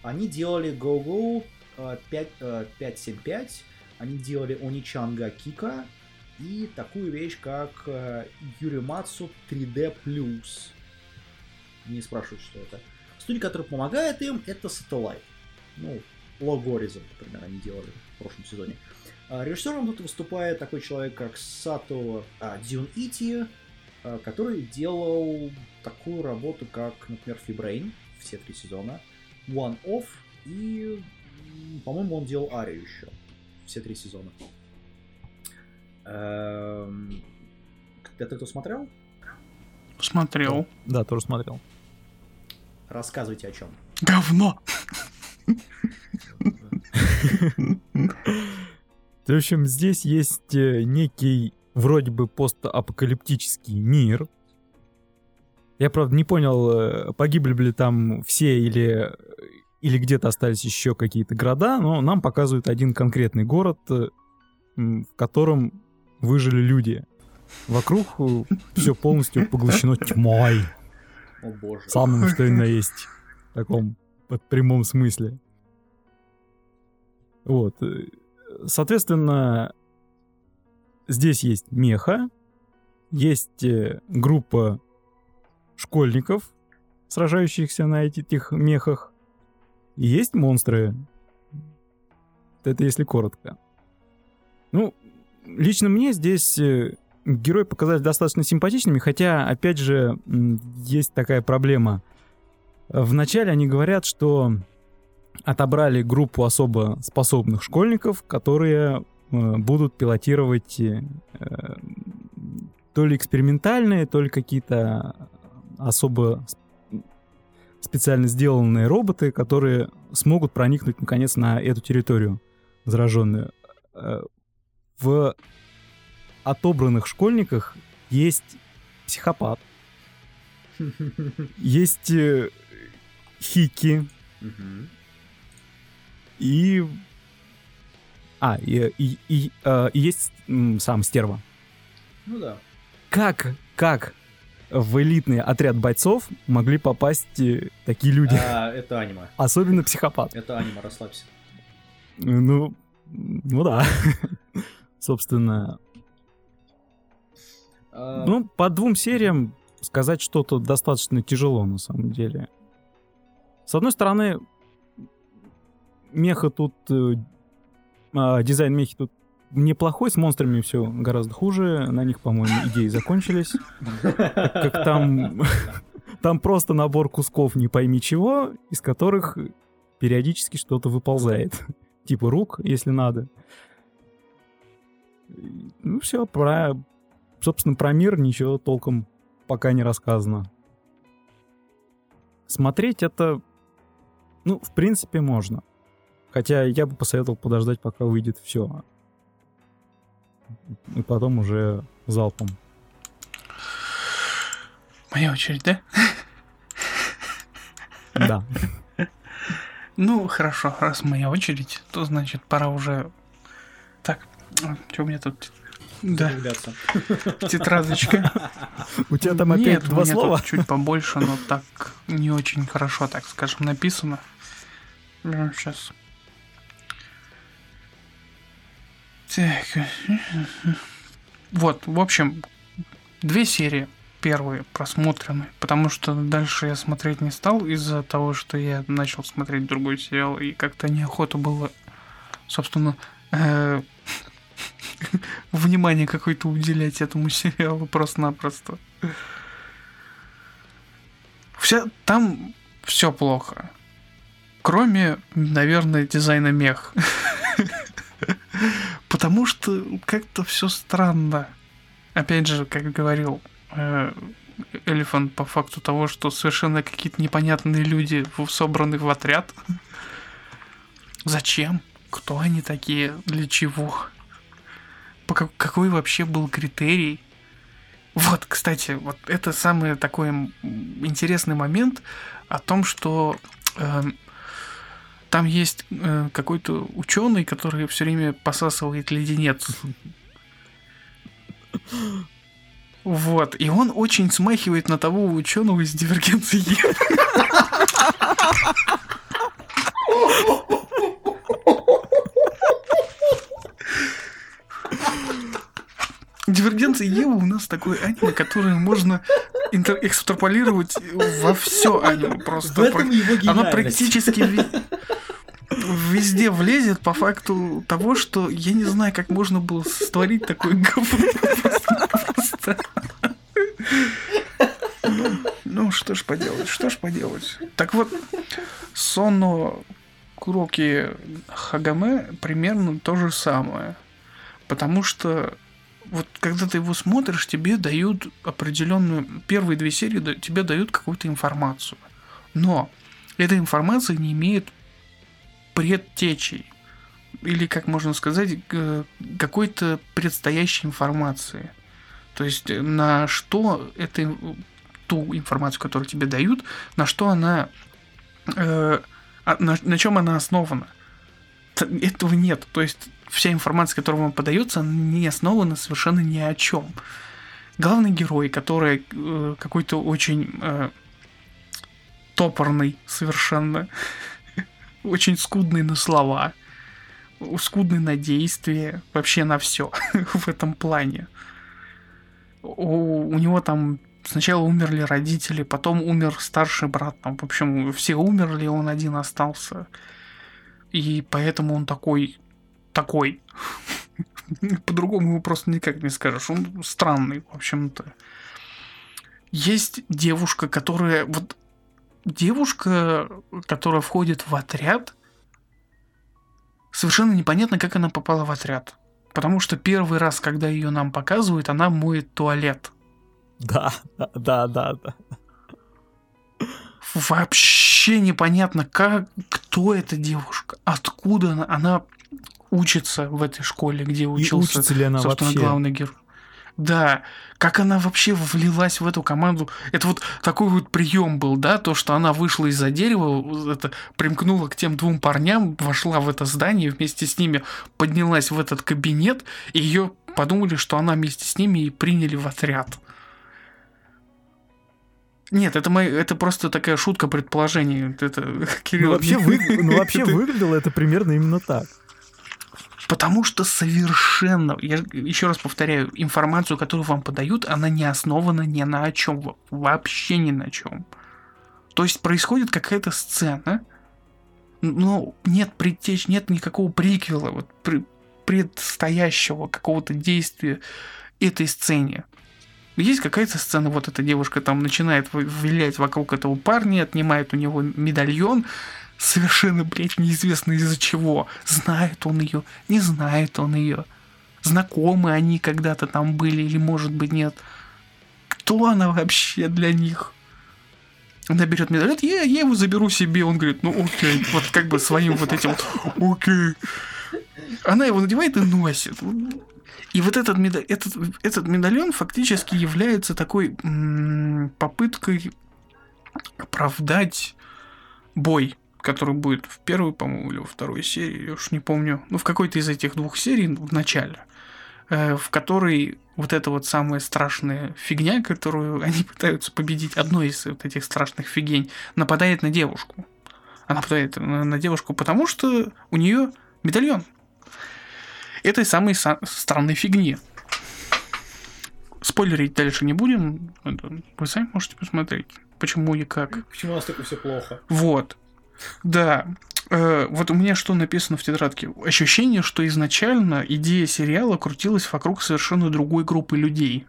[SPEAKER 2] они делали GoGo э, 5, э, 575, они делали Оничанга Кика и такую вещь, как э, Юримацу 3D+. Не спрашивают, что это. Студия, которая помогает им, это Satellite. Ну, Logorism, например, они делали в прошлом сезоне. А, Режиссером тут выступает такой человек, как Сато а, Дюн Ити, а, который делал такую работу, как, например, Фибрейн, все три сезона, One Off и, по-моему, он делал Арию еще, все три сезона. Эм, Это кто смотрел?
[SPEAKER 3] Смотрел.
[SPEAKER 4] Да, тоже смотрел.
[SPEAKER 2] Рассказывайте о чем.
[SPEAKER 3] Говно.
[SPEAKER 4] В общем, здесь есть э, некий вроде бы постапокалиптический мир. Я, правда, не понял, э, погибли ли там все или, или где-то остались еще какие-то города, но нам показывают один конкретный город, э, в котором выжили люди. Вокруг все полностью поглощено тьмой.
[SPEAKER 2] О боже.
[SPEAKER 4] Самым, что ни на есть. В таком под прямом смысле. Вот. э, Соответственно, здесь есть меха, есть э, группа школьников, сражающихся на эти- этих мехах, и есть монстры. Это если коротко. Ну, лично мне здесь э, герои показались достаточно симпатичными, хотя, опять же, есть такая проблема. Вначале они говорят, что отобрали группу особо способных школьников, которые э, будут пилотировать э, то ли экспериментальные, то ли какие-то особо специально сделанные роботы, которые смогут проникнуть наконец на эту территорию зараженную. Э, В отобранных школьниках есть психопат, *laughs* есть э, хики и... А, и, и- и, э, и есть сам стерва.
[SPEAKER 2] Ну да.
[SPEAKER 4] Как, как в элитный отряд бойцов могли попасть э, такие люди?
[SPEAKER 2] А, это аниме.
[SPEAKER 4] Особенно психопат.
[SPEAKER 2] Это аниме, расслабься.
[SPEAKER 4] Ну, ну да. *laughs* Собственно,
[SPEAKER 2] А,
[SPEAKER 4] ну, по двум сериям сказать что-то достаточно тяжело, на самом деле. С одной стороны, меха тут... э, а, дизайн мехи тут неплохой, с монстрами все гораздо хуже. На них, по-моему, идеи закончились. Как там... Там просто набор кусков не пойми чего, из которых периодически что-то выползает. Типа рук, если надо. Ну все, про... Собственно, про мир ничего толком пока не рассказано. Смотреть это, ну, в принципе, можно. Хотя я бы посоветовал подождать, пока выйдет все. И потом уже залпом.
[SPEAKER 3] Моя очередь, да?
[SPEAKER 4] Да.
[SPEAKER 3] Ну, хорошо, раз моя очередь, то значит пора уже... Так, что у меня тут? Да, тетрадочка.
[SPEAKER 4] У тебя там опять
[SPEAKER 3] Нет, у
[SPEAKER 4] два слова?
[SPEAKER 3] чуть побольше, но так не очень хорошо, так скажем, написано. Сейчас. Так. Вот, в общем, две серии первые просмотрены, потому что дальше я смотреть не стал из-за того, что я начал смотреть другой сериал, и как-то неохота было, собственно, э, *laughs* внимание какое-то уделять этому сериалу просто-напросто. Вся, там все плохо. Кроме, наверное, дизайна мех. *laughs* *laughs* Потому что как-то все странно. Опять же, как говорил э, Элефант по факту того, что совершенно какие-то непонятные люди собраны в отряд. Зачем? Кто они такие? Для чего? По как- какой вообще был критерий? Вот, кстати, вот это самый такой интересный момент о том, что эм, там есть э, какой-то ученый, который все время посасывает леденец. Вот, и он очень смахивает на того ученого из дивергенции *laughs* Дивергенция Ева у нас такое аниме, которое можно интер- экстраполировать во все аниме. Просто
[SPEAKER 2] В этом его
[SPEAKER 3] оно практически везде влезет по факту того, что я не знаю, как можно было створить такое говно. Просто. Ну, Ну, что ж поделать, что ж поделать. Так вот, Соно Куроки Хагаме примерно то же самое. Потому что вот когда ты его смотришь, тебе дают определенную... Первые две серии тебе дают какую-то информацию. Но эта информация не имеет предтечей. Или, как можно сказать, какой-то предстоящей информации. То есть э, на что это ту информацию, которую тебе дают, на что она... э, а- на, на чем она основана. Этого нет. То есть вся информация, которая вам подается, не основана совершенно ни о чем. Главный герой, который э, какой-то очень э, топорный совершенно, *laughs* очень скудный на слова, скудный на действия, вообще на все *laughs* в этом плане. У, у него там сначала умерли родители, потом умер старший брат, там, в общем, все умерли, он один остался. И поэтому он такой, такой. *laughs* По-другому его просто никак не скажешь. Он странный, в общем-то. Есть девушка, которая... Вот девушка, которая входит в отряд, совершенно непонятно, как она попала в отряд. Потому что первый раз, когда ее нам показывают, она моет туалет.
[SPEAKER 4] Да, да, да, да.
[SPEAKER 3] Вообще непонятно, как, кто эта девушка, откуда она, она учится в этой школе, где
[SPEAKER 4] И
[SPEAKER 3] учился,
[SPEAKER 4] учится ли она
[SPEAKER 3] собственно,
[SPEAKER 4] вообще?
[SPEAKER 3] главный герой. Да, как она вообще влилась в эту команду. Это вот такой вот прием был, да, то, что она вышла из-за дерева, это, примкнула к тем двум парням, вошла в это здание, вместе с ними поднялась в этот кабинет, и ее подумали, что она вместе с ними и приняли в отряд. Нет, это, мои, это просто такая шутка предположений. Это, *laughs* Кирилл,
[SPEAKER 4] Ну вообще, вы- ну, *laughs* вообще выглядело это примерно именно так.
[SPEAKER 3] Потому что совершенно, я еще раз повторяю, информацию, которую вам подают, она не основана ни на чем, вообще ни на чем. То есть происходит какая-то сцена, но нет предтеч, нет никакого приквела, вот, пр- предстоящего какого-то действия этой сцене. Есть какая-то сцена, вот эта девушка там начинает вилять вокруг этого парня, отнимает у него медальон, совершенно, блядь, неизвестно из-за чего. Знает он ее, не знает он ее. Знакомы они когда-то там были или, может быть, нет. Кто она вообще для них? Она берет медальон, я, я его заберу себе. Он говорит, ну окей. Вот как бы своим вот этим вот, окей. Она его надевает и носит. И вот этот, меда- этот, этот медальон фактически является такой м, попыткой оправдать бой, который будет в первой, по-моему, или во второй серии, я уж не помню, ну, в какой-то из этих двух серий в начале, э, в которой вот эта вот самая страшная фигня, которую *laughs* они пытаются победить, одной из вот этих страшных фигень, нападает на девушку. Она нападает на, на девушку, потому что у нее медальон этой самой са- странной фигни. Спойлерить дальше не будем. Вы сами можете посмотреть, почему и как.
[SPEAKER 2] Почему у нас так все плохо?
[SPEAKER 3] Вот. Да. Э, вот у меня что написано в тетрадке? Ощущение, что изначально идея сериала крутилась вокруг совершенно другой группы людей.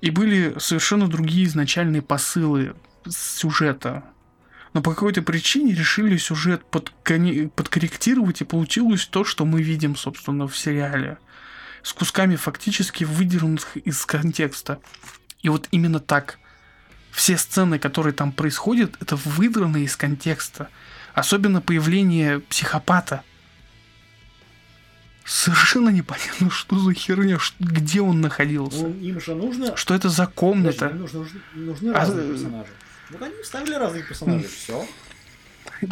[SPEAKER 3] И были совершенно другие изначальные посылы сюжета. Но по какой-то причине решили сюжет подконе- подкорректировать, и получилось то, что мы видим, собственно, в сериале. С кусками фактически выдернутых из контекста. И вот именно так все сцены, которые там происходят, это выдраны из контекста. Особенно появление психопата. Совершенно непонятно, что за херня, где он находился.
[SPEAKER 2] Ну, им же нужно...
[SPEAKER 3] Что это за
[SPEAKER 2] Подожди,
[SPEAKER 3] комната?
[SPEAKER 2] им нужны, нужны,
[SPEAKER 3] А,
[SPEAKER 2] разные персонажи. Вот они вставили разных персонажей, все.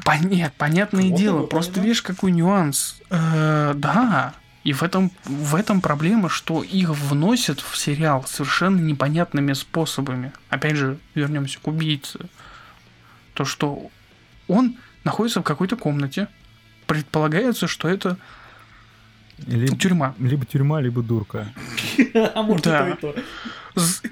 [SPEAKER 3] Пон- Нет, понятное
[SPEAKER 2] Вот
[SPEAKER 3] дело. Просто видишь, какой нюанс. Э, да, и в этом, в этом проблема, что их вносят в сериал совершенно непонятными способами. Опять же, вернемся к убийце. То, что он находится в какой-то комнате. Предполагается, что это
[SPEAKER 4] Или-
[SPEAKER 3] тюрьма.
[SPEAKER 4] либо тюрьма, либо дурка. *laughs*
[SPEAKER 2] А может
[SPEAKER 3] Да.
[SPEAKER 2] и то, и то.
[SPEAKER 3] З-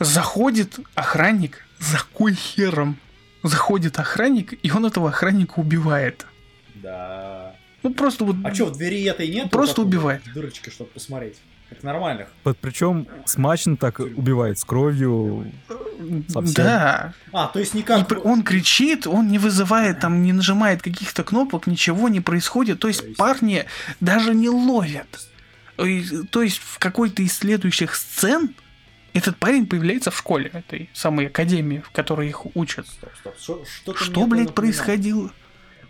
[SPEAKER 3] Заходит охранник, за кой хером? Заходит охранник, и он этого охранника убивает.
[SPEAKER 2] Да.
[SPEAKER 3] Ну, просто вот...
[SPEAKER 2] А что, в двери этой нет?
[SPEAKER 3] Просто убивает.
[SPEAKER 2] Дырочки, чтобы посмотреть. Как нормальных.
[SPEAKER 4] Причем смачно так убивает с кровью. совсем.
[SPEAKER 3] Да.
[SPEAKER 2] А, то есть
[SPEAKER 3] И
[SPEAKER 2] никак...
[SPEAKER 3] пр- он кричит, он не вызывает, там не нажимает каких-то кнопок, ничего не происходит. То
[SPEAKER 2] То
[SPEAKER 3] есть
[SPEAKER 2] есть-
[SPEAKER 3] парни даже не ловят. И- То есть в какой-то из следующих сцен этот парень появляется в школе, этой самой академии, в которой их учат.
[SPEAKER 2] Стоп, стоп. Что,
[SPEAKER 3] Что, блядь, происходило?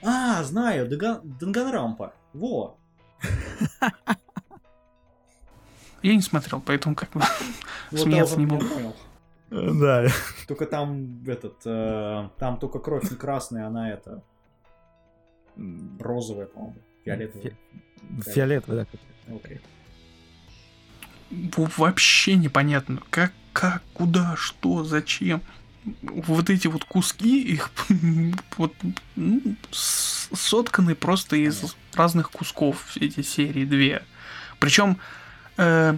[SPEAKER 2] А, знаю, Данганрампа. Во.
[SPEAKER 3] Я не смотрел, поэтому как бы *laughs* смеяться не буду.
[SPEAKER 2] понял.
[SPEAKER 4] Да.
[SPEAKER 2] Только там этот, э, там только кровь не красная, она это розовая, по-моему, фиолетовая.
[SPEAKER 4] Фиолетовый, да.
[SPEAKER 2] Окей.
[SPEAKER 3] Во- вообще непонятно, как, как, куда, что, зачем. Вот эти вот куски, их *laughs* вот, сотканы просто из разных кусков, эти серии две. Причем, э,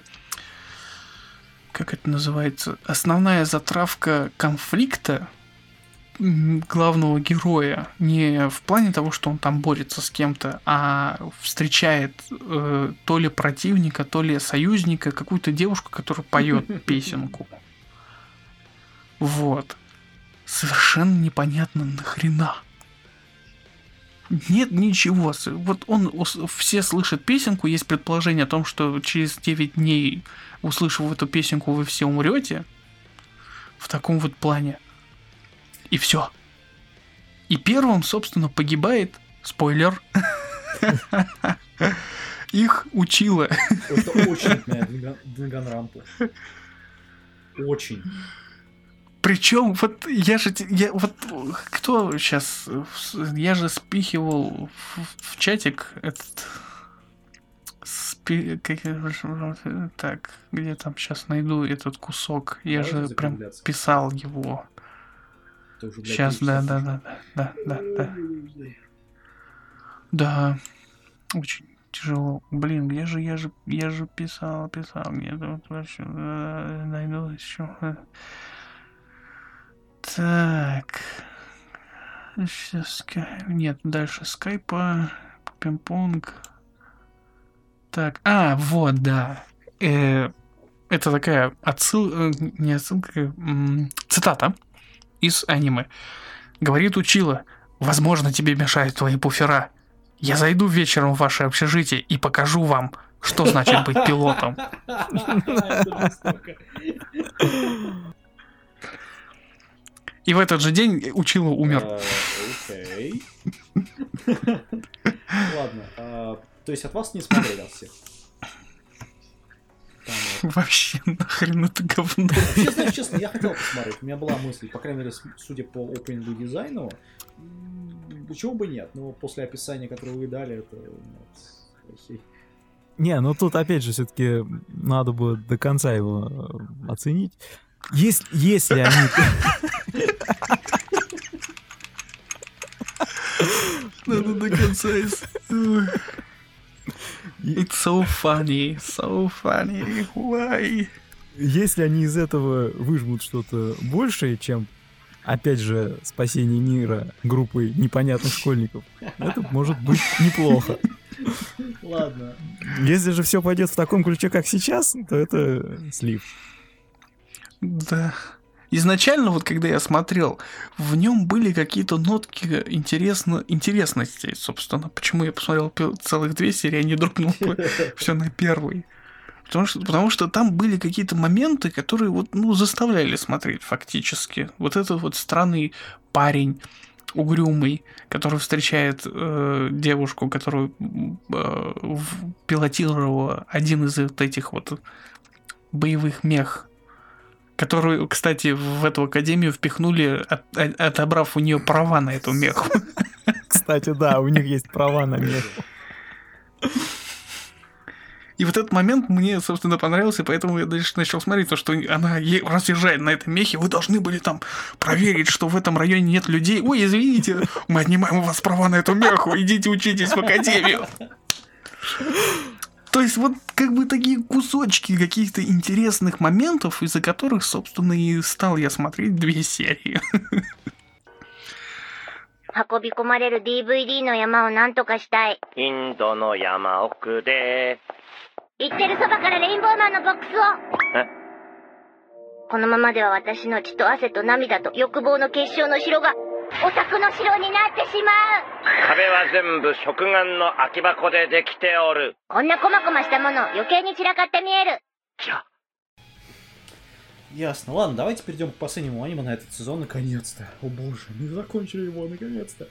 [SPEAKER 3] как это называется, основная затравка конфликта главного героя не в плане того, что он там борется с кем-то, а встречает э, то ли противника, то ли союзника, какую-то девушку, которая поет *laughs* песенку. Вот. Совершенно непонятно нахрена. Нет ничего. Вот он, все слышат песенку, есть предположение о том, что через 9 дней, услышав эту песенку, вы все умрете. В таком вот плане. И все. И первым, собственно, погибает, спойлер, *laughs* их учила.
[SPEAKER 2] Это очень. Очень.
[SPEAKER 3] Причем, вот я же, я, вот кто сейчас, я же спихивал в, в чатик этот, спи- как- так, где там сейчас найду этот кусок, я
[SPEAKER 2] Давай
[SPEAKER 3] же прям писал его.
[SPEAKER 2] Это уже, блядь,
[SPEAKER 3] Сейчас, да, да, да, да, да, да, да. Да, очень тяжело. Блин, где же я же, я же писал, писал, где-то вот вообще, найду еще. Так. Сейчас, нет, дальше скайпа, пинг-понг. Так, а, вот, да. Э, это такая отсыл, э, не отсылка, м, цитата из аниме. Говорит учила, возможно, тебе мешают твои буфера. Я зайду вечером в ваше общежитие и покажу вам, что значит быть *laughs* пилотом. *laughs* И в этот же день учила умер.
[SPEAKER 2] А, Окей. *laughs* Ладно. а, То есть от вас не смотрели от всех?
[SPEAKER 3] Вообще нахрен это говно.
[SPEAKER 2] Вообще, знаешь, честно, я хотел посмотреть. У меня была мысль, по крайней мере, судя по опенингу дизайну, почему бы нет? Но после описания, которое вы дали, это... Окей.
[SPEAKER 4] Не, ну тут опять же все-таки надо было до конца его э, оценить. Если, если они... *laughs*
[SPEAKER 3] Надо до конца. It's so funny, so funny. Why?
[SPEAKER 4] Если они из этого выжмут что-то большее, чем, опять же, спасение мира группой непонятных школьников, это может быть неплохо.
[SPEAKER 2] Ладно.
[SPEAKER 4] Если же все пойдет в таком ключе, как сейчас, то это слив.
[SPEAKER 3] Да. Изначально, вот когда я смотрел, в нем были какие-то нотки интересно, интересности, собственно. Почему я посмотрел целых две серии, а не дрогнул *laughs* все на первый. Потому что, потому что там были какие-то моменты, которые вот, ну, заставляли смотреть фактически. Вот этот вот странный парень, угрюмый, который встречает э, девушку, которую э, пилотировала один из вот этих вот боевых мех, которую, кстати, в эту академию впихнули, от- от- отобрав у нее права на эту меху.
[SPEAKER 4] Кстати, да, у них есть права на мех.
[SPEAKER 3] И вот этот момент мне, собственно, понравился, поэтому я дальше начал смотреть, то, что она разъезжает на этой мехе, вы должны были там проверить, что в этом районе нет людей. Ой, извините, мы отнимаем у вас права на эту меху, идите учитесь в академию. То есть вот как бы такие кусочки каких-то интересных моментов, из-за которых, собственно, и стал я смотреть две серии.
[SPEAKER 5] 運び込まれる DVD *laughs* の山を何とかしたい。
[SPEAKER 6] インドの山奥で、
[SPEAKER 5] 行ってるそばからレインボーマンのボックスを
[SPEAKER 6] え
[SPEAKER 5] このままでは私の血と汗と涙と欲望の結晶の城が オタクの城になってしまう
[SPEAKER 6] 壁は全部食玩の空き箱でできておる。
[SPEAKER 5] こんな細々したもの余計に散らかって見える
[SPEAKER 6] じゃ、
[SPEAKER 2] Ясно. Ладно, давайте перейдем к последнему аниме на этот сезон, наконец-то. О боже, мы закончили его, наконец-то.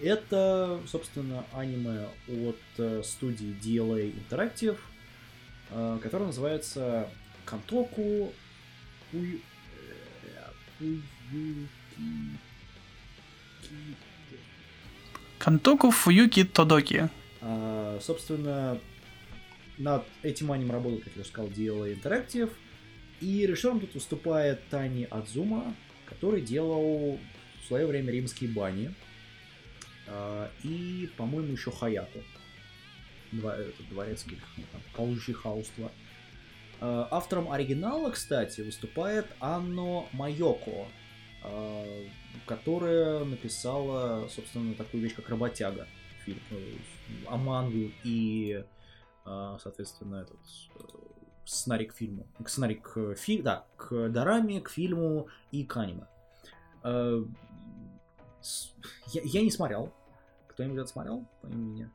[SPEAKER 2] Это, собственно, аниме от э, студии DLA Interactive, э, которое называется Кантоку Уй- э, Уюки- Ки-
[SPEAKER 3] Кантоку Фуюки Тодоки.
[SPEAKER 2] А, собственно, над этим аниме работает, как я уже сказал, DLA Interactive. И режиссером тут выступает Тани Адзума, который делал в свое время римские бани. А, и, по-моему, еще Хаяту. Два, этот, дворецкий, там, ползущий хаоства. А, автором оригинала, кстати, выступает Анно Майоко, а, которая написала, собственно, такую вещь, как «Работяга» фильм, э, о мангу и, а, соответственно, этот э, сценарий к фильму. Сценарий к фильму, да, к дораме, к фильму и к аниме. Э, Я, я не смотрел, кто-нибудь это смотрел, помимо меня?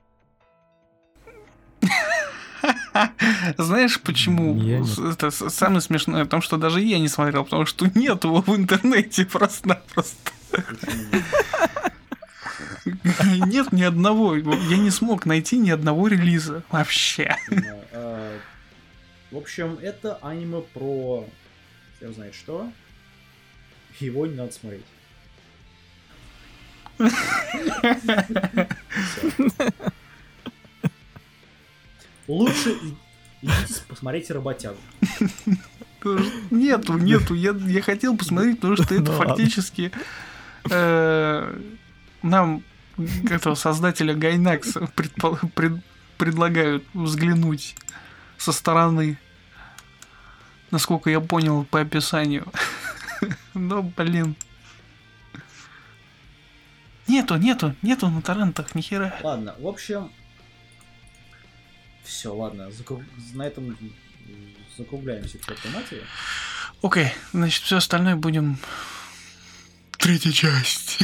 [SPEAKER 2] *laughs*
[SPEAKER 3] Знаешь, почему?
[SPEAKER 1] Я
[SPEAKER 3] Это самое смешное в том, что даже я не смотрел, потому что нет его в интернете *laughs* просто-напросто. *laughs* Нет ни одного. Я не смог найти ни одного релиза вообще.
[SPEAKER 2] Знаю. А, В общем, это аниме про... Хер знает что. Его не надо смотреть. Лучше идите посмотрите работягу.
[SPEAKER 3] Нету, нету. Я, я хотел посмотреть, потому что это
[SPEAKER 1] Ну
[SPEAKER 3] фактически э, нам, этого создателя Гайнакса, предпо- пред- предлагают взглянуть со стороны. Насколько я понял по описанию. Ну, блин. Нету, нету, нету на торрентах, нихера.
[SPEAKER 2] Ладно, в общем... Все, ладно, закруг- на этом закругляемся к этой матери.
[SPEAKER 3] Окей, значит, все остальное будем... Третья часть.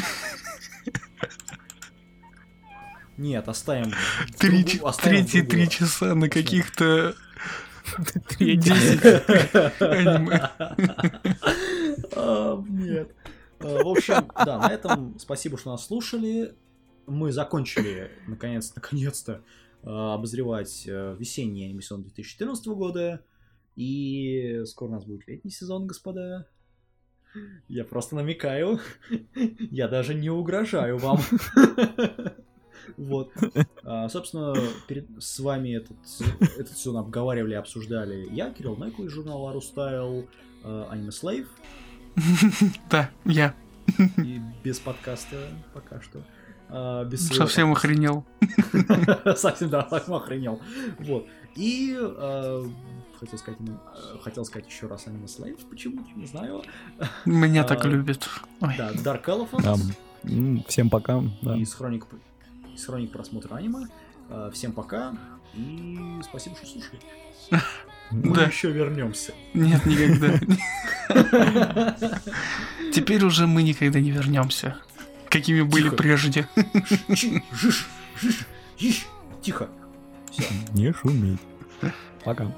[SPEAKER 2] Нет, оставим...
[SPEAKER 3] Три,
[SPEAKER 2] другу- оставим
[SPEAKER 3] третьи
[SPEAKER 2] другую.
[SPEAKER 3] три часа на каких-то
[SPEAKER 1] Третий.
[SPEAKER 3] 10 аниме.
[SPEAKER 2] А, Нет. А, В общем, да, на этом спасибо, что нас слушали. Мы закончили, наконец, наконец-то, а, обозревать э, весенний анимационный 2014 года. И скоро у нас будет летний сезон, господа. Я просто намекаю. *laughs* Я даже не угрожаю вам. *laughs* Вот. А, собственно, перед, с вами этот, этот сезон обговаривали, обсуждали я, Кирилл Неку из журнала Arustyle, Аниме Слейв, *laughs*
[SPEAKER 3] Да, я
[SPEAKER 2] и без подкаста пока что. А, без своего
[SPEAKER 3] совсем охренел. *laughs*
[SPEAKER 2] Совсем, да, совсем охренел. Вот. И э, хотел сказать, э, хотел сказать еще раз Аниме Слейв, почему-то, не знаю.
[SPEAKER 3] Меня так
[SPEAKER 2] А,
[SPEAKER 3] любят.
[SPEAKER 2] Да, Dark Elephant.
[SPEAKER 1] Всем пока.
[SPEAKER 2] из хроник, из хроник просмотра аниме. Э, Всем пока и спасибо, что слушали. *laughs* Мы
[SPEAKER 3] Да.
[SPEAKER 2] еще вернемся.
[SPEAKER 3] Нет, никогда. *laughs* Теперь уже мы никогда не вернемся. Какими были
[SPEAKER 2] Тихо.
[SPEAKER 3] прежде.
[SPEAKER 2] Жиш, жиш, жиш, жиш. Тихо. Все.
[SPEAKER 1] Не шуметь. Пока.